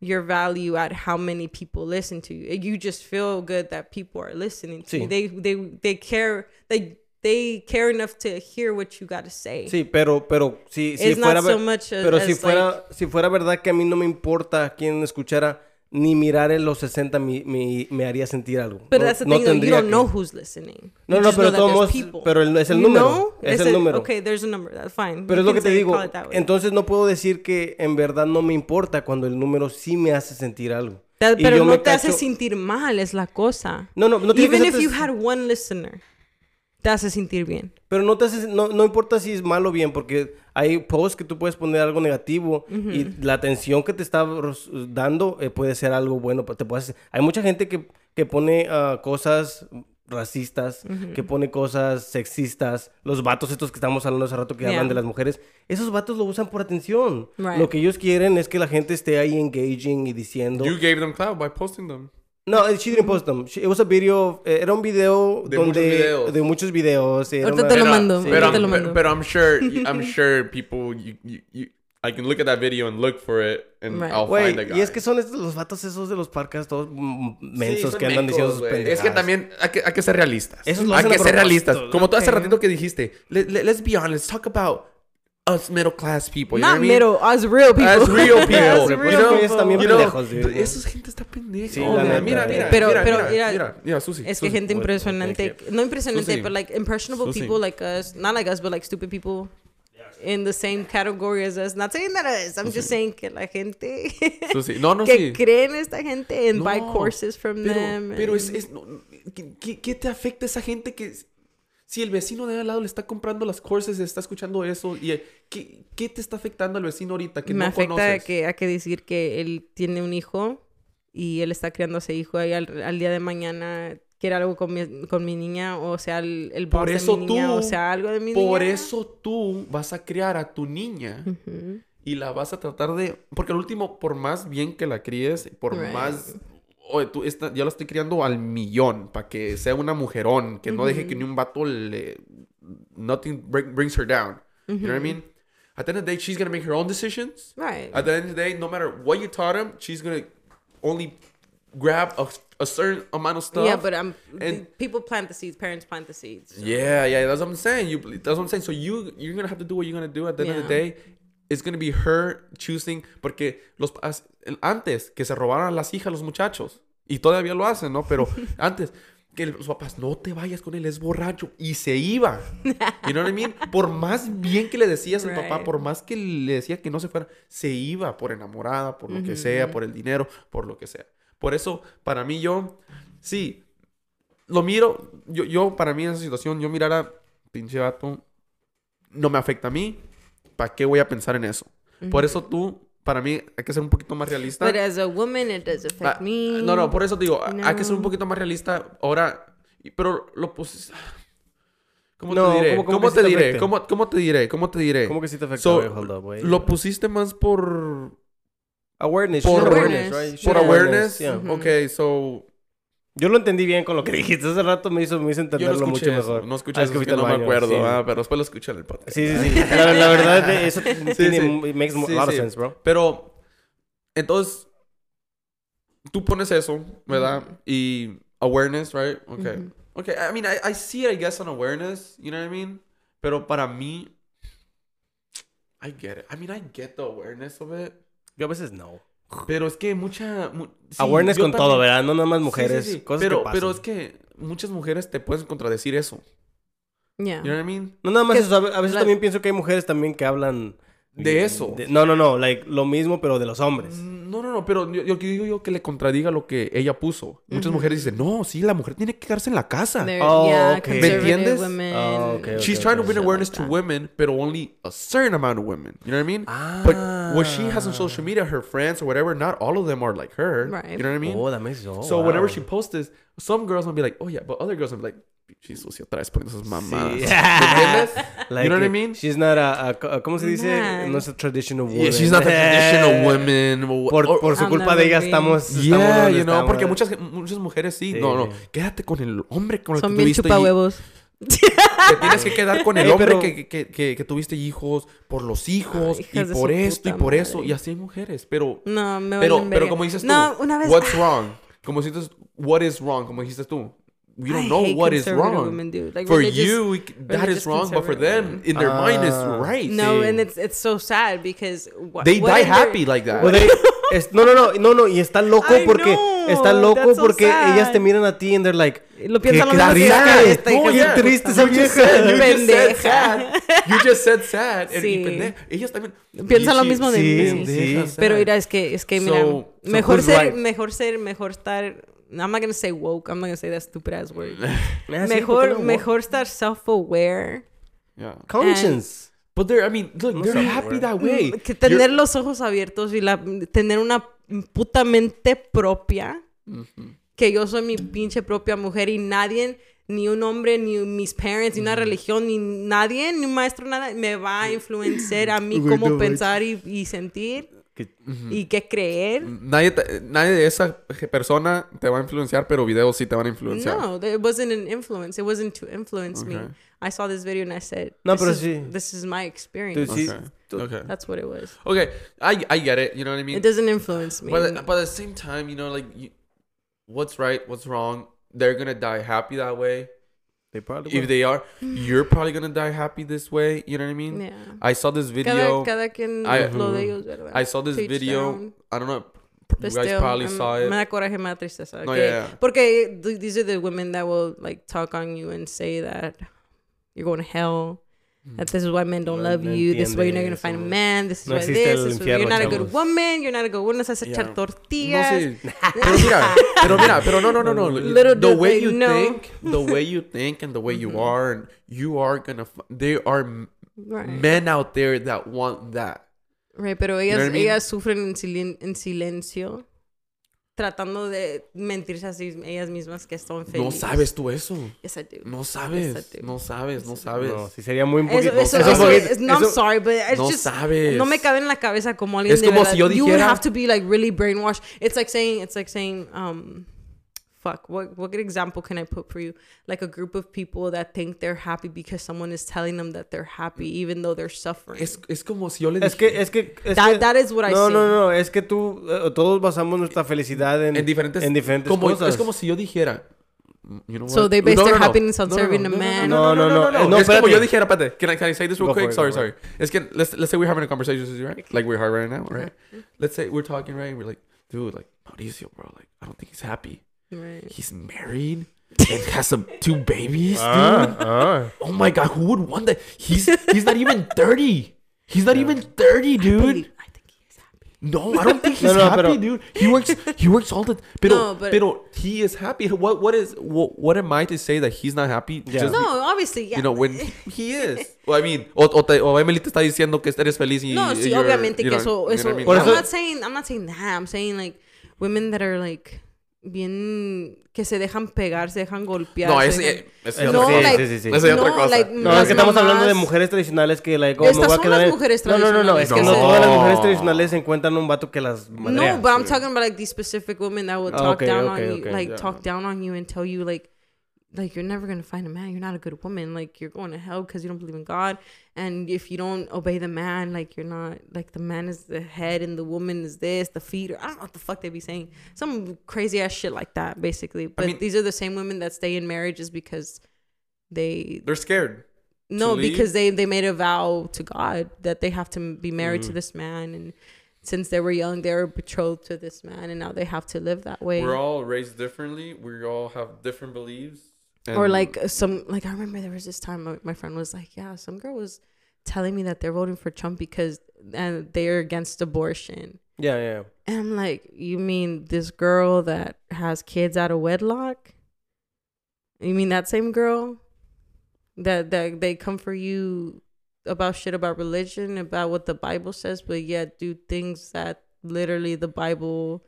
your value at how many people listen to you. You just feel good that people are listening to you. They they they care they they care enough to hear what you got to say. Sí, pero, pero si, si It's fuera, not so much as- pero si as, fuera, si fuera verdad que a mí no me importa quién escuchara, ni mirar en los 60 me, me, me haría sentir algo. But no, that's the no thing, though. You tendría don't que- know who's listening. No, You no, pero todos pero el- es el You número, know? es It's el a- número. Okay, there's a number. That's fine. Pero You es lo que te digo. Entonces no puedo decir que en verdad no me importa cuando el número sí me hace sentir algo. That- pero no te hace sentir mal, es la cosa. No, no, no tiene Even if you had one listener, te hace sentir bien. Pero no te hace- no, no importa si es malo o bien, porque hay posts que tú puedes poner algo negativo y la atención que te está dando eh, puede ser algo bueno. Te puedes, hay mucha gente que, que pone ah, cosas racistas, que pone cosas sexistas, los vatos estos que estamos hablando hace rato que hablan Yeah. de las mujeres, esos vatos lo usan por atención. Right. Lo que ellos quieren es que la gente esté ahí engaging y diciendo... You gave them clout by posting them. No, she didn't post them. She- it was a video, eh, era un video De donde... muchos videos. De muchos videos. Ahorita una- te lo mando, Pero, ahorita I'm, lo pero, mando. pero I'm sure, I'm sure people, you, you, you, I can look at that video and look for it, and Right. I'll Güey, find the guy. y es que son estos, los vatos esos de los parques todos mm, Sí, mensos son que andan diciendo sus pendejadas. Es que también hay que, hay que ser realistas. Esos lo hay que ser realistas. Como tú hace ratito que dijiste, let, let, us be honest, talk about us middle class people. You know Not what I mean? middle, us real people. As real people. As Pero real people. también You know, pendejos, dude. esa gente está pendeja. Sí, Oh, neta. mira, mira, Pero- mira, pero, mira, mira, mira, mira, Susi. Es que Susi. gente impresionante, no impresionante, Susi. but like impressionable Susi. people like us, not like us, but like stupid people in the same category as us. Not saying that us, I'm just saying que la gente Susi. No, no, que sí. creen esta gente and buy No, courses from pero, them. Pero and- es, es no, ¿qué, qué, qué te afecta esa gente que si el vecino de al lado le está comprando las courses, está escuchando eso y eh, ¿qué, qué te está afectando al vecino ahorita que me no afecta conoces? que hay que decir que él tiene un hijo y él está criando a ese hijo y al, al día de mañana quiere algo con mi, con mi niña o sea el, el boss Por de eso mi niña tú, o sea algo de mi por niña. eso tú vas a criar a tu niña y la vas a tratar de porque al último por más bien que la críes, por Right. más Oye, tú esta, yo la estoy criando al millón para que sea una mujerón, que no deje que ni un vato le. Nothing bring- brings her down. You know what I mean? At the end of the day, she's gonna make her own decisions. Right. At the end of the day, no matter what you taught him, she's gonna only grab a, a certain amount of stuff. yeah, but um, I'm and- people plant the seeds, parents plant the seeds. Yeah, yeah, that's what I'm saying. You, that's what I'm saying. So you, you're gonna have to do what you're gonna do. At the end of the day, it's gonna be her choosing. Porque los antes que se robaran a las hijas los muchachos y todavía lo hacen, ¿no? Pero antes que los papás no te vayas con él, es borracho y se iba. You know what I mean? Por más bien que le decías al papá, Right. por más que le decía que no se fuera, se iba por enamorada, por lo que sea, por el dinero, por lo que sea. Por eso, para mí, yo, sí, lo miro, yo, yo para mí en esa situación, yo mirara, pinche vato, no me afecta a mí, ¿para qué voy a pensar en eso? Por eso tú, para mí, hay que ser un poquito más realista. But as a woman, it does affect Ah, me. No, no, por eso te digo, hay que ser un No. poquito más realista ahora, pero lo pues... ¿Cómo No, te diré? ¿cómo- ¿Cómo, cómo te te diré? ¿Cómo, ¿Cómo te diré? ¿Cómo te diré? ¿Cómo que sí te afecta? So, Wait, hold up, güey. lo pusiste más por... Awareness. por she's awareness. right? Por awareness. yeah. Ujú. Ok, so... Yo lo entendí bien con lo que dijiste hace rato, me hizo, me hizo Yo no entenderlo escuché mucho eso, mejor. no escuché Ah, eso, es que no me acuerdo, sí. ah, pero después lo escuché en el podcast. Sí, sí, sí. La, la verdad, eso tiene, sí. makes Sí, a lot of sense, bro. Pero, entonces, tú pones eso, ¿verdad? Y awareness, right? Okay. Okay, I mean, I, I see it, I guess, on awareness, you know what I mean? Pero para mí, I get it. I mean, I get the awareness of it. Yo a veces no. Pero es que mucha... mu- sí, Awareness con todo, ¿verdad? No nada más Sí, sí, mujeres. sí. Cosas pero, que pasan. pero es que muchas mujeres te pueden contradecir eso. Yeah. You know what I mean? No, nada más que- eso. A ve- a veces la- también pienso que hay mujeres también que hablan... De eso. de- no, no, no. Like, lo mismo, pero de los hombres. No, no, no, pero yo, yo digo yo que le contradiga lo que ella puso. Muchas mujeres dicen, no, sí, la mujer tiene que quedarse en la casa. Oh, yeah, okay. ¿Me entiendes? women. Oh, okay, She's okay, trying to bring awareness like to women, but only a certain amount of women. You know what I mean? Ah. But what she has on social media, her friends or whatever, not all of them are like her. Right. You know what I mean? Oh, that makes oh, so wow. whenever she posts this, some girls will be like, oh yeah, but other girls will be like, she's sucia otra vez poniendo esas mamadas. Sí. ¿Me entiendes? Like, you know what I mean? She's not a, a- a- ¿cómo se dice? No es a traditional woman. Yeah, she's not the traditional woman. or- Por, or- por su I'll culpa de ella estamos... Yeah, estamos donde you know, estamos. porque muchas, muchas mujeres sí. Sí. No, no, quédate con el hombre con el Son que bien tuviste chupa hi- huevos. Te tienes que quedar con el hombre pero- que, que, que, que tuviste hijos por los hijos Ay, y por esto y por eso. madre. Y así hay mujeres. Pero, No, me pero, pero como dices tú, No, una vez. what's wrong? Como dices, what is wrong? Como dijiste tú. We don't I know what is wrong. women, dude. Like, for you, that is wrong, but for them, women. in their mind, Ah. it's right. No, Sí. and it's it's so sad because what, They what die happy like that. Es- no, no, no, no, no, y está loco I porque know, está loco so porque sad. ellas te miran a ti and they're like, Lo piensan lo triste, no, puta. triste esa You just vieja. said- you just said sad. You just said sad. Sí. Ellas también. Piensan y lo mismo de mí. sí. sad. Pero mira, es que, es que mira, mejor ser, mejor ser, mejor estar. I'm not gonna say woke. I'm not gonna say that stupid ass word. Ah, sí, ¿por mejor, mejor estar self-aware. Yeah. Conscience. But they're, I mean, look, No they're happy that way. Mm, Que You're- tener los ojos abiertos y la, tener una puta mente propia. Que yo soy mi pinche propia mujer y nadie, ni un hombre, ni mis parents, ni una religión, ni nadie, ni un maestro, nada, me va a influenciar a mí cómo pensar y, y sentir Que- y qué creer. Nadie, te- nadie de esa persona te va a influenciar, pero videos sí te van a influenciar. No, it wasn't an influence. It wasn't to influence me. I saw this video and I said, No, this pero is, sí. This is my experience. Okay. Okay. That's what it was. Okay. I, I get it. You know what I mean? It doesn't influence me. But, but at the same time, you know, like, you, what's right, what's wrong, they're going to die happy that way. They probably If will. they are, you're probably going to die happy this way. You know what I mean? yeah. I saw this video. cada quien I- lo de ellos, ¿verdad? I saw this To each video. their own. I don't know. But You guys still, probably I'm- saw it. Me da coraje, me da tristeza. No, yeah, yeah. Porque these are the women that will like talk on you and say that you're going to hell. Mm. That this is why men don't No- love no you. This is why you're not gonna find a man. This is No why this. is why you're not a good woman. You're not a good woman. Sabes Yeah. echar No tortillas. Pero mira, pero mira, pero no, no, no, no. Little the do way you know. think, the way you think, and the way you are, and you are gonna. f- There are Right. men out there that want that. Right, pero know ellas, what I mean? ellas sufren en, silen- en silencio, tratando de mentirse a sí, ellas mismas que están No sabes tú eso. Yes, I do. No sabes. Yes, I do. No sabes. No Yes, sabes. No, sí sería muy un poquito. eso, eso no, I'm eso- sorry, but it's No just, sabes. no me cabe en la cabeza como alguien Es de como verdad. si yo You would dijera- have to be like really brainwashed. It's like saying, it's like saying, um, fuck, what, what good example can I put for you? Like a group of people that think they're happy because someone is telling them that they're happy, even though they're suffering. Es, es como si yo le Es que, es que, es that, que- that is what I no, see. no, no, es que tú, eh, todos basamos nuestra felicidad en, en diferentes, en diferentes como, cosas. Es como si yo dijera. you know So they base No, their no, no. happiness on No, no, serving no, a no, man. No, no, no, no, no, es como espérate. yo dijera, espérate. Can I, can I say this real Go quick? it, sorry, sorry. Es que let's let's say we're having a conversation, right? Like we're hard right now, right? Let's say we're talking, right? We're like, dude, like Mauricio, bro, like I don't think he's happy. Right. He's married and has some two babies, Ah, dude. ah. Oh my god, who would want that? He's he's not even thirty. He's not even thirty, dude. I think he's happy. No, I don't think he's No, no, happy, pero- dude. He works. He works all the. Pero, No, but- pero he is happy. What? What is? What, what am I to say that he's not happy? Yeah. Just No, obviously, yeah. you know when he is. Well, I mean, o, o, te, o Emily te está diciendo que eres feliz y No, sí, obviamente you que know- eso, you know I mean? I'm not saying, I'm not saying that. I'm saying like women that are like bien que se dejan pegar, se dejan golpear. No, es, dejan- es Eso No, sí, like- sí, sí, sí. Esa es otra cosa. like, No, es que estamos hablando de mamás- mujeres tradicionales que, like, oh, me Estas voy a son quedar las en- mujeres No, no, no, no, es que no, tradicionales. todas las mujeres tradicionales encuentran un vato que las madrea. No, but I'm talking about like these specific women that will Ah, talk okay, down okay, on you, okay, like yeah. talk down on you and tell you like, like you're never gonna find a man. You're not a good woman. Like you're going to hell because you don't believe in God. And if you don't obey the man, like you're not like the man is the head and the woman is this, the feet. Or, I don't know what the fuck they'd be saying. Some crazy ass shit like that, basically. But mean- these are the same women that stay in marriages because they They're scared. No, because they they made a vow to God that they have to be married Mm-hmm. to this man, and since they were young, they were betrothed to this man, and now they have to live that way. We're all raised differently. We all have different beliefs. Or like some like I remember there was this time my, my friend was like, yeah, some girl was telling me that they're voting for Trump because and they're against abortion. Yeah, yeah. And I'm like, you mean this girl that has kids out of wedlock? You mean that same girl that that they come for you about shit about religion, about what the Bible says, but yet do things that literally the Bible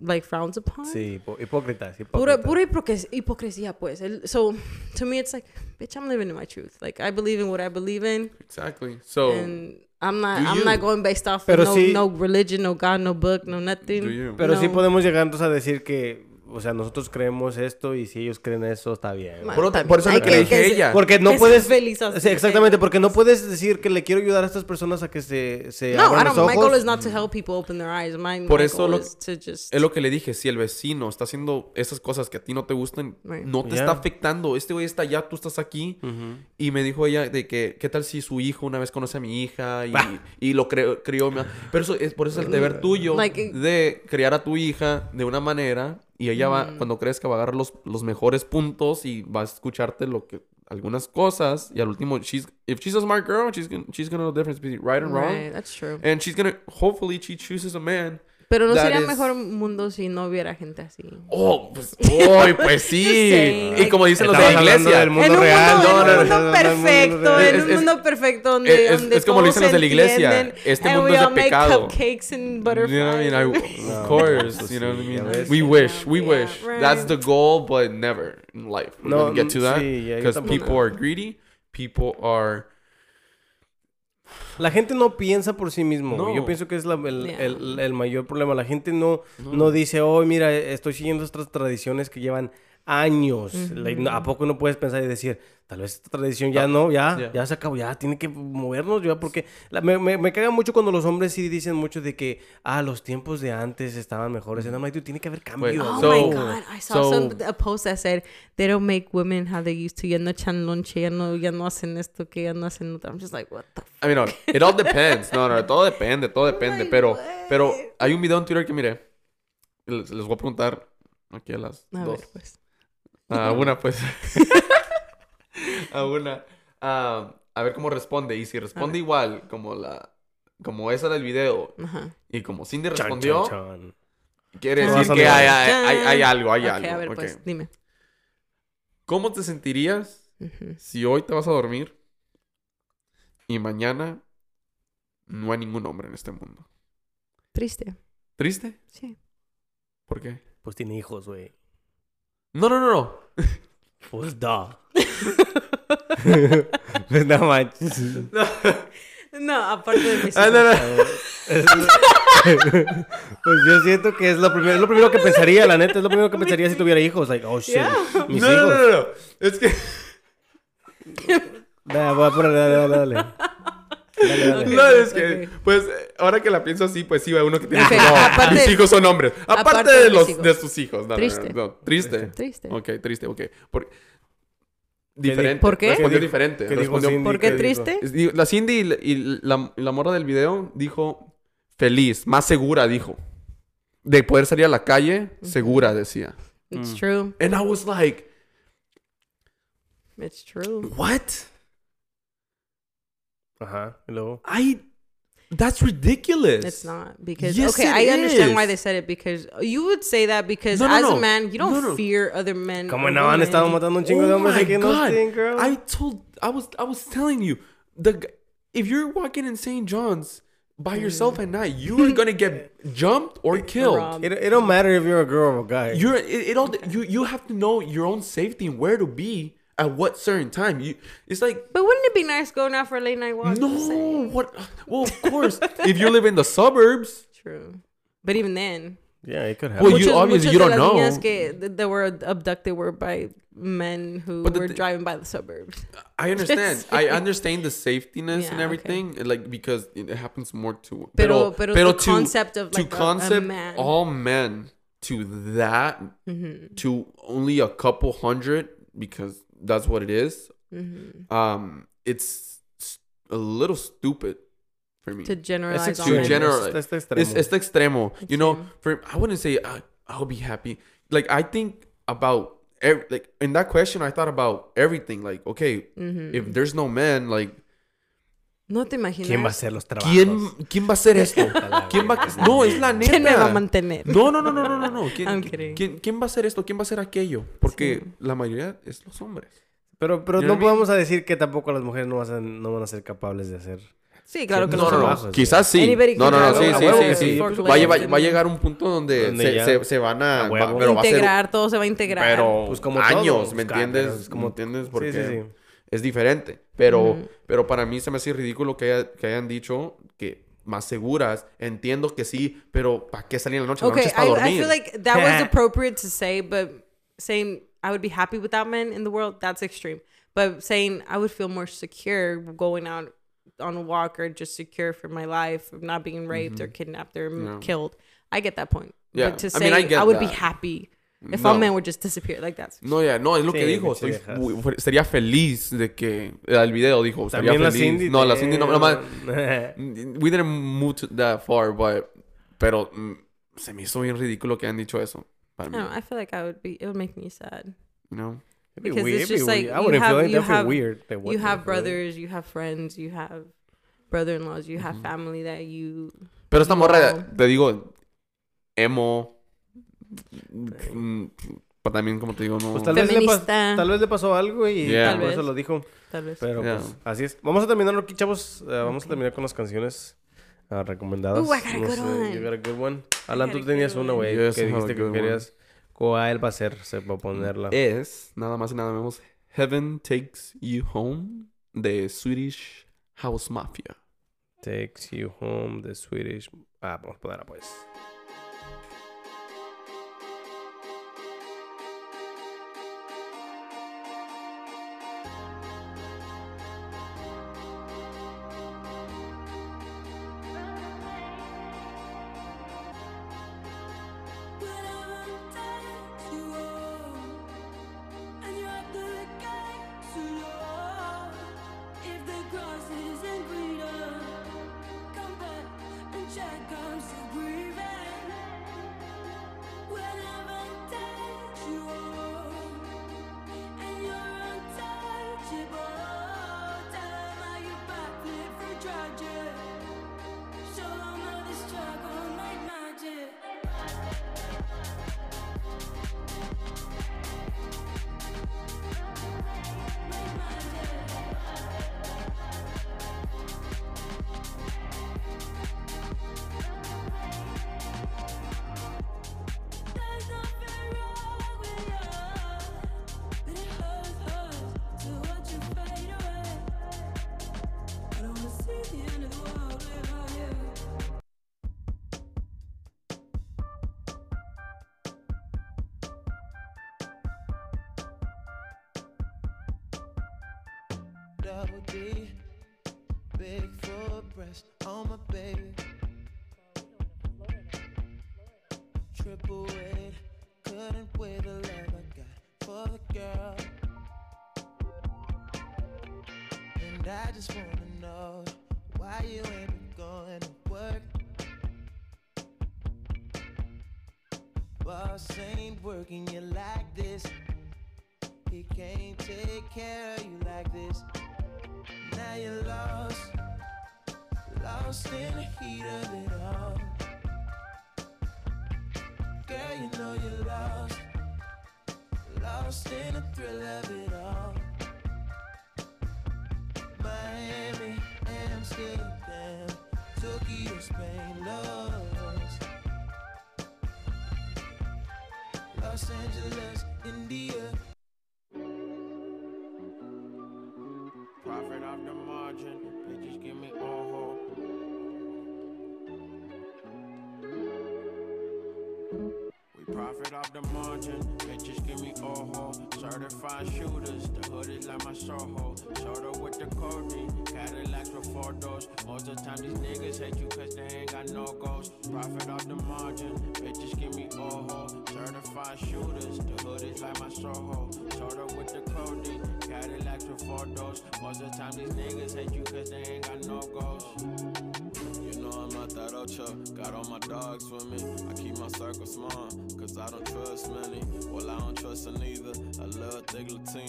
like frowns upon? Sí, hipócritas, Pura, pura hipocres- hipocresía, pues. El- So, to me, it's like, bitch, I'm living in my truth. Like, I believe in what I believe in, exactly. So and I'm not, I'm you. not going based off of no, sí- no religion, no God, no book, no nothing. do you? Pero sí No. podemos llegar entonces a decir que, o sea, nosotros creemos esto y si ellos creen eso, está bien. Por, también. por eso Hay lo que le dije ella. Porque no que puedes... feliz así. Sí, exactamente, porque no puedes decir que le quiero ayudar a estas personas a que se, se No, abran los don't. My goal ojos. is not to help people open their eyes. My, Por my eso goal lo- is to just. Es lo que le dije, si el vecino está haciendo esas cosas que a ti no te gustan, Right. no te Yeah. está afectando. Este güey está allá, tú estás aquí. Y me dijo ella de que, ¿qué tal si su hijo una vez conoce a mi hija y, Bah. y lo cre- crió? Pero eso es por eso el deber tuyo Like- de criar a tu hija de una manera y ella va, Mm. cuando crezca, va a agarrar los, los mejores puntos y va a escucharte lo que algunas cosas y al último, she's, if she's a smart girl, she's gonna, she's gonna know the difference between right and wrong. Right, that's true. And she's gonna, hopefully she chooses a man Pero no that sería is- mejor mundo si no hubiera gente así. Oh, pues, oh, pues sí. y como dicen los de la iglesia. del mundo en un real. mundo, no, en un perfecto, en un mundo perfecto donde, es- es- donde es como lo dicen los de la iglesia, este and mundo we es de all make pecado. cupcakes and You butterflies. know what I mean? I, No, of course, you know what I mean? We wish, we Yeah, wish. right. That's the goal, but never in life. We're No, gonna get to that ya, yo because people are greedy. People are. La gente no piensa por sí mismo. No. Yo pienso que es la- el, Yeah. el- el mayor problema. La gente no, no. dice, oh, mira, estoy siguiendo estas tradiciones que llevan años. Like, no- ¿A poco no puedes pensar y decir, tal vez esta tradición ya no, ya, Yeah. ya se acabó, ya tiene que movernos ya? Porque la- me, me, me caga mucho cuando los hombres sí dicen mucho de que, ah, los tiempos de antes estaban mejores. I'm like, dude, tiene que haber cambio. Oh So- my god! I saw so- some a post that said they don't make women how they used to. Ya no echan lonche, ya no, ya no hacen esto, que ya no hacen otro. I'm just like, what the. F- I mean, no, it all depends. No, no, todo depende, todo depende. my Pero, pero hay un video en Twitter que miré. Les, les voy a preguntar aquí a las A dos. ver, pues. A una, pues. a una. Ah, a ver cómo responde. Y si responde igual como la. Como esa del video. Ajá. Y como Cindy respondió. chan. Quiere No decir que hay, hay, hay- hay algo, hay Ok, algo. a ver, pues, dime. ¿Cómo te sentirías si hoy te vas a dormir y mañana no hay ningún hombre en este mundo? Triste. ¿Triste? Sí. ¿Por qué? Pues tiene hijos, güey. No, no, no, no. Pues da. pues no manches. No, aparte de mis Ah, no, no. Pues yo siento que es lo primero, es lo primero que pensaría, la neta, es lo primero que pensaría si tuviera hijos. Like, oh shit, Yeah. mis No, no, hijos. no, no, no. Es que. Da, voy a poner, dale, dale, dale. Dale, dale. No, es que, pues, ahora que la pienso así, pues sí, uno que tiene Ok, que no, aparte- mis hijos son hombres. Aparte, aparte de los hijos. de sus hijos. No, no, no, Triste. no, triste. Triste. Ok, triste, ok. Por- Diferente. ¿Por qué? Respondió ¿Qué di- diferente. qué Respondió- Cindy? ¿Por qué triste? La Cindy y la, y la, y la morra del video dijo feliz, más segura, dijo. De poder salir a la calle, segura, decía. It's Mm. true. And I was like, It's true. what? Ajá, y luego. I. That's ridiculous. It's not because Yes, okay, it I understand why they said it because you would say that because No, no, as no. a man you don't No, no. fear other men. Como or no, han women. estado matando un chingo de Oh hombres my aquí en God. Austin, girl. I told I was I was telling you the if you're walking in St. John's by mm. yourself at night, you are gonna get jumped or killed. It, it don't matter if you're a girl or a guy. You're it, it all you you have to know your own safety and where to be at what certain time. You it's like But wouldn't it be nice going out for a late night walk? no what well of course if you live in the suburbs. True. But even then, yeah, it could happen. Well, you obviously you don't know. niñas que that were abducted were by men who But the were thi- driving by the suburbs. I understand. I understand the safetiness and Yeah, everything, like because it happens more to. Pero- pero the to, concept of, like, a- a concept man. all men to that Mm-hmm. to only a couple hundred because that's what it is um, it's a little stupid for me. To generalize Es To extremo. it. general- Es- este extremo. It's, it's the extremo. You know, for I wouldn't say uh, I'll be happy. Like I think about ev- like in that question, I thought about everything. Like, okay, Mm-hmm. if there's no man, like, No te imaginas. ¿Quién va a hacer los trabajos? ¿quién quién va a hacer esto? ¿Quién va? a- No, es la neta. ¿Quién me va a mantener? No, no, no, no, no, no, no. ¿Quién, quién- quién- va a hacer esto? ¿Quién va a hacer aquello? Porque la mayoría es los hombres. Pero, pero no podemos a decir que tampoco las mujeres no, van a, no van a ser capaces de hacer. Sí, claro que No, no. no, no. Quizás sí. No, no, no, sí, sí, sí, sí. Va a, va a llegar un punto donde, Donde se, ya- se, se van a... va- pero va a ser Integrar, todo se va a integrar. pero Pues como años, todo, ¿me Oscar, entiendes? pero es como- ¿Me entiendes? Sí, Porque sí, sí. Es diferente. Pero, pero para mí se me hace ridículo que, haya- que hayan dicho que más seguras. Entiendo que sí, pero ¿para qué salir en la noche? La noche Okay, es para I, I feel like that was appropriate to say, but saying I would be happy without men in the world, that's extreme. But saying I would feel more secure going out on a walk or just secure for my life of not being raped or kidnapped or Yeah. killed. I get that point. Yeah, But to I say mean, I, I get would be happy if No. all men would just disappear, like that's No, ya, no, es lo que Sí, dijo. pinche Estoy, feliz de que... El video dijo, estaría También la feliz. Cindy. no, la Cindy no, nomás... We didn't move to that far, but... Pero mm, se me hizo bien ridículo que hayan dicho eso. Para I mí, know, I feel like I would be it would make me sad. you know? It'd be Because weird, it's just like weird. I you wouldn't feel have- it. you That'd feel have- weird. Like, you have brothers, you have friends, you have brother-in-laws, you have family that you Pero esta morra, No. te digo, emo. Pero también, como te digo, no. Pues tal vez, le tal vez le pasó algo y Yeah. por Tal eso vez. lo dijo. tal vez. Pero Yeah. pues así es. Vamos a terminarlo aquí, chavos. Eh, vamos a terminar con las canciones ah, recomendadas. Ooh, I got a No good sé, one. You got a good one. Alan, tú tenías good una, one. güey, Yes, que dijiste que one. querías. ¿Cuál va a ser? Se va a ponerla. Es, nada más y nada menos, Heaven Takes You Home de Swedish House Mafia. Takes You Home, The Swedish. Ah, vamos a ponerla pues. they gonna